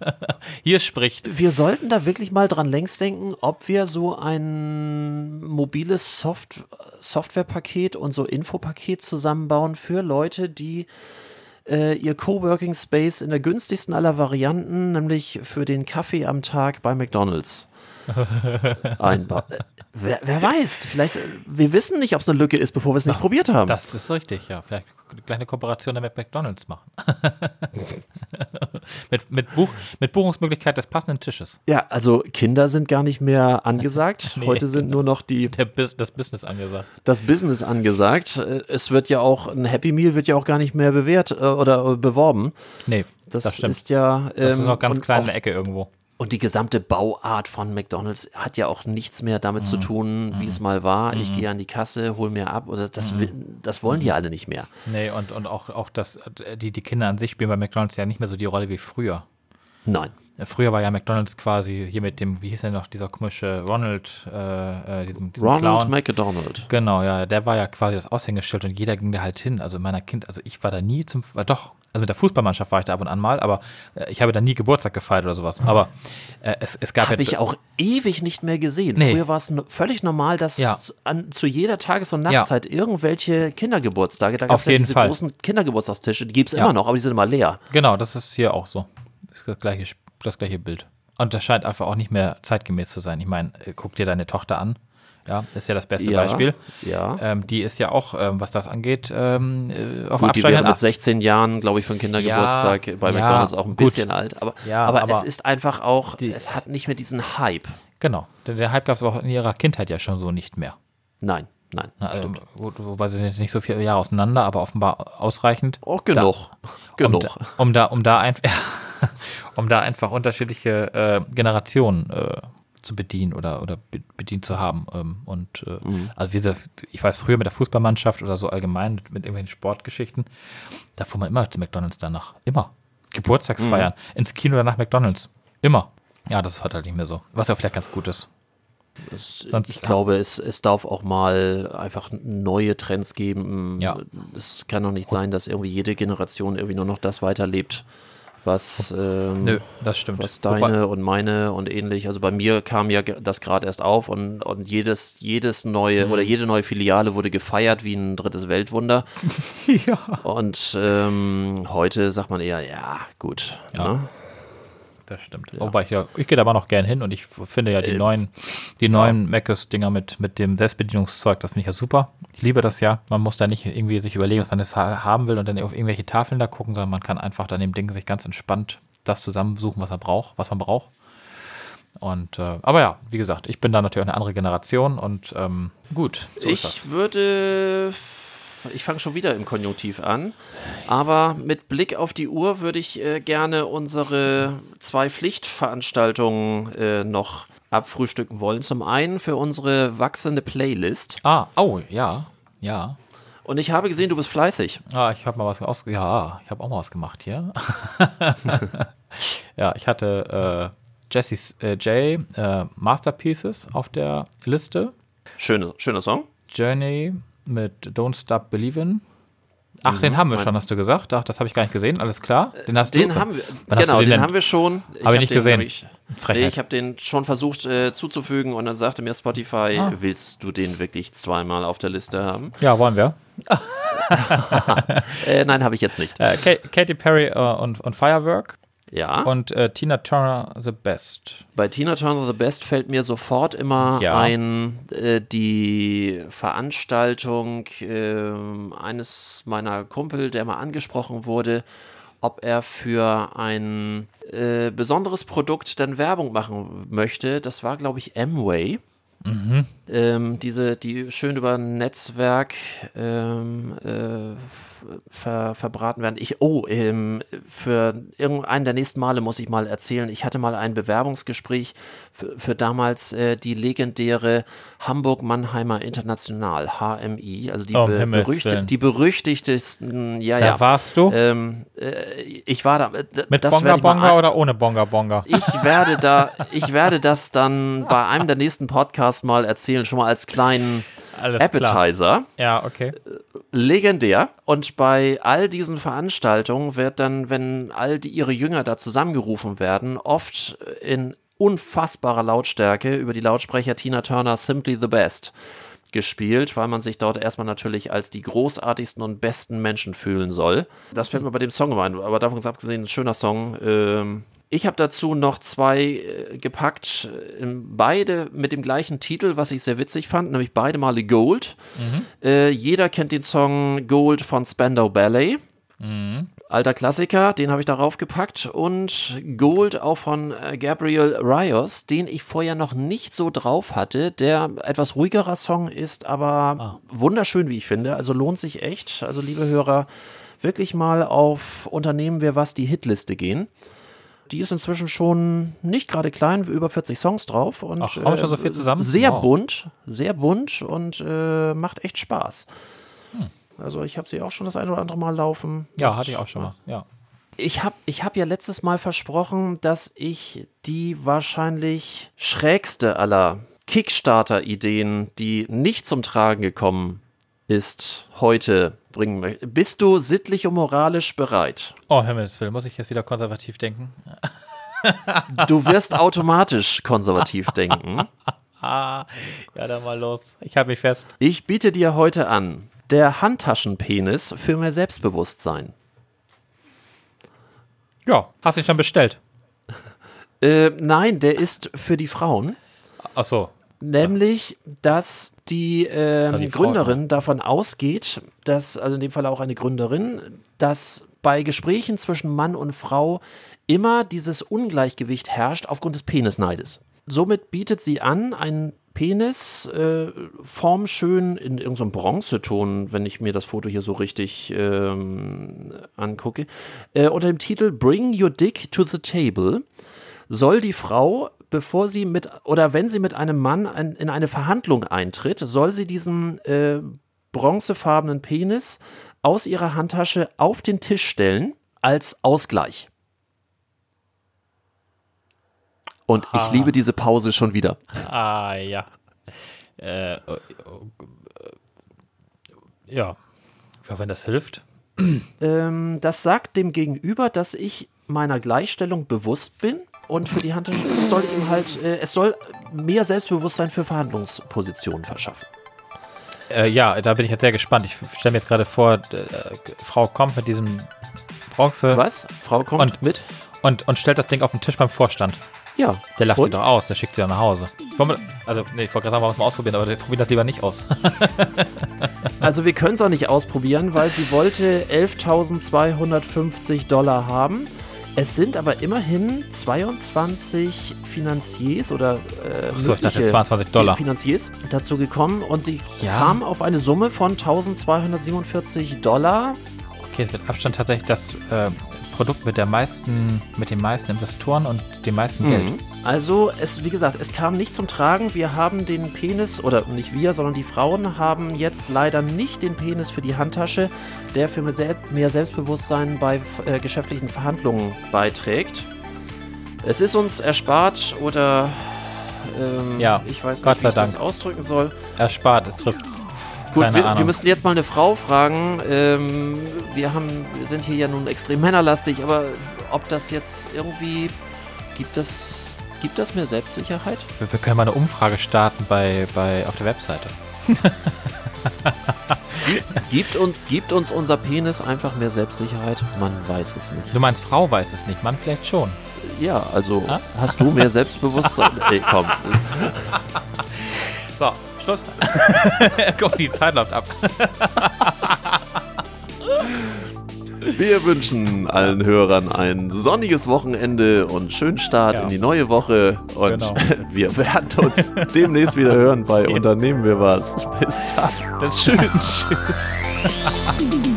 [SPEAKER 4] Hier spricht.
[SPEAKER 3] Wir sollten da wirklich mal dran längst denken, ob wir so ein mobiles Soft Softwarepaket und so Infopaket zusammenbauen für Leute, die äh, ihr Coworking Space in der günstigsten aller Varianten, nämlich für den Kaffee am Tag bei McDonald's einbauen. Äh, wer, wer weiß, vielleicht, äh, wir wissen nicht, ob es eine Lücke ist, bevor wir es nicht probiert haben.
[SPEAKER 4] Das ist richtig, ja. Vielleicht eine kleine Kooperation mit McDonalds machen. mit, mit, Buch, mit Buchungsmöglichkeit des passenden Tisches.
[SPEAKER 3] ja, also Kinder sind gar nicht mehr angesagt.
[SPEAKER 4] Nee,
[SPEAKER 3] Heute sind nur noch die
[SPEAKER 4] Bus das Business angesagt.
[SPEAKER 3] das Business angesagt. Äh, Es wird ja auch, ein Happy Meal wird ja auch gar nicht mehr bewährt äh, oder beworben.
[SPEAKER 4] Nee,
[SPEAKER 3] Das,
[SPEAKER 4] das, stimmt.
[SPEAKER 3] ist ja.
[SPEAKER 4] das ist
[SPEAKER 3] ähm,
[SPEAKER 4] noch ganz
[SPEAKER 3] und
[SPEAKER 4] klein
[SPEAKER 3] auch
[SPEAKER 4] in der Ecke irgendwo.
[SPEAKER 3] Und die gesamte Bauart von McDonalds hat ja auch nichts mehr damit
[SPEAKER 4] Mhm.
[SPEAKER 3] zu tun, wie es mal war. Ich gehe an die Kasse, hol mir ab. Oder das,
[SPEAKER 4] Mhm.
[SPEAKER 3] das wollen die alle nicht mehr.
[SPEAKER 4] Nee, und, und auch, auch das, die, die Kinder an sich spielen bei McDonalds ja nicht mehr so die Rolle wie früher.
[SPEAKER 3] Nein.
[SPEAKER 4] Früher war ja McDonalds quasi hier mit dem, wie hieß denn noch, dieser komische Ronald, äh, äh, diesem, diesem
[SPEAKER 3] Ronald
[SPEAKER 4] Clown.
[SPEAKER 3] McDonald.
[SPEAKER 4] Genau, ja, der war ja quasi das Aushängeschild und jeder ging da halt hin. Also in meiner Kind, also ich war da nie zum, äh, doch, also mit der Fußballmannschaft war ich da ab und an mal, aber äh, ich habe da nie Geburtstag gefeiert oder sowas. Aber äh, es, es gab
[SPEAKER 3] Habe
[SPEAKER 4] ja,
[SPEAKER 3] ich auch ewig nicht mehr gesehen.
[SPEAKER 4] Nee.
[SPEAKER 3] Früher war es völlig normal, dass
[SPEAKER 4] Ja.
[SPEAKER 3] zu- an, zu jeder Tages- und. Nachtzeit irgendwelche Kindergeburtstage, da gab
[SPEAKER 4] Auf
[SPEAKER 3] es ja diese
[SPEAKER 4] Fall.
[SPEAKER 3] großen Kindergeburtstagstische, die gibt es immer noch, aber die sind immer leer.
[SPEAKER 4] Genau, das ist hier auch so. Das ist das gleiche, das gleiche Bild. Und das scheint einfach auch nicht mehr zeitgemäß zu sein. Ich meine, äh, guck dir deine Tochter an. Ja, ist ja das beste
[SPEAKER 3] Ja,
[SPEAKER 4] Beispiel.
[SPEAKER 3] ja.
[SPEAKER 4] Ähm, die ist ja auch, ähm, was das angeht, ähm, äh, auf
[SPEAKER 3] Gut, die wäre mit
[SPEAKER 4] Ast.
[SPEAKER 3] 16 Jahren, glaube ich, für einen Kindergeburtstag bei
[SPEAKER 4] ja,
[SPEAKER 3] McDonalds auch ein
[SPEAKER 4] gut.
[SPEAKER 3] bisschen alt. Aber, aber,
[SPEAKER 4] aber
[SPEAKER 3] es ist einfach auch,
[SPEAKER 4] die-
[SPEAKER 3] es hat nicht mehr diesen Hype.
[SPEAKER 4] Genau. Der, der Hype gab es auch in ihrer Kindheit ja schon so nicht mehr.
[SPEAKER 3] Nein, nein.
[SPEAKER 4] Na, also,
[SPEAKER 3] stimmt.
[SPEAKER 4] wo, wobei sie sind jetzt nicht so viele Jahre auseinander, aber offenbar ausreichend.
[SPEAKER 3] Auch genug. genug.
[SPEAKER 4] Um, da- um da, um da einfach, um da einfach unterschiedliche äh, Generationen äh, zu bedienen oder, oder be- bedient zu haben. Ähm, und äh,
[SPEAKER 3] Mhm.
[SPEAKER 4] also wie gesagt, ich weiß früher mit der Fußballmannschaft oder so allgemein mit, mit irgendwelchen Sportgeschichten, da fuhr man immer zu McDonalds danach. Immer. Geburtstagsfeiern,
[SPEAKER 3] Mhm.
[SPEAKER 4] ins Kino oder nach McDonalds. Immer. Ja, das ist halt nicht mehr so. Was ja vielleicht ganz gut ist.
[SPEAKER 3] Es-
[SPEAKER 4] Sonst-
[SPEAKER 3] ich glaube, es, es darf auch mal einfach neue Trends geben.
[SPEAKER 4] Ja.
[SPEAKER 3] Es kann doch nicht sein, dass irgendwie jede Generation irgendwie nur noch das weiterlebt, was, ähm,
[SPEAKER 4] Nö, das stimmt.
[SPEAKER 3] was
[SPEAKER 4] Wobei-
[SPEAKER 3] deine und meine und ähnlich. Also bei mir kam ja das gerade erst auf und, und jedes, jedes neue
[SPEAKER 4] Mhm.
[SPEAKER 3] oder jede neue Filiale wurde gefeiert wie ein drittes Weltwunder.
[SPEAKER 4] ja.
[SPEAKER 3] Und ähm, heute sagt man eher, ja, gut.
[SPEAKER 4] Ja.
[SPEAKER 3] Ne?
[SPEAKER 4] Das stimmt. Wobei ich ja, ich gehe da aber noch gern hin und ich finde ja die neuen, die neuen Macus-Dinger mit, mit dem Selbstbedienungszeug, das finde ich ja super. Ich liebe das ja. Man muss da nicht irgendwie sich überlegen, was man jetzt ha haben will und dann auf irgendwelche Tafeln da gucken, sondern man kann einfach dann dem Ding sich ganz entspannt das zusammensuchen, was er braucht, was man braucht. Und äh, aber ja, wie gesagt, ich bin da natürlich auch eine andere Generation und ähm, gut, so ist das.
[SPEAKER 3] ich würde, ich fange schon wieder im Konjunktiv an, aber mit Blick auf die Uhr würde ich äh, gerne unsere zwei Pflichtveranstaltungen äh, noch abfrühstücken wollen. Zum einen für unsere wachsende Playlist.
[SPEAKER 4] Ah, oh, ja, ja.
[SPEAKER 3] Und ich habe gesehen, du bist fleißig.
[SPEAKER 4] Ah, ich habe mal was aus. Ja, ich habe auch mal was gemacht hier. ja, ich hatte äh, Jesse's äh, J äh, Masterpieces auf der Liste.
[SPEAKER 3] Schöne, schöner Song.
[SPEAKER 4] Journey mit Don't Stop Believin'. Ach, den haben wir schon, hast du gesagt? Ach, das habe ich gar nicht gesehen. Alles klar. Den hast
[SPEAKER 3] Den
[SPEAKER 4] du.
[SPEAKER 3] haben wir,
[SPEAKER 4] Wann
[SPEAKER 3] genau,
[SPEAKER 4] den
[SPEAKER 3] den haben wir schon.
[SPEAKER 4] Hab ich nicht
[SPEAKER 3] den,
[SPEAKER 4] gesehen.
[SPEAKER 3] Ich, nee, ich habe den schon versucht äh, zuzufügen und dann sagte mir Spotify,
[SPEAKER 4] Ah.
[SPEAKER 3] willst du den wirklich zweimal auf der Liste haben?
[SPEAKER 4] Ja, wollen wir.
[SPEAKER 3] Äh, nein, habe ich jetzt nicht.
[SPEAKER 4] Äh, Ka Katy Perry äh, und, und Firework
[SPEAKER 3] Ja.
[SPEAKER 4] und äh, Tina Turner The Best.
[SPEAKER 3] Bei Tina Turner The Best fällt mir sofort immer
[SPEAKER 4] Ja.
[SPEAKER 3] ein, äh, die Veranstaltung ähm, eines meiner Kumpel, der mal angesprochen wurde, ob er für ein äh, besonderes Produkt dann Werbung machen möchte. Das war, glaube ich, Amway. Ähm, diese, die schön über ein Netzwerk ähm, äh, ver, verbraten werden. Ich, oh, ähm, für irgendeinen der nächsten Male muss ich mal erzählen. Ich hatte mal ein Bewerbungsgespräch für, für damals äh, die legendäre Hamburg-Mannheimer International, HMI, also die,
[SPEAKER 4] Oh,
[SPEAKER 3] be
[SPEAKER 4] Himmels
[SPEAKER 3] berüchti
[SPEAKER 4] Willen.
[SPEAKER 3] die berüchtigtesten, ja,
[SPEAKER 4] Da
[SPEAKER 3] ja.
[SPEAKER 4] warst du?
[SPEAKER 3] Ähm, äh, ich war da. äh,
[SPEAKER 4] mit Bonga Bonga oder ohne Bonga Bonga?
[SPEAKER 3] ich werde da, ich werde das dann bei einem der nächsten Podcasts mal erzählen, schon mal als kleinen
[SPEAKER 4] Alles klar.
[SPEAKER 3] Appetizer.
[SPEAKER 4] Ja, okay.
[SPEAKER 3] Legendär. Und bei all diesen Veranstaltungen wird dann, wenn all die ihre Jünger da zusammengerufen werden, oft in unfassbarer Lautstärke über die Lautsprecher Tina Turner Simply the Best gespielt, weil man sich dort erstmal natürlich als die großartigsten und besten Menschen fühlen soll. Das fällt mir bei dem Song ein, aber davon abgesehen, ein schöner Song. Ähm, ich habe dazu noch zwei äh, gepackt, äh, beide mit dem gleichen Titel, was ich sehr witzig fand, nämlich beide Male Gold. Äh, jeder kennt den Song Gold von Spandau Ballet. Alter Klassiker, den habe ich darauf gepackt. Und Gold auch von äh, Gabriel Rios, den ich vorher noch nicht so drauf hatte. Der etwas ruhigerer Song ist, aber wunderschön, wie ich finde. Also lohnt sich echt. Also, liebe Hörer, wirklich mal auf Unternehmen wir was die Hitliste gehen. Die ist inzwischen schon nicht gerade klein, über 40 Songs drauf. Und,
[SPEAKER 4] Ach, haben wir schon so viel zusammen?
[SPEAKER 3] Sehr
[SPEAKER 4] Wow.
[SPEAKER 3] bunt, sehr bunt und äh, macht echt Spaß. Also ich habe sie auch schon das ein oder andere Mal laufen.
[SPEAKER 4] Ja, hatte ich auch schon mal. Ja.
[SPEAKER 3] ich habe ich hab ja letztes Mal versprochen, dass ich die wahrscheinlich schrägste aller Kickstarter-Ideen, die nicht zum Tragen gekommen ist, heute bringen möchte. Bist du sittlich und moralisch bereit?
[SPEAKER 4] Oh, Himmels Willen, muss ich jetzt wieder konservativ denken?
[SPEAKER 3] Du wirst automatisch konservativ denken.
[SPEAKER 4] Ja, dann mal los. Ich halte mich fest.
[SPEAKER 3] Ich biete dir heute an, der Handtaschenpenis für mehr Selbstbewusstsein.
[SPEAKER 4] Ja, hast du ihn schon bestellt?
[SPEAKER 3] Äh, nein, der ist für die Frauen.
[SPEAKER 4] Ach so.
[SPEAKER 3] Nämlich, dass die, ähm,
[SPEAKER 4] soll die Frau
[SPEAKER 3] Gründerin davon ausgeht, dass, also in dem Fall auch eine Gründerin, dass bei Gesprächen zwischen Mann und Frau immer dieses Ungleichgewicht herrscht aufgrund des Penisneides. Somit bietet sie an, einen Penis, äh, formschön in irgendeinem Bronzeton, wenn ich mir das Foto hier so richtig ähm, angucke, äh, unter dem Titel Bring Your Dick to the Table soll die Frau, bevor sie mit oder wenn sie mit einem Mann ein, in eine Verhandlung eintritt, soll sie diesen äh, bronzefarbenen Penis aus ihrer Handtasche auf den Tisch stellen als Ausgleich. Und ich liebe diese Pause schon wieder.
[SPEAKER 4] Ah, ja. Äh, äh, ja. ja. Wenn das hilft.
[SPEAKER 3] Ähm, das sagt dem Gegenüber, dass ich meiner Gleichstellung bewusst bin und für die Handtasche soll ihm halt, äh, es soll mehr Selbstbewusstsein für Verhandlungspositionen verschaffen.
[SPEAKER 4] Äh, ja, da bin ich jetzt sehr gespannt. Ich stelle mir jetzt gerade vor, äh, Frau kommt mit diesem Bronze
[SPEAKER 3] Was? Frau kommt
[SPEAKER 4] Und-
[SPEAKER 3] mit?
[SPEAKER 4] und, und stellt das Ding auf den Tisch beim Vorstand.
[SPEAKER 3] Ja.
[SPEAKER 4] Der lacht sie
[SPEAKER 3] Und?
[SPEAKER 4] doch aus, der schickt sie ja nach Hause. Wir, also, nee, ich wollte gerade sagen, wir es mal ausprobieren, aber wir probieren das lieber nicht aus.
[SPEAKER 3] Also wir können es auch nicht ausprobieren, weil sie wollte 11.250 Dollar haben. Es sind aber immerhin 22 Finanziers oder äh,
[SPEAKER 4] Achso, ich dachte
[SPEAKER 3] mögliche
[SPEAKER 4] 22 Dollar.
[SPEAKER 3] Finanziers dazu gekommen und sie
[SPEAKER 4] Ja.
[SPEAKER 3] kam auf eine Summe von 1247 Dollar.
[SPEAKER 4] Okay, es wird Abstand tatsächlich das äh, Produkt mit der meisten, mit den meisten Investoren und dem meisten Geld.
[SPEAKER 3] Also, es, wie gesagt, es kam nicht zum Tragen. Wir haben den Penis, oder nicht wir, sondern die Frauen haben jetzt leider nicht den Penis für die Handtasche, der für mehr Sel- mehr Selbstbewusstsein bei äh, geschäftlichen Verhandlungen beiträgt. Es ist uns erspart oder ähm,
[SPEAKER 4] Ja,
[SPEAKER 3] ich weiß
[SPEAKER 4] Gott
[SPEAKER 3] nicht, wie
[SPEAKER 4] sei
[SPEAKER 3] ich das
[SPEAKER 4] Dank.
[SPEAKER 3] ausdrücken soll.
[SPEAKER 4] Erspart, es trifft.
[SPEAKER 3] Gut,
[SPEAKER 4] Keine
[SPEAKER 3] wir, wir
[SPEAKER 4] Ahnung.
[SPEAKER 3] müssen jetzt mal eine Frau fragen. Ähm, wir, haben, wir sind hier ja nun extrem männerlastig, aber ob das jetzt irgendwie gibt es gibt das mehr Selbstsicherheit?
[SPEAKER 4] Wir, wir können mal eine Umfrage starten bei, bei, auf der Webseite.
[SPEAKER 3] Gibt uns, gibt uns unser Penis einfach mehr Selbstsicherheit? Man weiß es nicht.
[SPEAKER 4] Du meinst, Frau weiß es nicht, Mann vielleicht schon.
[SPEAKER 3] Ja, also
[SPEAKER 4] Ah?
[SPEAKER 3] hast du mehr Selbstbewusstsein? Ey, komm.
[SPEAKER 4] So, Schluss. Guck, die Zeit läuft ab.
[SPEAKER 3] Wir wünschen allen Hörern ein sonniges Wochenende und schönen Start
[SPEAKER 4] Ja.
[SPEAKER 3] in die neue Woche. Und
[SPEAKER 4] Genau.
[SPEAKER 3] wir werden uns demnächst wieder hören bei Unternehmen wir was. Bis dann.
[SPEAKER 4] Bis tschüss. tschüss.